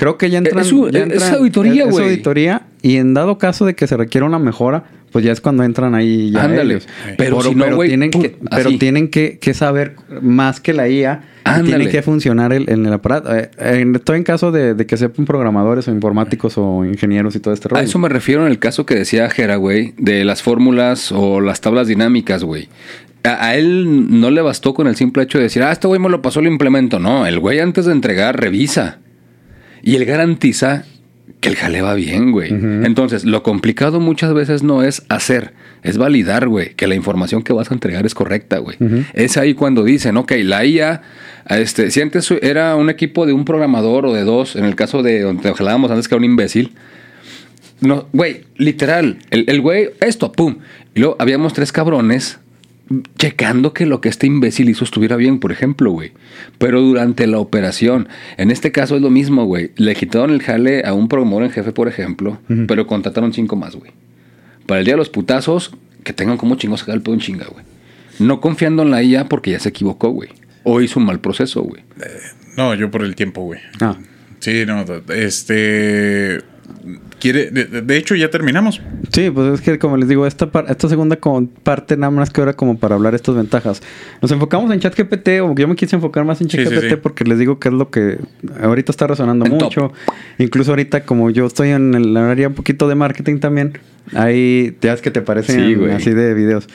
Creo que ya entran. Es ya es auditoría, es- es güey. auditoría. Y en dado caso de que se requiera una mejora, pues ya es cuando entran ahí ya Ándale. ellos. Pero si no, güey, tienen, pum, que, pero tienen que, que saber más que la IA. Ándale. tiene que funcionar el, en el aparato. Eh, en- estoy en caso de, de que sepan programadores o informáticos o ingenieros y todo este rollo. A eso me refiero en el caso que decía Jera, güey, de las fórmulas o las tablas dinámicas, güey. A, a él no le bastó con el simple hecho de decir, ah, este güey me lo pasó, lo implemento. No, el güey antes de entregar revisa. Y él garantiza que el jale va bien, güey. Entonces, lo complicado muchas veces no es hacer, es validar, güey, que la información que vas a entregar es correcta, güey. Es ahí cuando dicen, ok, la IA, este, si antes era un equipo de un programador o de dos, en el caso de donde hablábamos antes que era un imbécil, no, güey, literal. El, el güey, esto, pum. Y luego habíamos tres cabrones checando que lo que este imbécil hizo estuviera bien, por ejemplo, güey. Pero durante la operación, en este caso es lo mismo, güey. Le quitaron el jale a un programador en jefe, por ejemplo, pero contrataron cinco más, güey. Para el día de los putazos, que tengan como chingos sacar el pedo en chinga, güey. No confiando en la IA porque ya se equivocó, güey. O hizo un mal proceso, güey. No, yo por el tiempo, güey. Ah. Sí, no, este... Quiere, de, de hecho, ya terminamos. Sí, pues es que como les digo, esta, par- esta segunda con- parte nada más que ahora como para hablar estas ventajas. Nos enfocamos en ChatGPT, o yo me quise enfocar más en Sí, sí, ChatGPT sí. porque les digo que es lo que ahorita está resonando En top. mucho. Incluso ahorita como yo estoy en el área un poquito de marketing también, hay ya es que te parecen así de videos.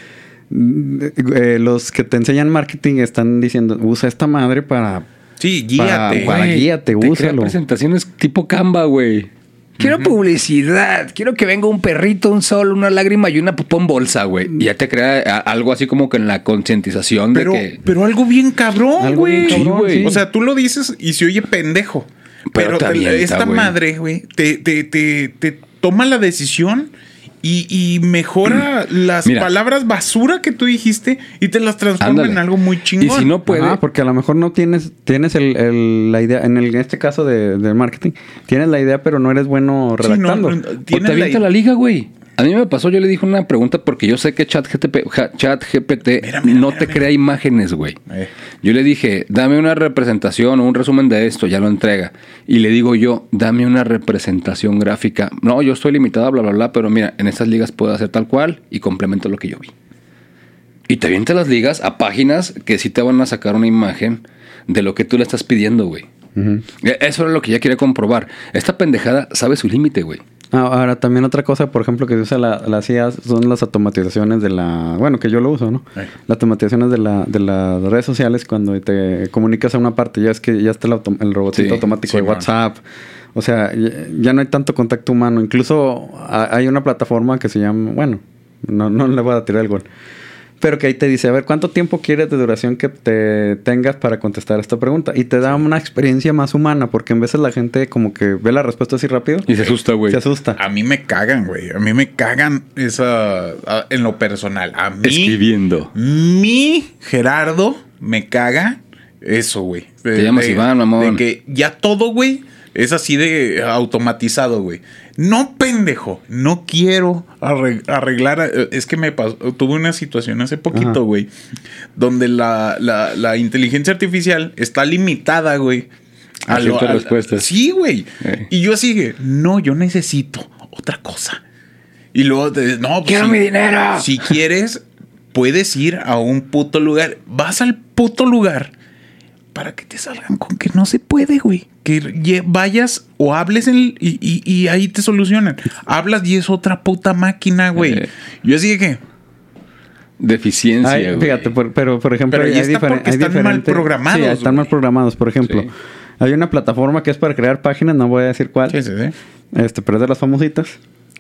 Mm, eh, los que te enseñan marketing están diciendo, usa esta madre para... Sí, Para- guíate. para- Güey, guíate, te crea úsalo. presentaciones tipo Canva, güey. Quiero publicidad. Quiero que venga un perrito, un sol, una lágrima y una popó en bolsa, güey. Y ya te crea algo así como que en la concientización de Pero, que... pero algo bien cabrón, güey. sí. O sea, tú lo dices y se oye pendejo. Pero Pero, te te- avienta, esta madre, güey, te, te, te, te toma la decisión y, y mejora las Mira. palabras basura que tú dijiste y te las transforma Ándale. en algo muy chingón. Y si no puede... Ajá, porque a lo mejor no tienes, tienes el, el- la idea, en, el, en este caso de, del marketing, tienes la idea, pero no eres bueno Sí, no, redactando. O te tiene avienta la liga, güey. A mí me pasó, yo le dije una pregunta porque yo sé que ChatGPT mira, no mira, te mira. crea imágenes, güey. Eh. Yo le dije, dame una representación o un resumen de esto, ya lo entrega. Y le digo yo, dame una representación gráfica. No, yo estoy limitada, bla, bla, bla, pero mira, en estas ligas puedo hacer tal cual y complemento lo que yo vi. Y te avienta las ligas a páginas que sí te van a sacar una imagen de lo que tú le estás pidiendo, güey. E- Eso era lo que ya quería comprobar. Esta pendejada sabe su límite, güey. Ah, ahora, también otra cosa, por ejemplo, que se usa la, la CIA son las automatizaciones de la... Bueno, que yo lo uso, ¿no? Las automatizaciones de, la, de las redes sociales cuando te comunicas a una parte. Ya es que ya está el, auto- el robotito Sí, automático sí, de. WhatsApp. O sea, ya, no hay tanto contacto humano. Incluso ha- hay una plataforma que se llama... Bueno, no, no le voy a tirar el gol. Pero que ahí te dice, a ver, ¿cuánto tiempo quieres de duración que te tengas para contestar esta pregunta? Y te da una experiencia más humana, porque en veces la gente como que ve la respuesta así rápido Y se asusta, güey. se asusta. A mí me cagan, güey. A mí me cagan esa... a- en lo personal. A mí... Escribiendo. Mi Gerardo me caga eso, güey. Te llamas de- Iván, mamón. De que ya todo, güey, es así de automatizado, güey. No, pendejo. No quiero arreglar. eh, Es que me pasó. Tuve una situación hace poquito, güey. Donde la, la- la inteligencia artificial está limitada, güey. A ciertas respuestas. Sí, güey. Eh. Y yo así no, yo necesito otra cosa. Y luego, te- no, pues, ¡Quiero mi dinero! Si quieres, puedes ir a un puto lugar. Vas al puto lugar para que te salgan con que no se puede, güey. Que vayas o hables en el- y, y- y ahí te solucionan. Hablas y es otra puta máquina, güey. Eh. Yo así de que, Deficiencia, güey. fíjate, por- pero por ejemplo, Pero hay, ahí está diferen- porque hay están mal diferentes- programados, Sí, están mal programados. Por ejemplo, Sí. hay una plataforma que es para crear páginas, no voy a decir cuál. sí, sí, sí. Este, pero es de las famositas.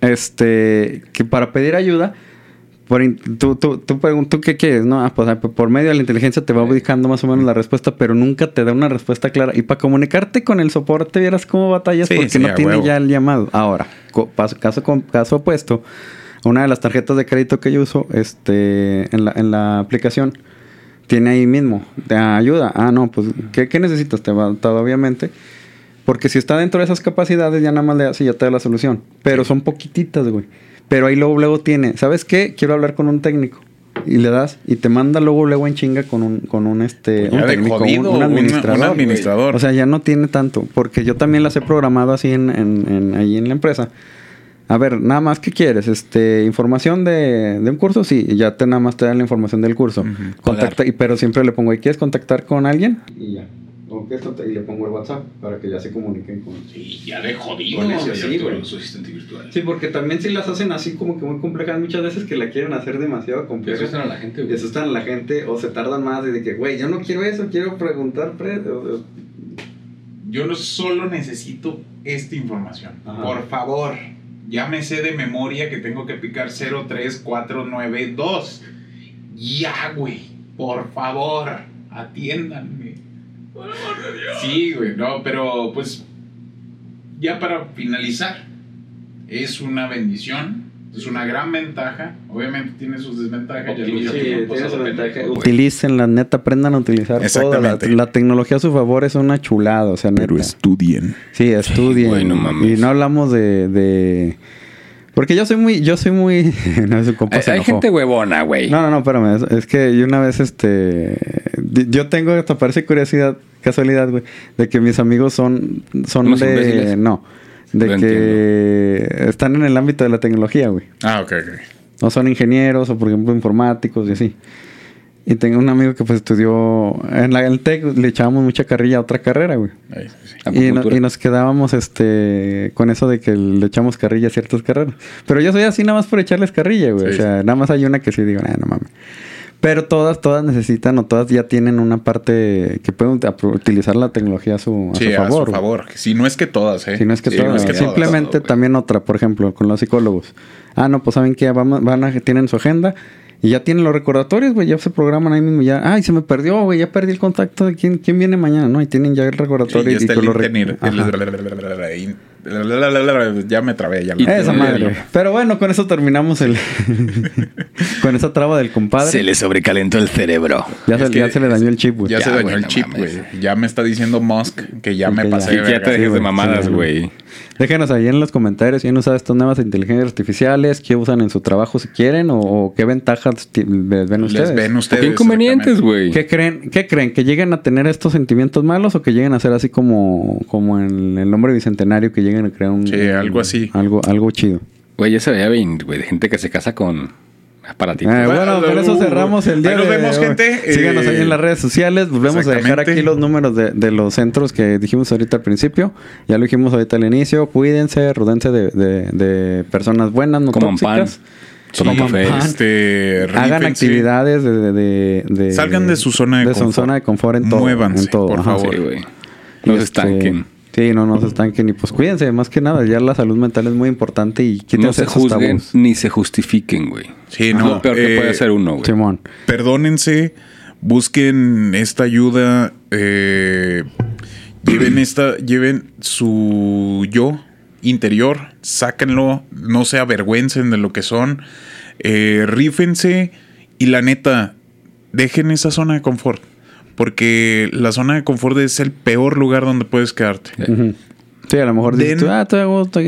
Este, que para pedir ayuda, por tú, tú, tú, ¿tú qué quieres? No, Ah, pues ah, por medio de la inteligencia te va ubicando más o menos la respuesta, pero nunca te da una respuesta clara. Y para comunicarte con el soporte, vieras cómo batallas Sí, porque sí, no tiene huevo. ya el llamado. Ahora, caso, caso opuesto, una de las tarjetas de crédito que yo uso este, en, la, en la aplicación tiene ahí mismo, de ayuda. Ah, no, pues, ¿qué, qué necesitas? Te va todo, obviamente. Porque si está dentro de esas capacidades, ya nada más le das y ya te da la solución. Pero son poquititas, güey. Pero ahí luego, luego tiene, ¿sabes qué? Quiero hablar con un técnico. y le das y te manda luego luego en chinga con un con un este Pues un de técnico, jodido, un, un un- administrador. un administrador. O sea, ya no tiene tanto, porque yo también las he programado así en, en, en- ahí en la empresa. A ver, nada más, ¿qué quieres? Este, información de, de un curso, sí, ya te nada más te dan la información del curso. Contacta, y, pero siempre le pongo, ¿y quieres contactar con alguien? Y ya. O ¿quieres contact- y le pongo el WhatsApp para que ya se comuniquen con. Sí, ya de jodido. Con ya sí, güey. su asistente virtual. Sí, porque también si las hacen así como que muy complejas muchas veces que la quieren hacer demasiado compleja. a la gente, Y asustan a la gente o se tardan más y de que, güey, yo no quiero eso, quiero preguntar. pre- o- o- Yo no solo necesito esta información. Ajá. Por favor, ya me sé de memoria que tengo que picar 03492. Ya, güey. Por favor, atiéndanme. Sí, güey, no, pero pues ya para finalizar, es una bendición, es una gran ventaja. Obviamente tiene sus desventajas. ya lo Sí, tiene su ventaja. güey. Utilicen la neta, aprendan a utilizar toda la, la tecnología a su favor es una chulada, o sea, neta. estudien. Sí, estudien. güey, no mames. Y no hablamos de, de- Porque yo soy muy... Yo soy muy... no, su compa Hay, se hay enojó. gente huevona, güey. No, no, no, espérame. Es, es que yo una vez, este... Yo tengo, hasta parece curiosidad, casualidad, güey, de que mis amigos son, son ¿Unos de... imbéciles? No. De Lo que están en el ámbito de la tecnología, güey. Ah, ok, ok. O son ingenieros, o por ejemplo informáticos y así. Y tengo un amigo que pues estudió... En la, el TEC le echábamos mucha carrilla a otra carrera, güey. Ahí, sí, sí. Y, no- y nos quedábamos este con eso de que le echamos carrilla a ciertas carreras. Pero yo soy así nada más por echarles carrilla, güey. Sí, o sea, nada más hay una que sí digo, "Ah, no mames. Pero todas, todas necesitan o todas ya tienen una parte que pueden utilizar la tecnología a su, a Sí, su favor. a su favor. Si no es que todas, ¿eh? Si no es que Sí, todas. no es que. Simplemente también otra, por ejemplo, con los psicólogos. Ah, no, pues saben que vamos, van a, tienen su agenda y ya tienen los recordatorios, güey, ya se programan ahí mismo. Ya, ay, se me perdió, güey, ya perdí el contacto de quién, quién viene mañana, ¿no? Y tienen ya el recordatorio está y el internet. Ya me trabé, ya Esa madre. Pero bueno, con eso terminamos el. con esa traba del compadre. Se le sobrecalentó el cerebro. ya, se, ya le dañó el chip, güey. Ya, se dañó el chip, güey. Ya me está diciendo Musk que ya me que pasé ya. te dejes de güey. mamadas, Sí, güey. Déjenos ahí en los comentarios si han usado estas nuevas inteligencias artificiales, qué usan en su trabajo si quieren o, o qué ventajas les ven ustedes. Les ven ustedes. Qué inconvenientes, güey. ¿Qué creen, ¿Qué creen? ¿Que lleguen a tener estos sentimientos malos o que lleguen a ser así como, como en el nombre bicentenario, que lleguen a crear un... Sí, algo así. Algo, algo chido. Güey, ya se veía bien, güey, de gente que se casa con aparatitos. Eh, bueno, Bueno, con eso uh, cerramos el día ahí nos de vemos, gente. Síganos ahí Eh, en las redes sociales. Volvemos a dejar aquí los números de, de los centros que dijimos ahorita al principio. Ya lo dijimos ahorita al inicio. Cuídense, rudense de, de- de personas buenas, no Coman pan. tóxicas. Coman café. pan. Este, Hagan actividades de, de- de- de- Salgan de su zona de de su confort. zona de confort en todo. Muévanse, en todo. por Ajá. favor. Sí, Este, estanquen. Sí, no, no se estanquen. Y pues cuídense, más que nada. Ya la salud mental es muy importante y No quítense se esos juzguen tabús. ni se justifiquen, güey. Sí, Es no, lo peor que eh, puede hacer uno, güey. Simón. Perdónense, busquen esta ayuda, eh, lleven esta, lleven su yo interior, sáquenlo, no se avergüencen de lo que son, eh, rífense y la neta, dejen esa zona de confort, porque la zona de confort es el peor lugar donde puedes quedarte. Sí, a lo mejor dices Den- tú, ah,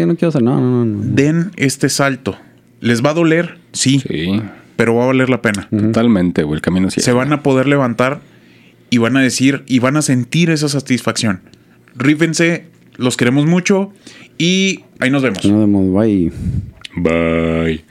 no quiero hacer. No, no, no. no. Den este salto. ¿Les va a doler? Sí, Sí, pero va a valer la pena. totalmente, güey. El camino sí. se van a poder levantar y van a decir y van a sentir esa satisfacción. Rífense, los queremos mucho y ahí nos vemos. Nos vemos, bye. Bye.